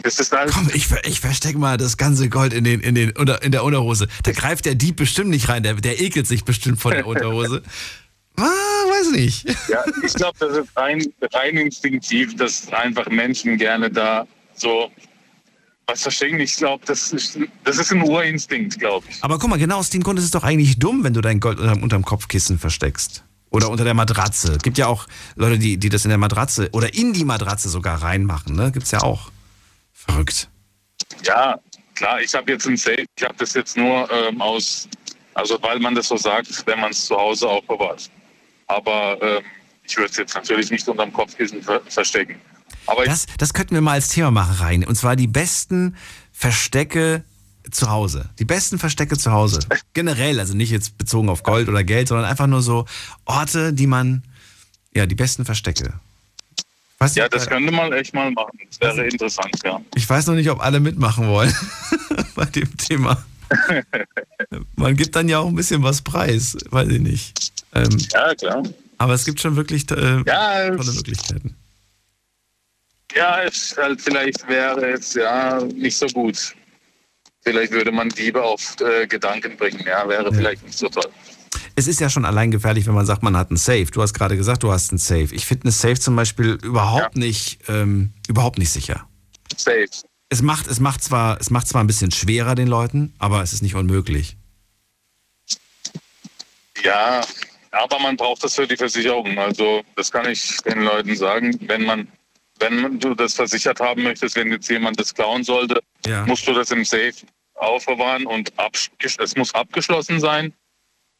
das ist alles. Komm, ich, ich verstecke mal das ganze Gold in, den, in, den, unter, in der Unterhose. Da greift der Dieb bestimmt nicht rein, der, der ekelt sich bestimmt von der (laughs) Unterhose. Ah, weiß nicht. Ja, ich glaube, das ist rein, rein instinktiv, dass einfach Menschen gerne da so was verstecken. Ich glaube, das ist, das ist ein Urinstinkt, glaube ich. Aber guck mal, genau aus dem Grund ist es doch eigentlich dumm, wenn du dein Gold unterm, unterm Kopfkissen versteckst. Oder unter der Matratze. Gibt ja auch Leute, die, die das in der Matratze oder in die Matratze sogar reinmachen. Ne? Gibt's ja auch. Verrückt. Ja, klar, ich habe jetzt ein Safe. Ich habe das jetzt nur ähm, aus, also weil man das so sagt, wenn man es zu Hause aufbewahrt. Aber ähm, ich würde es jetzt natürlich nicht unterm Kopfkissen ver verstecken. Aber Das, das könnten wir mal als Thema machen rein. Und zwar die besten Verstecke zu Hause. Die besten Verstecke zu Hause. Generell, also nicht jetzt bezogen auf Gold oder Geld, sondern einfach nur so Orte, die man, ja, die besten Verstecke. Weiß Ja, das äh, könnte man echt mal machen. Das wäre interessant, ja. Ich weiß noch nicht, ob alle mitmachen wollen (laughs) bei dem Thema. (laughs) Man gibt dann ja auch ein bisschen was preis, weiß ich nicht. Ähm, Ja, klar. aber es gibt schon wirklich äh, Ja, tolle Möglichkeiten. Ja, es halt vielleicht wäre es ja nicht so gut. Vielleicht würde man Diebe auf äh, Gedanken bringen. Ja, wäre vielleicht nicht so toll. Es ist ja schon allein gefährlich, wenn man sagt, man hat einen Safe. Du hast gerade gesagt, du hast einen Safe. Ich finde einen Safe zum Beispiel überhaupt nicht, ähm, überhaupt nicht sicher. Safe. Es macht, es macht zwar, es macht zwar ein bisschen schwerer den Leuten, aber es ist nicht unmöglich. Ja, aber man braucht das für die Versicherung. Also das kann ich den Leuten sagen. Wenn man, wenn du das versichert haben möchtest, wenn jetzt jemand das klauen sollte, Ja. musst du das im Safe aufbewahren und es muss abgeschlossen sein,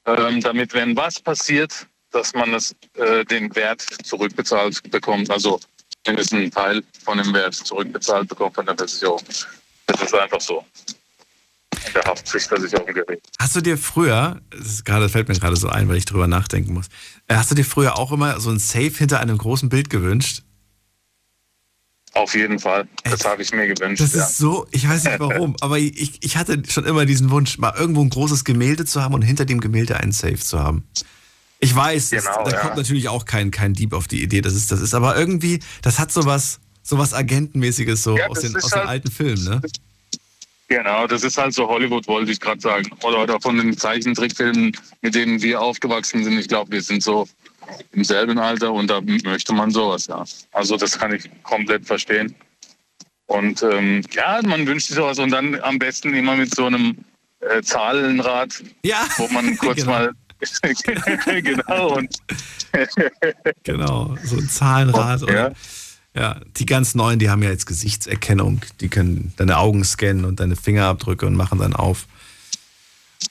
ähm, damit wenn was passiert, dass man das, äh, den Wert zurückbezahlt bekommt. Also mindestens einen Teil von dem Wert zurückbezahlt bekommt von der Versicherung. Das ist einfach so. In der Haftpflichtversicherung geregelt. Hast du dir früher, das, ist gerade, das fällt mir gerade so ein, weil ich drüber nachdenken muss, äh, hast du dir früher auch immer so ein Safe hinter einem großen Bild gewünscht? Auf jeden Fall. Das habe ich mir gewünscht. Das ja. ist so, ich weiß nicht warum, (laughs) aber ich, ich hatte schon immer diesen Wunsch, mal irgendwo ein großes Gemälde zu haben und hinter dem Gemälde einen Safe zu haben. Ich weiß, Genau, da ja. kommt natürlich auch kein, kein Dieb auf die Idee, das ist, das ist, aber irgendwie, das hat sowas, sowas Agentenmäßiges so Ja, aus, den, aus den halt- alten Filmen, ne? Genau, das ist halt so Hollywood, wollte ich gerade sagen. Oder, oder von den Zeichentrickfilmen, mit denen wir aufgewachsen sind. Ich glaube, wir sind so im selben Alter und da möchte man sowas, ja. Also das kann ich komplett verstehen. Und ähm, ja, man wünscht sich sowas und dann am besten immer mit so einem äh, Zahlenrad, ja. wo man (laughs) kurz Genau. mal (laughs) genau und (laughs) Genau, so ein Zahlenrad. Ja. Oder, ja, die ganz neuen, die haben ja jetzt Gesichtserkennung. Die können deine Augen scannen und deine Fingerabdrücke und machen dann auf.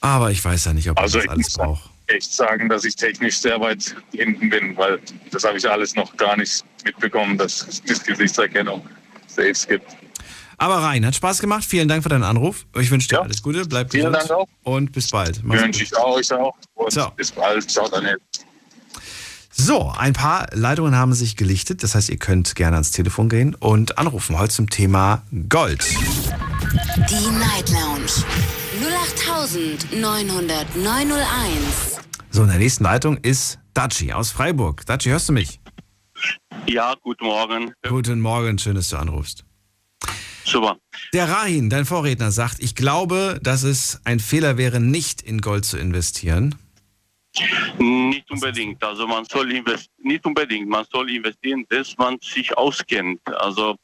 Aber ich weiß ja nicht, ob man Also das alles braucht. Echt sagen, dass ich technisch sehr weit hinten bin, weil das habe ich alles noch gar nicht mitbekommen, dass es Gesichtserkennung Saves gibt. Aber Rein, hat Spaß gemacht. Vielen Dank für deinen Anruf. Ich wünsche dir alles Gute, bleib Vielen gesund Dank auch. und bis bald. Mach's Wünsche ich auch, euch auch. Und bis bald. Ciao, Daniel. So, ein paar Leitungen haben sich gelichtet. Das heißt, ihr könnt gerne ans Telefon gehen und anrufen. Heute zum Thema Gold. Die Night Lounge 0890901. So, in der nächsten Leitung ist Daci aus Freiburg. Daci, hörst du mich? Ja, guten Morgen. Guten Morgen, schön, dass du anrufst. Super. Der Rahin, dein Vorredner, sagt, ich glaube, dass es ein Fehler wäre, nicht in Gold zu investieren. Nicht unbedingt. Also man soll nicht unbedingt. Man soll investieren, dass man sich auskennt. Also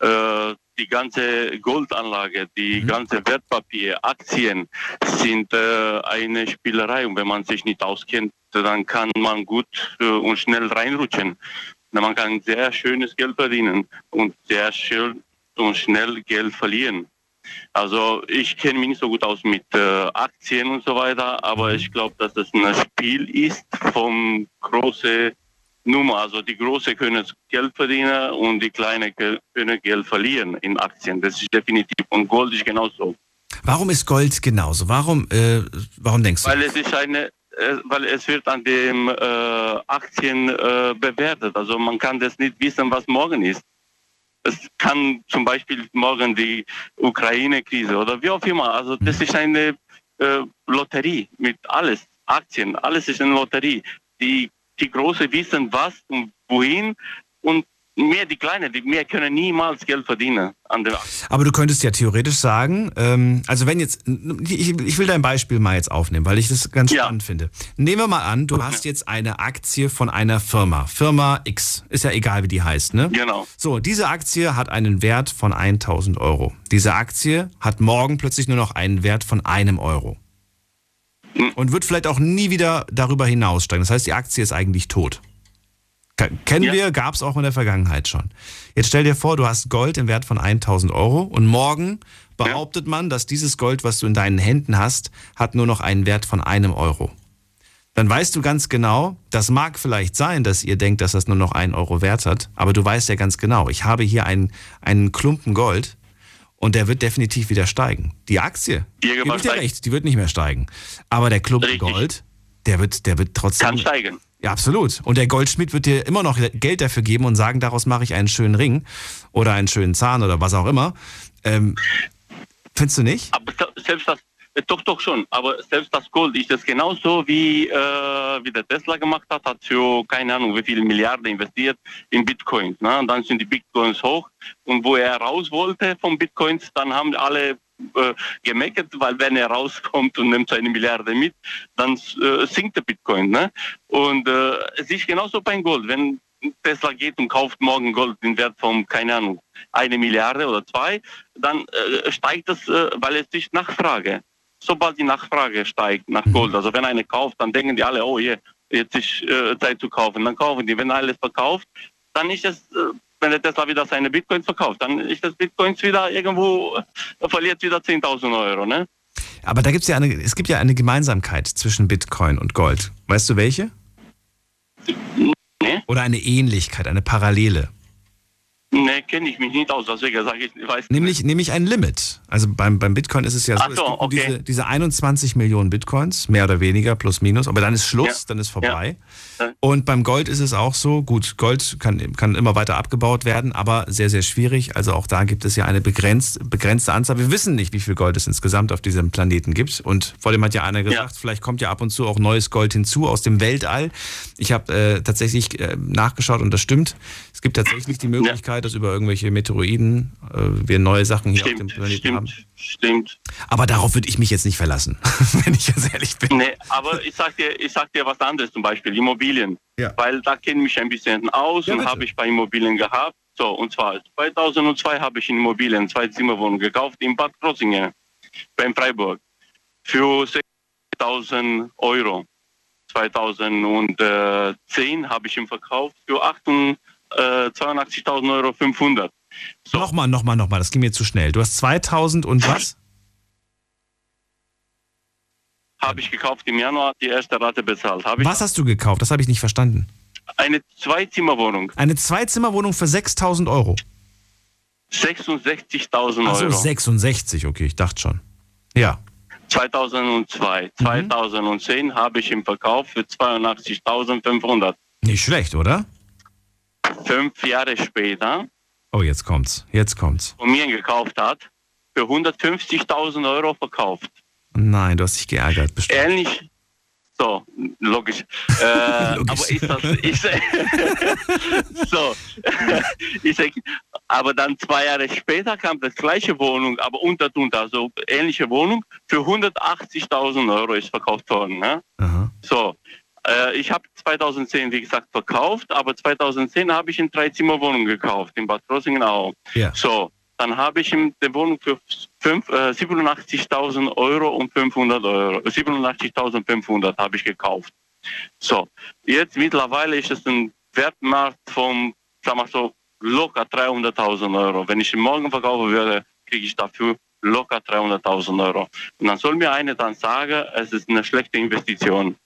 äh, die ganze Goldanlage, die ganze Wertpapier, Aktien sind äh, eine Spielerei. Und wenn man sich nicht auskennt, dann kann man gut äh, und schnell reinrutschen. Na, Man kann sehr schönes Geld verdienen und sehr schön und schnell Geld verlieren. Also ich kenne mich nicht so gut aus mit äh, Aktien und so weiter, aber ich glaube, dass das ein Spiel ist vom große Nummer. Also die Große können Geld verdienen und die Kleine ke- können Geld verlieren in Aktien. Das ist definitiv. Und Gold ist genauso. Warum ist Gold genauso? Warum, äh, warum denkst du? Weil es ist eine, äh, weil es wird an dem äh, Aktien äh, bewertet. Also man kann das nicht wissen, was morgen ist. Es kann zum Beispiel morgen die Ukraine-Krise oder wie auch immer. Also das ist eine äh, Lotterie mit alles, Aktien, alles ist eine Lotterie. Die, die Große wissen was und wohin und mehr die Kleine, die mehr können niemals Geld verdienen an der Aber du könntest ja theoretisch sagen, ähm, also wenn jetzt, ich, ich will dein Beispiel mal jetzt aufnehmen, weil ich das ganz spannend finde. Nehmen wir mal an, du hast jetzt eine Aktie von einer Firma, Firma X, ist ja egal, wie die heißt, ne? Genau. So, diese Aktie hat einen Wert von 1000 Euro. Diese Aktie hat morgen plötzlich nur noch einen Wert von einem Euro. Und wird vielleicht auch nie wieder darüber hinaussteigen. Das heißt, die Aktie ist eigentlich tot. Ke- Kennen wir, gab es auch in der Vergangenheit schon. Jetzt stell dir vor, du hast Gold im Wert von 1000 Euro und morgen behauptet man, dass dieses Gold, was du in deinen Händen hast, hat nur noch einen Wert von einem Euro. Dann weißt du ganz genau, das mag vielleicht sein, dass ihr denkt, dass das nur noch einen Euro wert hat, aber du weißt ja ganz genau, ich habe hier einen, einen Klumpen Gold Und der wird definitiv wieder steigen. Die Aktie, Irgendwann dir steigt. recht, die wird nicht mehr steigen. Aber der Club Gold, der wird, der wird trotzdem. Kann steigen. Ja, absolut. Und der Goldschmied wird dir immer noch Geld dafür geben und sagen, daraus mache ich einen schönen Ring oder einen schönen Zahn oder was auch immer. Ähm, findest du nicht? Aber se- selbst das, doch, doch schon, aber selbst das Gold ist es genauso wie, äh, wie der Tesla gemacht hat, hat für keine Ahnung wie viele Milliarden investiert in Bitcoins. Ne? Und dann sind die Bitcoins hoch und wo er raus wollte von Bitcoins, dann haben alle äh, gemeckert, weil wenn er rauskommt und nimmt seine Milliarde mit, dann äh, sinkt der Bitcoin. Ne? Und äh, es ist genauso beim Gold. Wenn Tesla geht und kauft morgen Gold den Wert von, keine Ahnung, eine Milliarde oder zwei, dann äh, steigt das, äh, weil es ist Nachfrage. Sobald die Nachfrage steigt nach Gold, also wenn einer kauft, dann denken die alle, oh je, jetzt ist äh, Zeit zu kaufen. Dann kaufen die. Wenn alles verkauft, dann ist es, äh, wenn der Tesla wieder seine Bitcoins verkauft, dann ist das Bitcoins wieder irgendwo, äh, verliert wieder 10.000 Euro. Ne? Aber da gibt's ja eine, es gibt ja eine Gemeinsamkeit zwischen Bitcoin und Gold. Weißt du welche? Nee. Oder eine Ähnlichkeit, eine Parallele. Ne, kenne ich mich nicht aus, deswegen sage ich, ich weiß Nämlich, nämlich ein Limit. Also beim, beim Bitcoin ist es ja so, Ach so, es okay. diese, diese 21 Millionen Bitcoins, mehr oder weniger, plus minus, aber dann ist Schluss, Ja. dann ist vorbei. Ja. Und beim Gold ist es auch so, gut, Gold kann, kann immer weiter abgebaut werden, aber sehr, sehr schwierig. Also auch da gibt es ja eine begrenzt, begrenzte Anzahl. Wir wissen nicht, wie viel Gold es insgesamt auf diesem Planeten gibt. Und vor dem hat ja einer gesagt, vielleicht kommt ja ab und zu auch neues Gold hinzu aus dem Weltall. Ich habe äh, tatsächlich äh, nachgeschaut und das stimmt. Es gibt tatsächlich die Möglichkeit, dass über irgendwelche Meteoroiden äh, wir neue Sachen hier auf dem Planeten haben. Stimmt. Aber darauf würde ich mich jetzt nicht verlassen, (laughs) wenn ich ganz ehrlich bin. Nee, aber ich sag dir, ich sag dir was anderes, zum Beispiel Immobilien. Ja. Weil da kenne ich mich ein bisschen aus Ja, und habe ich bei Immobilien gehabt. So, und zwar 2002 habe ich in Immobilien zwei Zimmerwohnung gekauft in Bad Krozingen beim Freiburg für 6.000 Euro. 2010 habe ich ihn verkauft für 88 äh, 82.000 Euro 500. Nochmal, nochmal, nochmal, das ging mir zu schnell. Du hast 2000 und was? Habe ich gekauft im Januar, die erste Rate bezahlt. Ich Was hast du gekauft? Das habe ich nicht verstanden. eine Zweizimmerwohnung, Eine Zweizimmerwohnung für 6000 Euro. 66.000 Achso, Euro. 66, okay, ich dachte schon. Ja. 2002. 2010 habe ich im Verkauf für 82.500. Nicht schlecht, oder? Fünf Jahre später Oh, jetzt kommt's. Jetzt kommt's. von mir gekauft hat, für 150.000 Euro verkauft. Nein, du hast dich geärgert, bestimmt. Ähnlich. So, logisch. (laughs) Äh, Aber ist das. Ist, (laughs) so. (laughs) ich sag, aber dann zwei Jahre später kam das gleiche Wohnung, aber unter drunter, also ähnliche Wohnung, für 180.000 Euro ist verkauft worden. Ne? So. Äh, ich habe 2010, wie gesagt, verkauft, aber 2010 habe ich eine Dreizimmerwohnung gekauft in Bad Krozingen auch. Ja. So, dann habe ich ihm die Wohnung für äh, 87.000 Euro und 500 Euro, 87.500 habe ich gekauft. So, jetzt mittlerweile ist es ein Wertmarkt von, sag mal so, locker 300.000 Euro. Wenn ich ihn morgen verkaufen würde, kriege ich dafür locker 300.000 Euro. Und dann soll mir einer dann sagen, es ist eine schlechte Investition.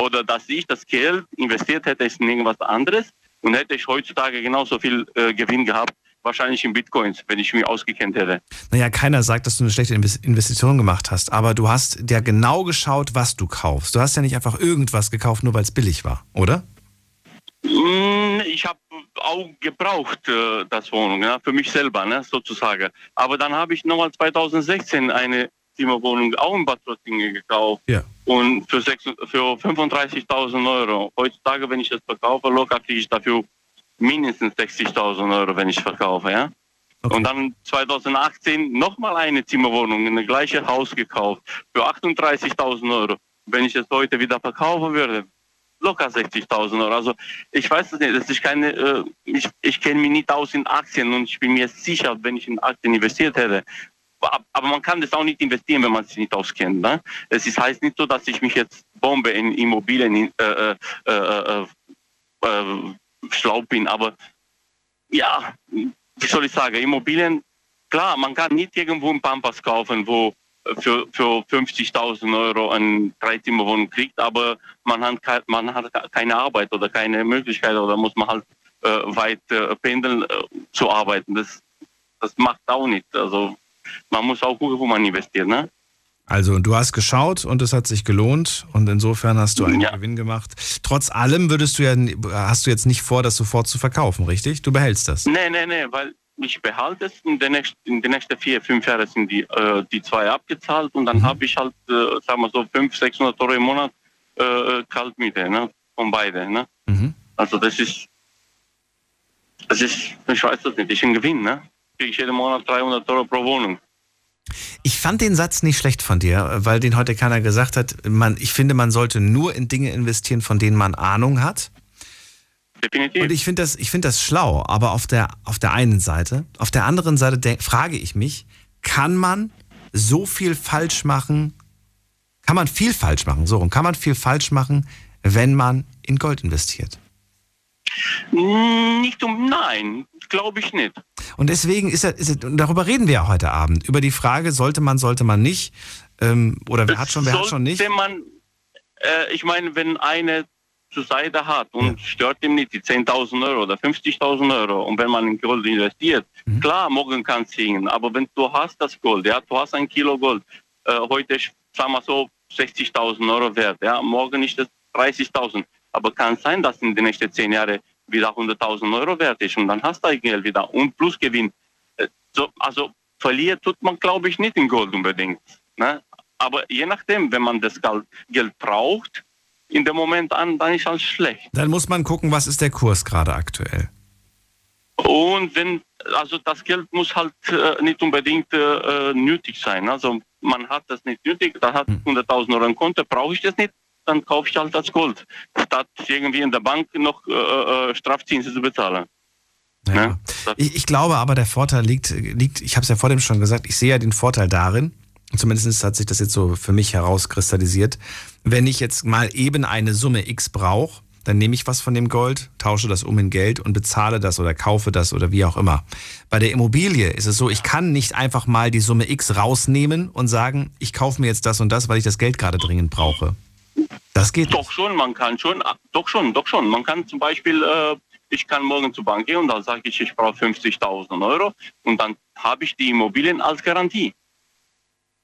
Oder dass ich das Geld investiert hätte in irgendwas anderes und hätte ich heutzutage genauso viel äh, Gewinn gehabt, wahrscheinlich in Bitcoins, wenn ich mich ausgekennt hätte. Naja, keiner sagt, dass du eine schlechte Inves- Investition gemacht hast, aber du hast ja genau geschaut, was du kaufst. Du hast ja nicht einfach irgendwas gekauft, nur weil es billig war, oder? Mm, Ich habe auch gebraucht, äh, das Wohnung, ja, für mich selber, ne, sozusagen. Aber dann habe ich nochmal 2016 eine Zimmerwohnung auch in Bad Krozingen gekauft. Ja. Und für, sechs- für 35.000 Euro. Heutzutage, wenn ich das verkaufe, locker kriege ich dafür mindestens 60.000 Euro, wenn ich verkaufe, ja. Und dann 2018 nochmal eine Zimmerwohnung in das gleiche Haus gekauft für 38.000 Euro. Wenn ich es heute wieder verkaufen würde, locker 60.000 Euro. Also ich weiß es nicht, das ist keine, äh, ich, ich kenne mich nicht aus in Aktien und ich bin mir sicher, wenn ich in Aktien investiert hätte. Ab- Aber man kann das auch nicht investieren, wenn man sich nicht auskennt. Ne? Es ist, heißt nicht so, dass ich mich jetzt bombe in Immobilien in, äh, äh, äh, äh, äh, schlau bin, aber ja, wie soll ich sagen, Immobilien, klar, man kann nicht irgendwo einen Pampas kaufen, wo äh, für, für 50.000 Euro eine Dreizimmerwohnung kriegt, aber man hat, man hat keine Arbeit oder keine Möglichkeit oder muss man halt weit pendeln zu arbeiten. Das, das macht auch nicht. Also man muss auch gucken, wo man investiert. Ne? Also du hast geschaut und es hat sich gelohnt und insofern hast du einen Ja. Gewinn gemacht. Trotz allem würdest du ja, hast du jetzt nicht vor, das sofort zu verkaufen, richtig? Du behältst das. Nee, nee, nee, weil ich behalte es. In den nächsten, nächsten vier, fünf Jahren sind die, äh, die zwei abgezahlt und dann Mhm. habe ich halt, äh, sagen wir so, 500, 600 Euro im Monat äh, Kaltmiete ne? von beiden. Ne? Mhm. Also das ist, das ist, ich weiß das nicht, ist ein Gewinn. Ne? Kriege ich jeden Monat 300 Euro pro Wohnung. Ich fand den Satz nicht schlecht von dir, weil den heute keiner gesagt hat. Man, ich finde, man sollte nur in Dinge investieren, von denen man Ahnung hat. Definitiv. Und ich finde das, ich finde das schlau, aber auf der, auf der einen Seite. Auf der anderen Seite denk, frage ich mich, kann man so viel falsch machen? Kann man viel falsch machen? So, und kann man viel falsch machen, wenn man in Gold investiert? Nicht um, nein, glaube ich nicht. Und deswegen ist er, ist er, und darüber reden wir ja heute Abend. Über die Frage, sollte man, sollte man nicht? Ähm, oder wer hat schon, wer hat schon nicht? Man, äh, ich meine, wenn eine zur Seite hat und stört ihm nicht die 10.000 Euro oder 50.000 Euro und wenn man in Gold investiert, Mhm. klar, morgen kann es singen, aber wenn du hast das Gold, ja, du hast ein Kilo Gold, äh, heute, ist, sagen wir so, 60.000 Euro wert, ja, morgen ist es 30.000, aber kann sein, dass in den nächsten 10 Jahren wieder 100.000 Euro wert ist und dann hast du dein Geld wieder und plus Gewinn. Äh, so, also verliert tut man, glaube ich, nicht in Gold unbedingt. Ne? Aber je nachdem, wenn man das Geld, Geld braucht, in dem Moment an, dann ist alles schlecht. Dann muss man gucken, was ist der Kurs gerade aktuell. Und wenn, also das Geld muss halt äh, nicht unbedingt äh, nötig sein. Also man hat das nicht nötig, da hat 100.000 Euro im Konto, brauche ich das nicht, dann kaufe ich halt das Gold, statt irgendwie in der Bank noch äh, äh, Strafzinsen zu bezahlen. Ne? Ich, ich glaube aber, der Vorteil liegt, liegt ich habe es ja vor dem schon gesagt, ich sehe ja den Vorteil darin, zumindest hat sich das jetzt so für mich herauskristallisiert, wenn ich jetzt mal eben eine Summe X brauche, dann nehme ich was von dem Gold, tausche das um in Geld und bezahle das oder kaufe das oder wie auch immer. Bei der Immobilie ist es so, ich kann nicht einfach mal die Summe X rausnehmen und sagen, ich kaufe mir jetzt das und das, weil ich das Geld gerade dringend brauche. Das geht Doch schon, man kann schon, ah, doch schon, doch schon. Man kann zum Beispiel, äh, ich kann morgen zur Bank gehen und dann sage ich, ich brauche 50.000 Euro und dann habe ich die Immobilien als Garantie.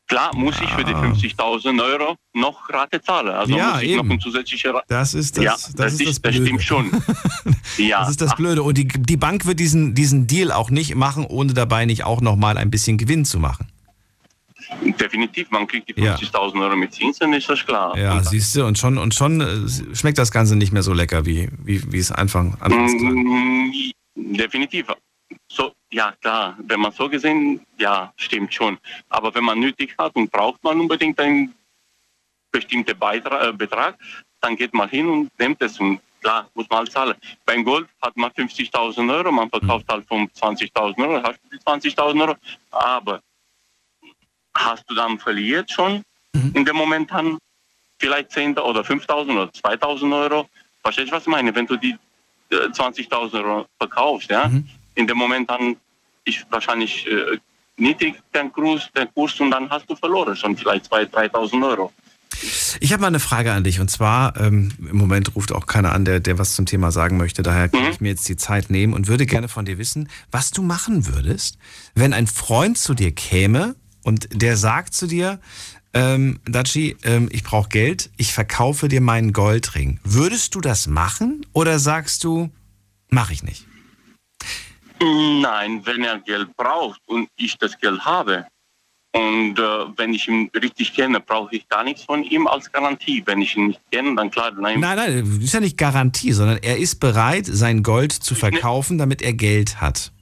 Klar muss ich für die 50.000 Euro noch Rate zahlen. Also Ja, muss ich eben. noch eine zusätzliche Rate. Das ist das, ja, das, das, ist ist, das das Blöde. stimmt schon. (laughs) ja, Das ist das Blöde. Und die, die Bank wird diesen, diesen Deal auch nicht machen, ohne dabei nicht auch nochmal ein bisschen Gewinn zu machen. Definitiv, man kriegt die Ja. 50.000 Euro mit Zinsen, ist das klar. Ja, siehst du, und schon, und schon äh, schmeckt das Ganze nicht mehr so lecker, wie, wie, wie es Anfang, anfangs klang. Mm, Definitiv. So, ja, klar. Wenn man so gesehen, ja, stimmt schon. Aber wenn man nötig hat und braucht man unbedingt einen bestimmten Beitrag, äh, Betrag, dann geht man hin und nimmt es und klar, muss man halt zahlen. Beim Gold hat man 50.000 Euro, man verkauft halt um 20.000 Euro, hast du die 20.000 Euro, aber hast du dann verliert schon in dem Moment dann vielleicht 10 oder 5.000 oder 2.000 Euro. Verstehst du, was ich meine? Wenn du die äh, 20.000 Euro verkaufst, ja, in dem Moment dann ist wahrscheinlich äh, niedrig der Kurs, der Kurs und dann hast du verloren schon vielleicht 2.000, 3.000 Euro. Ich habe mal eine Frage an dich und zwar, ähm, im Moment ruft auch keiner an, der, der was zum Thema sagen möchte, daher kann ich mir jetzt die Zeit nehmen und würde gerne von dir wissen, was du machen würdest, wenn ein Freund zu dir käme und der sagt zu dir, ähm, Daci, ähm, ich brauche Geld, ich verkaufe dir meinen Goldring. Würdest du das machen oder sagst du, mache ich nicht? Nein, wenn er Geld braucht und ich das Geld habe und äh, wenn ich ihn richtig kenne, brauche ich gar nichts von ihm als Garantie. Wenn ich ihn nicht kenne, dann klar, nein. Nein, nein, das ist ja nicht Garantie, sondern er ist bereit, sein Gold zu verkaufen, damit er Geld hat.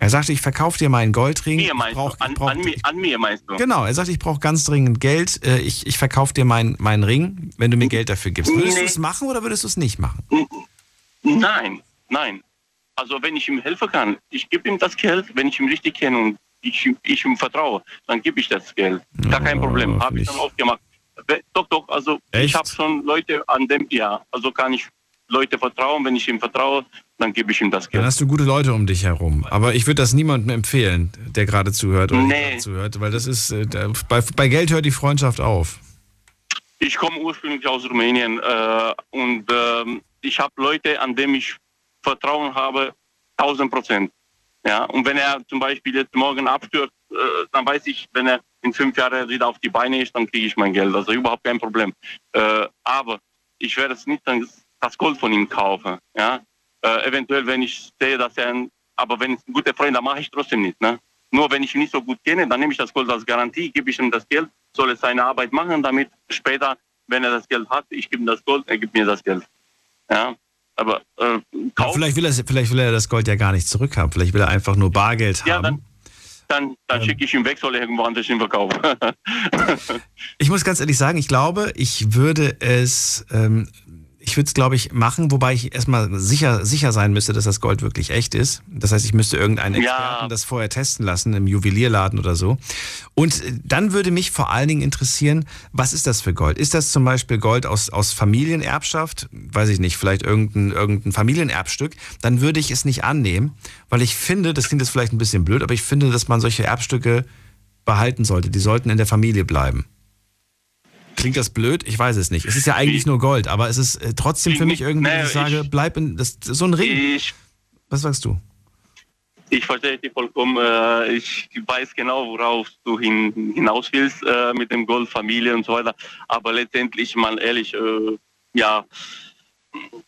Er sagte, ich verkaufe dir meinen Goldring. Mir meinst brauch, du, an, an, mir, an mir meinst du? Genau, er sagt, ich brauche ganz dringend Geld. äh, Ich, ich verkaufe dir meinen meinen Ring, wenn du mir Geld dafür gibst. Würdest Nee. du es machen oder würdest du es nicht machen? Nein, nein. Also wenn ich ihm helfen kann, ich gebe ihm das Geld, wenn ich ihn richtig kenne und ich, ihm- ich ihm vertraue, dann gebe ich das Geld. Gar kein Problem. Habe ich dann aufgemacht. We- Doch, doch, also ich habe schon Leute an dem, ja, also kann ich Leute vertrauen, wenn ich ihm vertraue, dann gebe ich ihm das Dann Geld. hast du gute Leute um dich herum. Aber ich würde das niemandem empfehlen, der gerade zuhört oder Nee. zuhört, weil das ist, äh, bei, bei Geld hört die Freundschaft auf. Ich komme ursprünglich aus Rumänien äh, und ähm, ich habe Leute, an denen ich Vertrauen habe, 1000 Prozent. Ja, und wenn er zum Beispiel jetzt morgen abstürzt, äh, dann weiß ich, wenn er in fünf Jahren wieder auf die Beine ist, dann kriege ich mein Geld. Also überhaupt kein Problem. Äh, aber ich werde es nicht dann das Gold von ihm kaufen. Ja, äh, eventuell, wenn ich sehe, dass er ein, aber wenn es ein guter Freund, dann mache ich trotzdem nicht. Ne? Nur wenn ich ihn nicht so gut kenne, dann nehme ich das Gold als Garantie, gebe ich ihm das Geld, soll er seine Arbeit machen, damit später, wenn er das Geld hat, ich gebe ihm das Gold, er gibt mir das Geld. Ja, aber äh, Ja, vielleicht, will er, vielleicht will er das Gold ja gar nicht zurückhaben. Vielleicht will er einfach nur Bargeld ja, haben. dann, dann, Ähm. dann schicke ich ihn weg, soll er irgendwo anders hin verkaufen. (laughs) Ich muss ganz ehrlich sagen, ich glaube, ich würde es, ähm, ich würde es, glaube ich, machen, wobei ich erstmal sicher, sicher sein müsste, dass das Gold wirklich echt ist. Das heißt, ich müsste irgendeinen Ja. Experten das vorher testen lassen, im Juwelierladen oder so. Und äh, dann würde mich vor allen Dingen interessieren, was ist das für Gold? Ist das zum Beispiel Gold aus, aus Familienerbschaft? Weiß ich nicht, vielleicht irgendein, irgendein Familienerbstück? Dann würde ich es nicht annehmen, weil ich finde, das klingt jetzt vielleicht ein bisschen blöd, aber ich finde, dass man solche Erbstücke behalten sollte. Die sollten in der Familie bleiben. Klingt das blöd? Ich weiß es nicht. Es ist ja eigentlich nur Gold, aber es ist äh, trotzdem für mich irgendwie, dass ich sage, bleib in das, so ein Ring. Ich, Was sagst du? ich verstehe dich vollkommen. Äh, ich weiß genau, worauf du hin, hinaus willst äh, mit dem Gold, Familie und so weiter. Aber letztendlich, mal ehrlich, ja,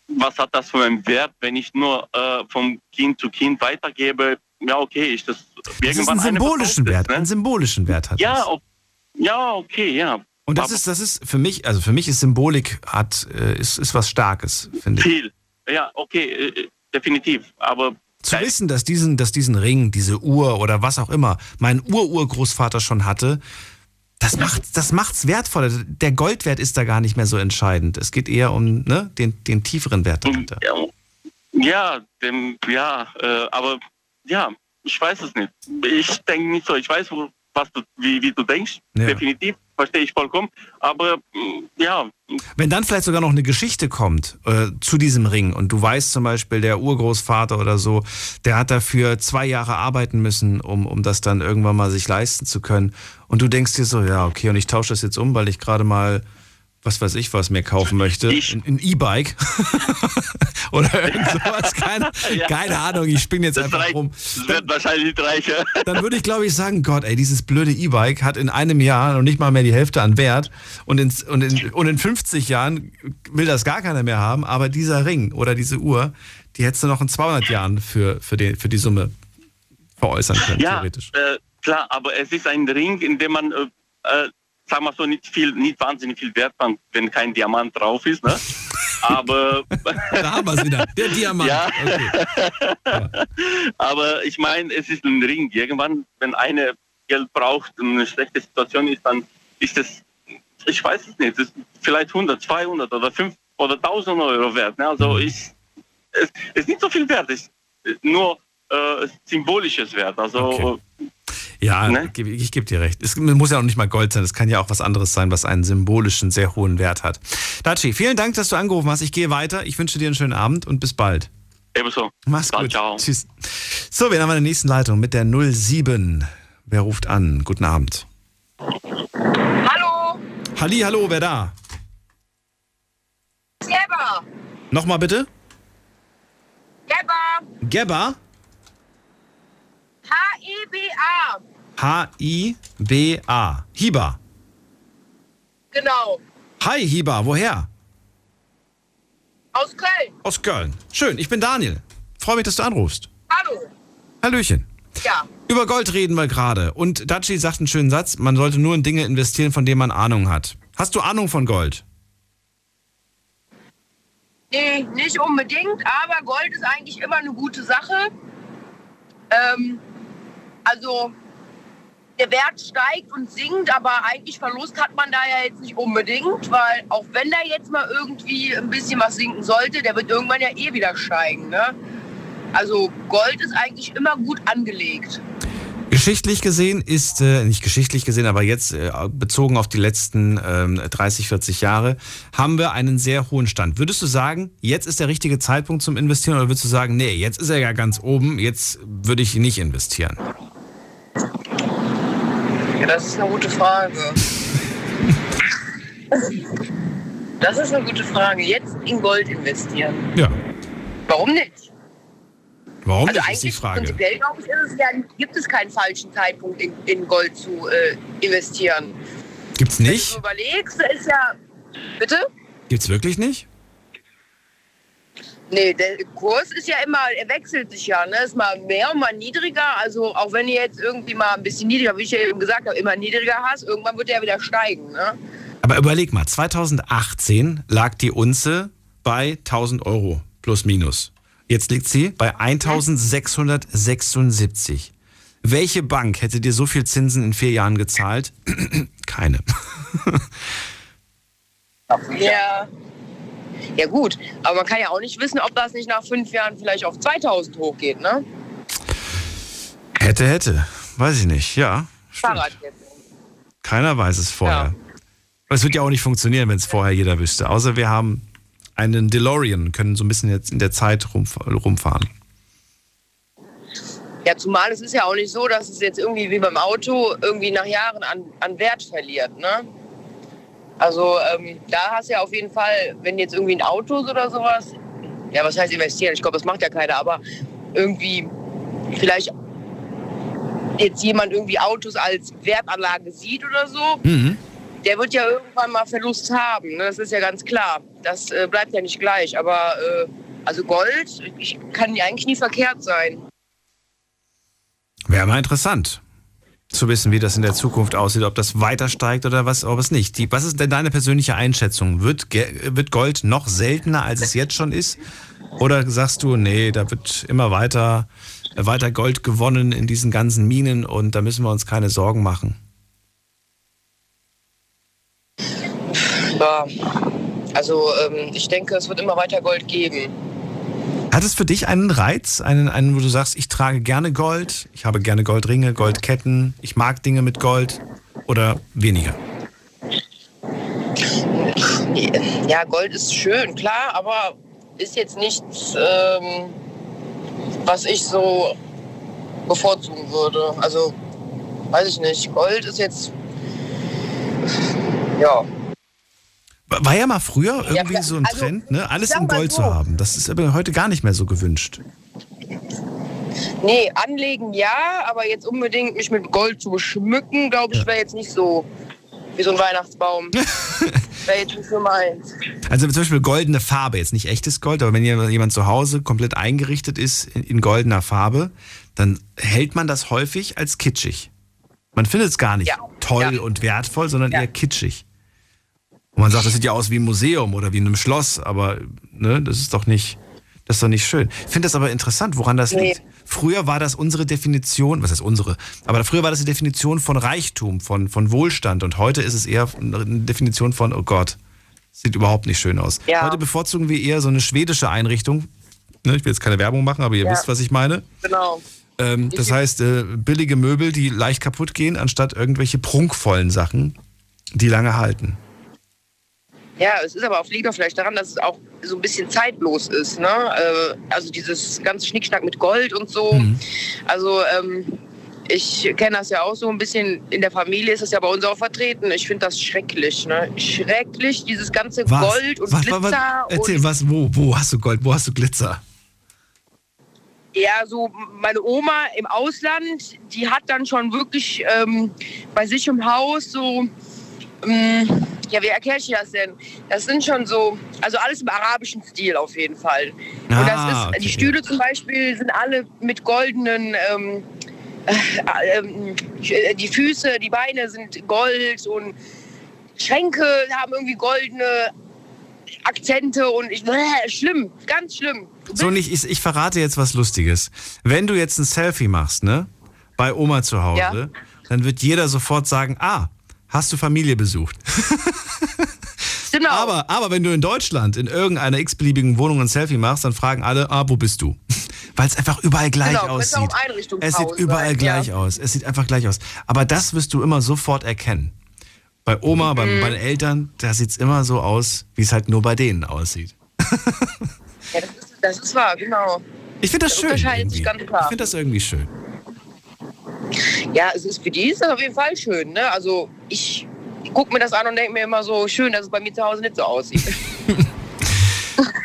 was hat das für einen Wert, wenn ich nur äh, vom Kind zu Kind weitergebe? Ja, okay, ich das, Das ist irgendwann einen eine symbolischen Wert. ist, ne? Einen symbolischen Wert hat Ja, das. ja, okay, ja. Und das Aber ist, das ist für mich, also für mich ist Symbolik hat, äh, ist, ist was Starkes, finde ich. viel. Ja, okay, äh, definitiv. Aber Zu wissen, dass diesen, dass diesen Ring, diese Uhr oder was auch immer, mein Ururgroßvater schon hatte, das macht, das macht's wertvoller. Der Goldwert ist da gar nicht mehr so entscheidend. Es geht eher um ne, den, den tieferen Wert dahinter. Ja, ja, dem, ja, äh, aber ja, ich weiß es nicht. Ich denke nicht so. Ich weiß, wo, was du, wie, wie du denkst. Ja. Definitiv, verstehe ich vollkommen. Aber mh, ja, Wenn dann vielleicht sogar noch eine Geschichte kommt äh, zu diesem Ring und du weißt zum Beispiel, der Urgroßvater oder so, der hat dafür zwei Jahre arbeiten müssen, um, um das dann irgendwann mal sich leisten zu können. Und du denkst dir so, ja, okay, und ich tausche das jetzt um, weil ich gerade mal, was weiß ich, was mir kaufen möchte. Ein, E-Bike. (laughs) oder irgend sowas. Keine, (laughs) Ja. keine Ahnung, ich spinne jetzt einfach rum. das wird wahrscheinlich nicht reichen. (laughs) Dann würde ich, glaube ich, sagen, Gott, ey, dieses blöde E-Bike hat in einem Jahr noch nicht mal mehr die Hälfte an Wert und in, und, in, und in 50 Jahren will das gar keiner mehr haben, aber dieser Ring oder diese Uhr, die hättest du noch in 200 Jahren für, für, die, für die Summe veräußern können, Ja, theoretisch. äh, klar, aber es ist ein Ring, in dem man, äh, äh, sagen wir so, nicht viel, nicht wahnsinnig viel Wert wenn kein Diamant drauf ist. Ne? (laughs) Aber da haben wir es wieder, der Diamant. Ja. (laughs) Aber ich meine, es ist ein Ring. Irgendwann, wenn eine Geld braucht und eine schlechte Situation ist, dann ist es, ich weiß es nicht, es vielleicht 100, 200 oder 5 oder 1000 Euro wert. Ne? Also ich, es ist nicht so viel wert, ist nur äh, symbolisches Wert. Also Ja, geb- ich gebe dir recht. Es muss ja auch nicht mal Gold sein, es kann ja auch was anderes sein, was einen symbolischen, sehr hohen Wert hat. Daci, vielen Dank, dass du angerufen hast. Ich gehe weiter. Ich wünsche dir einen schönen Abend und bis bald. ebenso. Mach's Dann gut. Ciao. Tschüss. So, wir haben eine nächsten Leitung mit der 07. Wer ruft an? Guten Abend. Hallo, Halli, hallo, wer da? Geber. Nochmal bitte? Geber. Gebba? H-I-B-A. H-I-B-A. Hiba. Genau. Hi, Hiba, woher? Aus Köln. Aus Köln. Schön, ich bin Daniel. Freue mich, dass du anrufst. Hallo. Hallöchen. Ja. Über Gold reden wir gerade. Und Daci sagt einen schönen Satz, man sollte nur in Dinge investieren, von denen man Ahnung hat. Hast du Ahnung von Gold? Nee, nicht unbedingt, aber Gold ist eigentlich immer eine gute Sache. Ähm, also der Wert steigt und sinkt, aber eigentlich Verlust hat man da ja jetzt nicht unbedingt, weil auch wenn da jetzt mal irgendwie ein bisschen was sinken sollte, der wird irgendwann ja eh wieder steigen. Ne? Also Gold ist eigentlich immer gut angelegt. Geschichtlich gesehen ist, äh, nicht geschichtlich gesehen, aber jetzt äh, bezogen auf die letzten ähm, 30, 40 Jahre, haben wir einen sehr hohen Stand. Würdest du sagen, jetzt ist der richtige Zeitpunkt zum Investieren oder würdest du sagen, nee, jetzt ist er ja ganz oben, jetzt würde ich nicht investieren? Ja, das ist eine gute Frage. Das ist eine gute Frage. Jetzt in Gold investieren. Ja. Warum nicht? Warum also nicht, ist die Frage. Prinzipiell, glaube ich, ist es ja, gibt es keinen falschen Zeitpunkt, in, in Gold zu äh, investieren. Gibt's Wenn nicht? du überlegst, ist ja. Bitte? Gibt's wirklich nicht? Nee, der Kurs ist ja immer, er wechselt sich ja, ne? Ist mal mehr und mal niedriger. Also auch wenn du jetzt irgendwie mal ein bisschen niedriger, wie ich ja eben gesagt habe, immer niedriger hast, irgendwann wird er wieder steigen, ne? Aber überleg mal, 2018 lag die Unze bei 1000 Euro plus minus. Jetzt liegt sie bei 1676. Welche Bank hätte dir so viel Zinsen in vier Jahren gezahlt? (clears throat) Keine. Ja. Ja gut, aber man kann ja auch nicht wissen, ob das nicht nach fünf Jahren vielleicht auf 2000 hochgeht, ne? hätte, hätte. Weiß ich nicht. Ja, Fahrrad jetzt. keiner weiß es vorher. Aber es wird ja auch nicht funktionieren, wenn es vorher jeder wüsste. Außer wir haben einen DeLorean können so ein bisschen jetzt in der Zeit rumf rumfahren. Ja, zumal es ist ja auch nicht so, dass es jetzt irgendwie wie beim Auto irgendwie nach Jahren an, an Wert verliert, ne? Also ähm, da hast du ja auf jeden Fall, wenn jetzt irgendwie ein Auto ist oder sowas, ja, was heißt investieren? Ich glaube, das macht ja keiner, aber irgendwie vielleicht jetzt jemand irgendwie Autos als Wertanlage sieht oder so, der wird ja irgendwann mal Verlust haben. Ne? Das ist ja ganz klar. Das äh, bleibt ja nicht gleich. Aber äh, also Gold, ich, kann ja eigentlich nie verkehrt sein. Wäre mal interessant zu wissen, wie das in der Zukunft aussieht, ob das weiter steigt oder was, ob es nicht. Die, was ist denn deine persönliche Einschätzung? Wird, wird Gold noch seltener, als es jetzt schon ist? Oder sagst du, nee, da wird immer weiter, weiter Gold gewonnen in diesen ganzen Minen und da müssen wir uns keine Sorgen machen? Ja, also ähm, ich denke, es wird immer weiter Gold geben. Hat es für dich einen Reiz, einen, einen, wo du sagst, ich trage gerne Gold, ich habe gerne Goldringe, Goldketten, ich mag Dinge mit Gold oder weniger? Ja, Gold ist schön, klar, aber ist jetzt nichts, ähm, was ich so bevorzugen würde. Also, weiß ich nicht. Gold ist jetzt, ja. War ja mal früher irgendwie Ja, so ein also, Trend, ne? alles in Gold so. zu haben. Das ist aber heute gar nicht mehr so gewünscht. Nee, anlegen ja, aber jetzt unbedingt mich mit Gold zu beschmücken, glaube ich, wäre jetzt nicht so wie so ein Weihnachtsbaum. (laughs) wäre jetzt nicht so meins. Also zum Beispiel goldene Farbe, jetzt nicht echtes Gold, aber wenn jemand zu Hause komplett eingerichtet ist in, in goldener Farbe, dann hält man das häufig als kitschig. Man findet es gar nicht toll und wertvoll, sondern eher kitschig. Und man sagt, das sieht ja aus wie ein Museum oder wie in einem Schloss, aber ne, das ist doch nicht, das ist doch nicht schön. Ich finde das aber interessant, woran das Nee. liegt. Früher war das unsere Definition, was heißt unsere, aber früher war das die Definition von Reichtum, von, von Wohlstand und heute ist es eher eine Definition von, oh Gott, sieht überhaupt nicht schön aus. Ja. Heute bevorzugen wir eher so eine schwedische Einrichtung. Ne, ich will jetzt keine Werbung machen, aber ihr Ja. wisst, was ich meine. Genau. Ähm, das heißt, äh, billige Möbel, die leicht kaputt gehen, anstatt irgendwelche prunkvollen Sachen, die lange halten. Ja, es ist aber auch, auch vielleicht daran, dass es auch so ein bisschen zeitlos ist. Ne? Äh, also dieses ganze Schnickschnack mit Gold und so. Also ähm, ich kenne das ja auch so ein bisschen. In der Familie ist das ja bei uns auch vertreten. Ich finde das schrecklich. Ne? Schrecklich, dieses ganze Gold und was, Glitzer. was, was, erzähl, und was, wo, wo hast du Gold, wo hast du Glitzer? Ja, so meine Oma im Ausland, die hat dann schon wirklich ähm, bei sich im Haus so, ja, wie erkläre ich das denn? Das sind schon so, also alles im arabischen Stil auf jeden Fall. Und Ah, das ist, okay. die Stühle zum Beispiel sind alle mit goldenen, ähm, äh, ähm, die Füße, die Beine sind Gold und Schränke haben irgendwie goldene Akzente und ich, äh, schlimm, ganz schlimm. So nicht, ich, ich verrate jetzt was Lustiges. Wenn du jetzt ein Selfie machst, ne, bei Oma zu Hause, Ja. dann wird jeder sofort sagen, ah, hast du Familie besucht? (laughs) Genau. Aber, aber wenn du in Deutschland in irgendeiner x-beliebigen Wohnung ein Selfie machst, dann fragen alle, ah, wo bist du? (laughs) Weil es einfach überall gleich Genau, aussieht. Es sieht überall sein, gleich ja. aus. Es sieht einfach gleich aus. Aber das wirst du immer sofort erkennen. Bei Oma, bei, Mhm. bei den Eltern, da sieht es immer so aus, wie es halt nur bei denen aussieht. Ja, das ist, das ist wahr, genau. Ich finde das Der schön. Irgendwie. Ich finde das irgendwie schön. Ja, es ist für die ist das auf jeden Fall schön. Ne? Also ich, ich gucke mir das an und denke mir immer so, schön, dass es bei mir zu Hause nicht so aussieht. (laughs)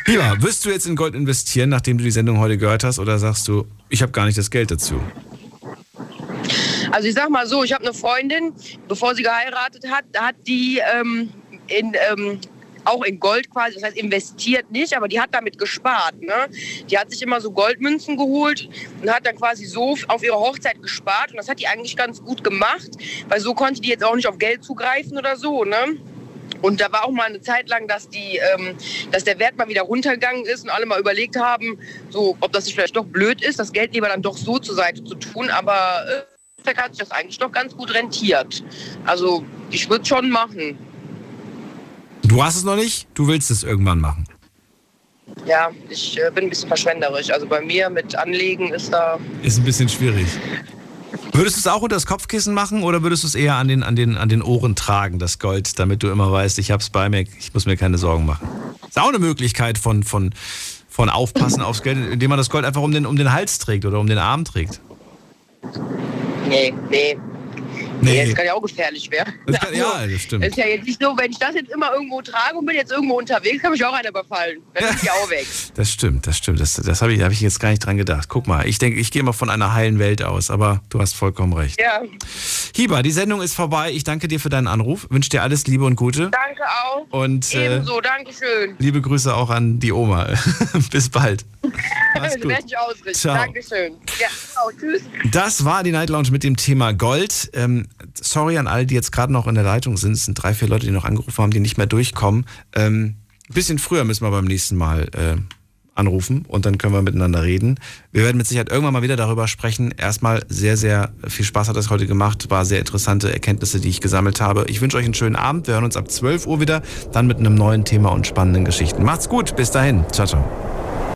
Lieber, wirst du jetzt in Gold investieren, nachdem du die Sendung heute gehört hast, oder sagst du, ich habe gar nicht das Geld dazu? Also ich sag mal so, ich habe eine Freundin, bevor sie geheiratet hat, hat die ähm, in, ähm, auch in Gold quasi, das heißt investiert nicht, aber die hat damit gespart. Ne? Die hat sich immer so Goldmünzen geholt und hat dann quasi so auf ihre Hochzeit gespart und das hat die eigentlich ganz gut gemacht, weil so konnte die jetzt auch nicht auf Geld zugreifen oder so. Ne? Und da war auch mal eine Zeit lang, dass, die, ähm, dass der Wert mal wieder runtergegangen ist und alle mal überlegt haben, so, ob das nicht vielleicht doch blöd ist, das Geld lieber dann doch so zur Seite zu tun. Aber äh, hat sich das eigentlich doch ganz gut rentiert. Also ich würde es schon machen. Du hast es noch nicht, du willst es irgendwann machen. Ja, ich äh, bin ein bisschen verschwenderisch. Also bei mir mit Anlegen ist da. Ist ein bisschen schwierig. Würdest du es auch unter das Kopfkissen machen oder würdest du es eher an den, an, den, an den Ohren tragen, das Gold, damit du immer weißt, ich habe es bei mir, ich muss mir keine Sorgen machen? Ist auch eine Möglichkeit von, von, von Aufpassen aufs Geld, indem man das Gold einfach um den, um den Hals trägt oder um den Arm trägt. Nee, nee. Nee. Das kann ja auch gefährlich werden. Das kann, ja, das stimmt. Es ist ja jetzt nicht so, wenn ich das jetzt immer irgendwo trage und bin jetzt irgendwo unterwegs, kann mich auch einer überfallen. Dann bin ich auch weg. (laughs) Das stimmt, das stimmt. Das, das habe ich, hab ich jetzt gar nicht dran gedacht. Guck mal, ich denke, ich gehe mal von einer heilen Welt aus, aber du hast vollkommen recht. Ja. Hiba, die Sendung ist vorbei. Ich danke dir für deinen Anruf. Wünsche dir alles Liebe und Gute. Danke auch. Und äh, Ebenso, Dankeschön. liebe Grüße auch an die Oma. (laughs) Bis bald. (laughs) Das werde ich ausrichten. Ciao. Dankeschön. Ja, ciao, tschüss. Das war die Night Lounge mit dem Thema Gold. Ähm, sorry an alle, die jetzt gerade noch in der Leitung sind. Es sind drei, vier Leute, die noch angerufen haben, die nicht mehr durchkommen. Ähm, bisschen früher müssen wir beim nächsten Mal äh, anrufen und dann können wir miteinander reden. Wir werden mit Sicherheit irgendwann mal wieder darüber sprechen. Erstmal sehr, sehr viel Spaß hat das heute gemacht. War sehr interessante Erkenntnisse, die ich gesammelt habe. Ich wünsche euch einen schönen Abend. Wir hören uns ab 12 Uhr wieder, dann mit einem neuen Thema und spannenden Geschichten. Macht's gut. Bis dahin. Ciao, ciao.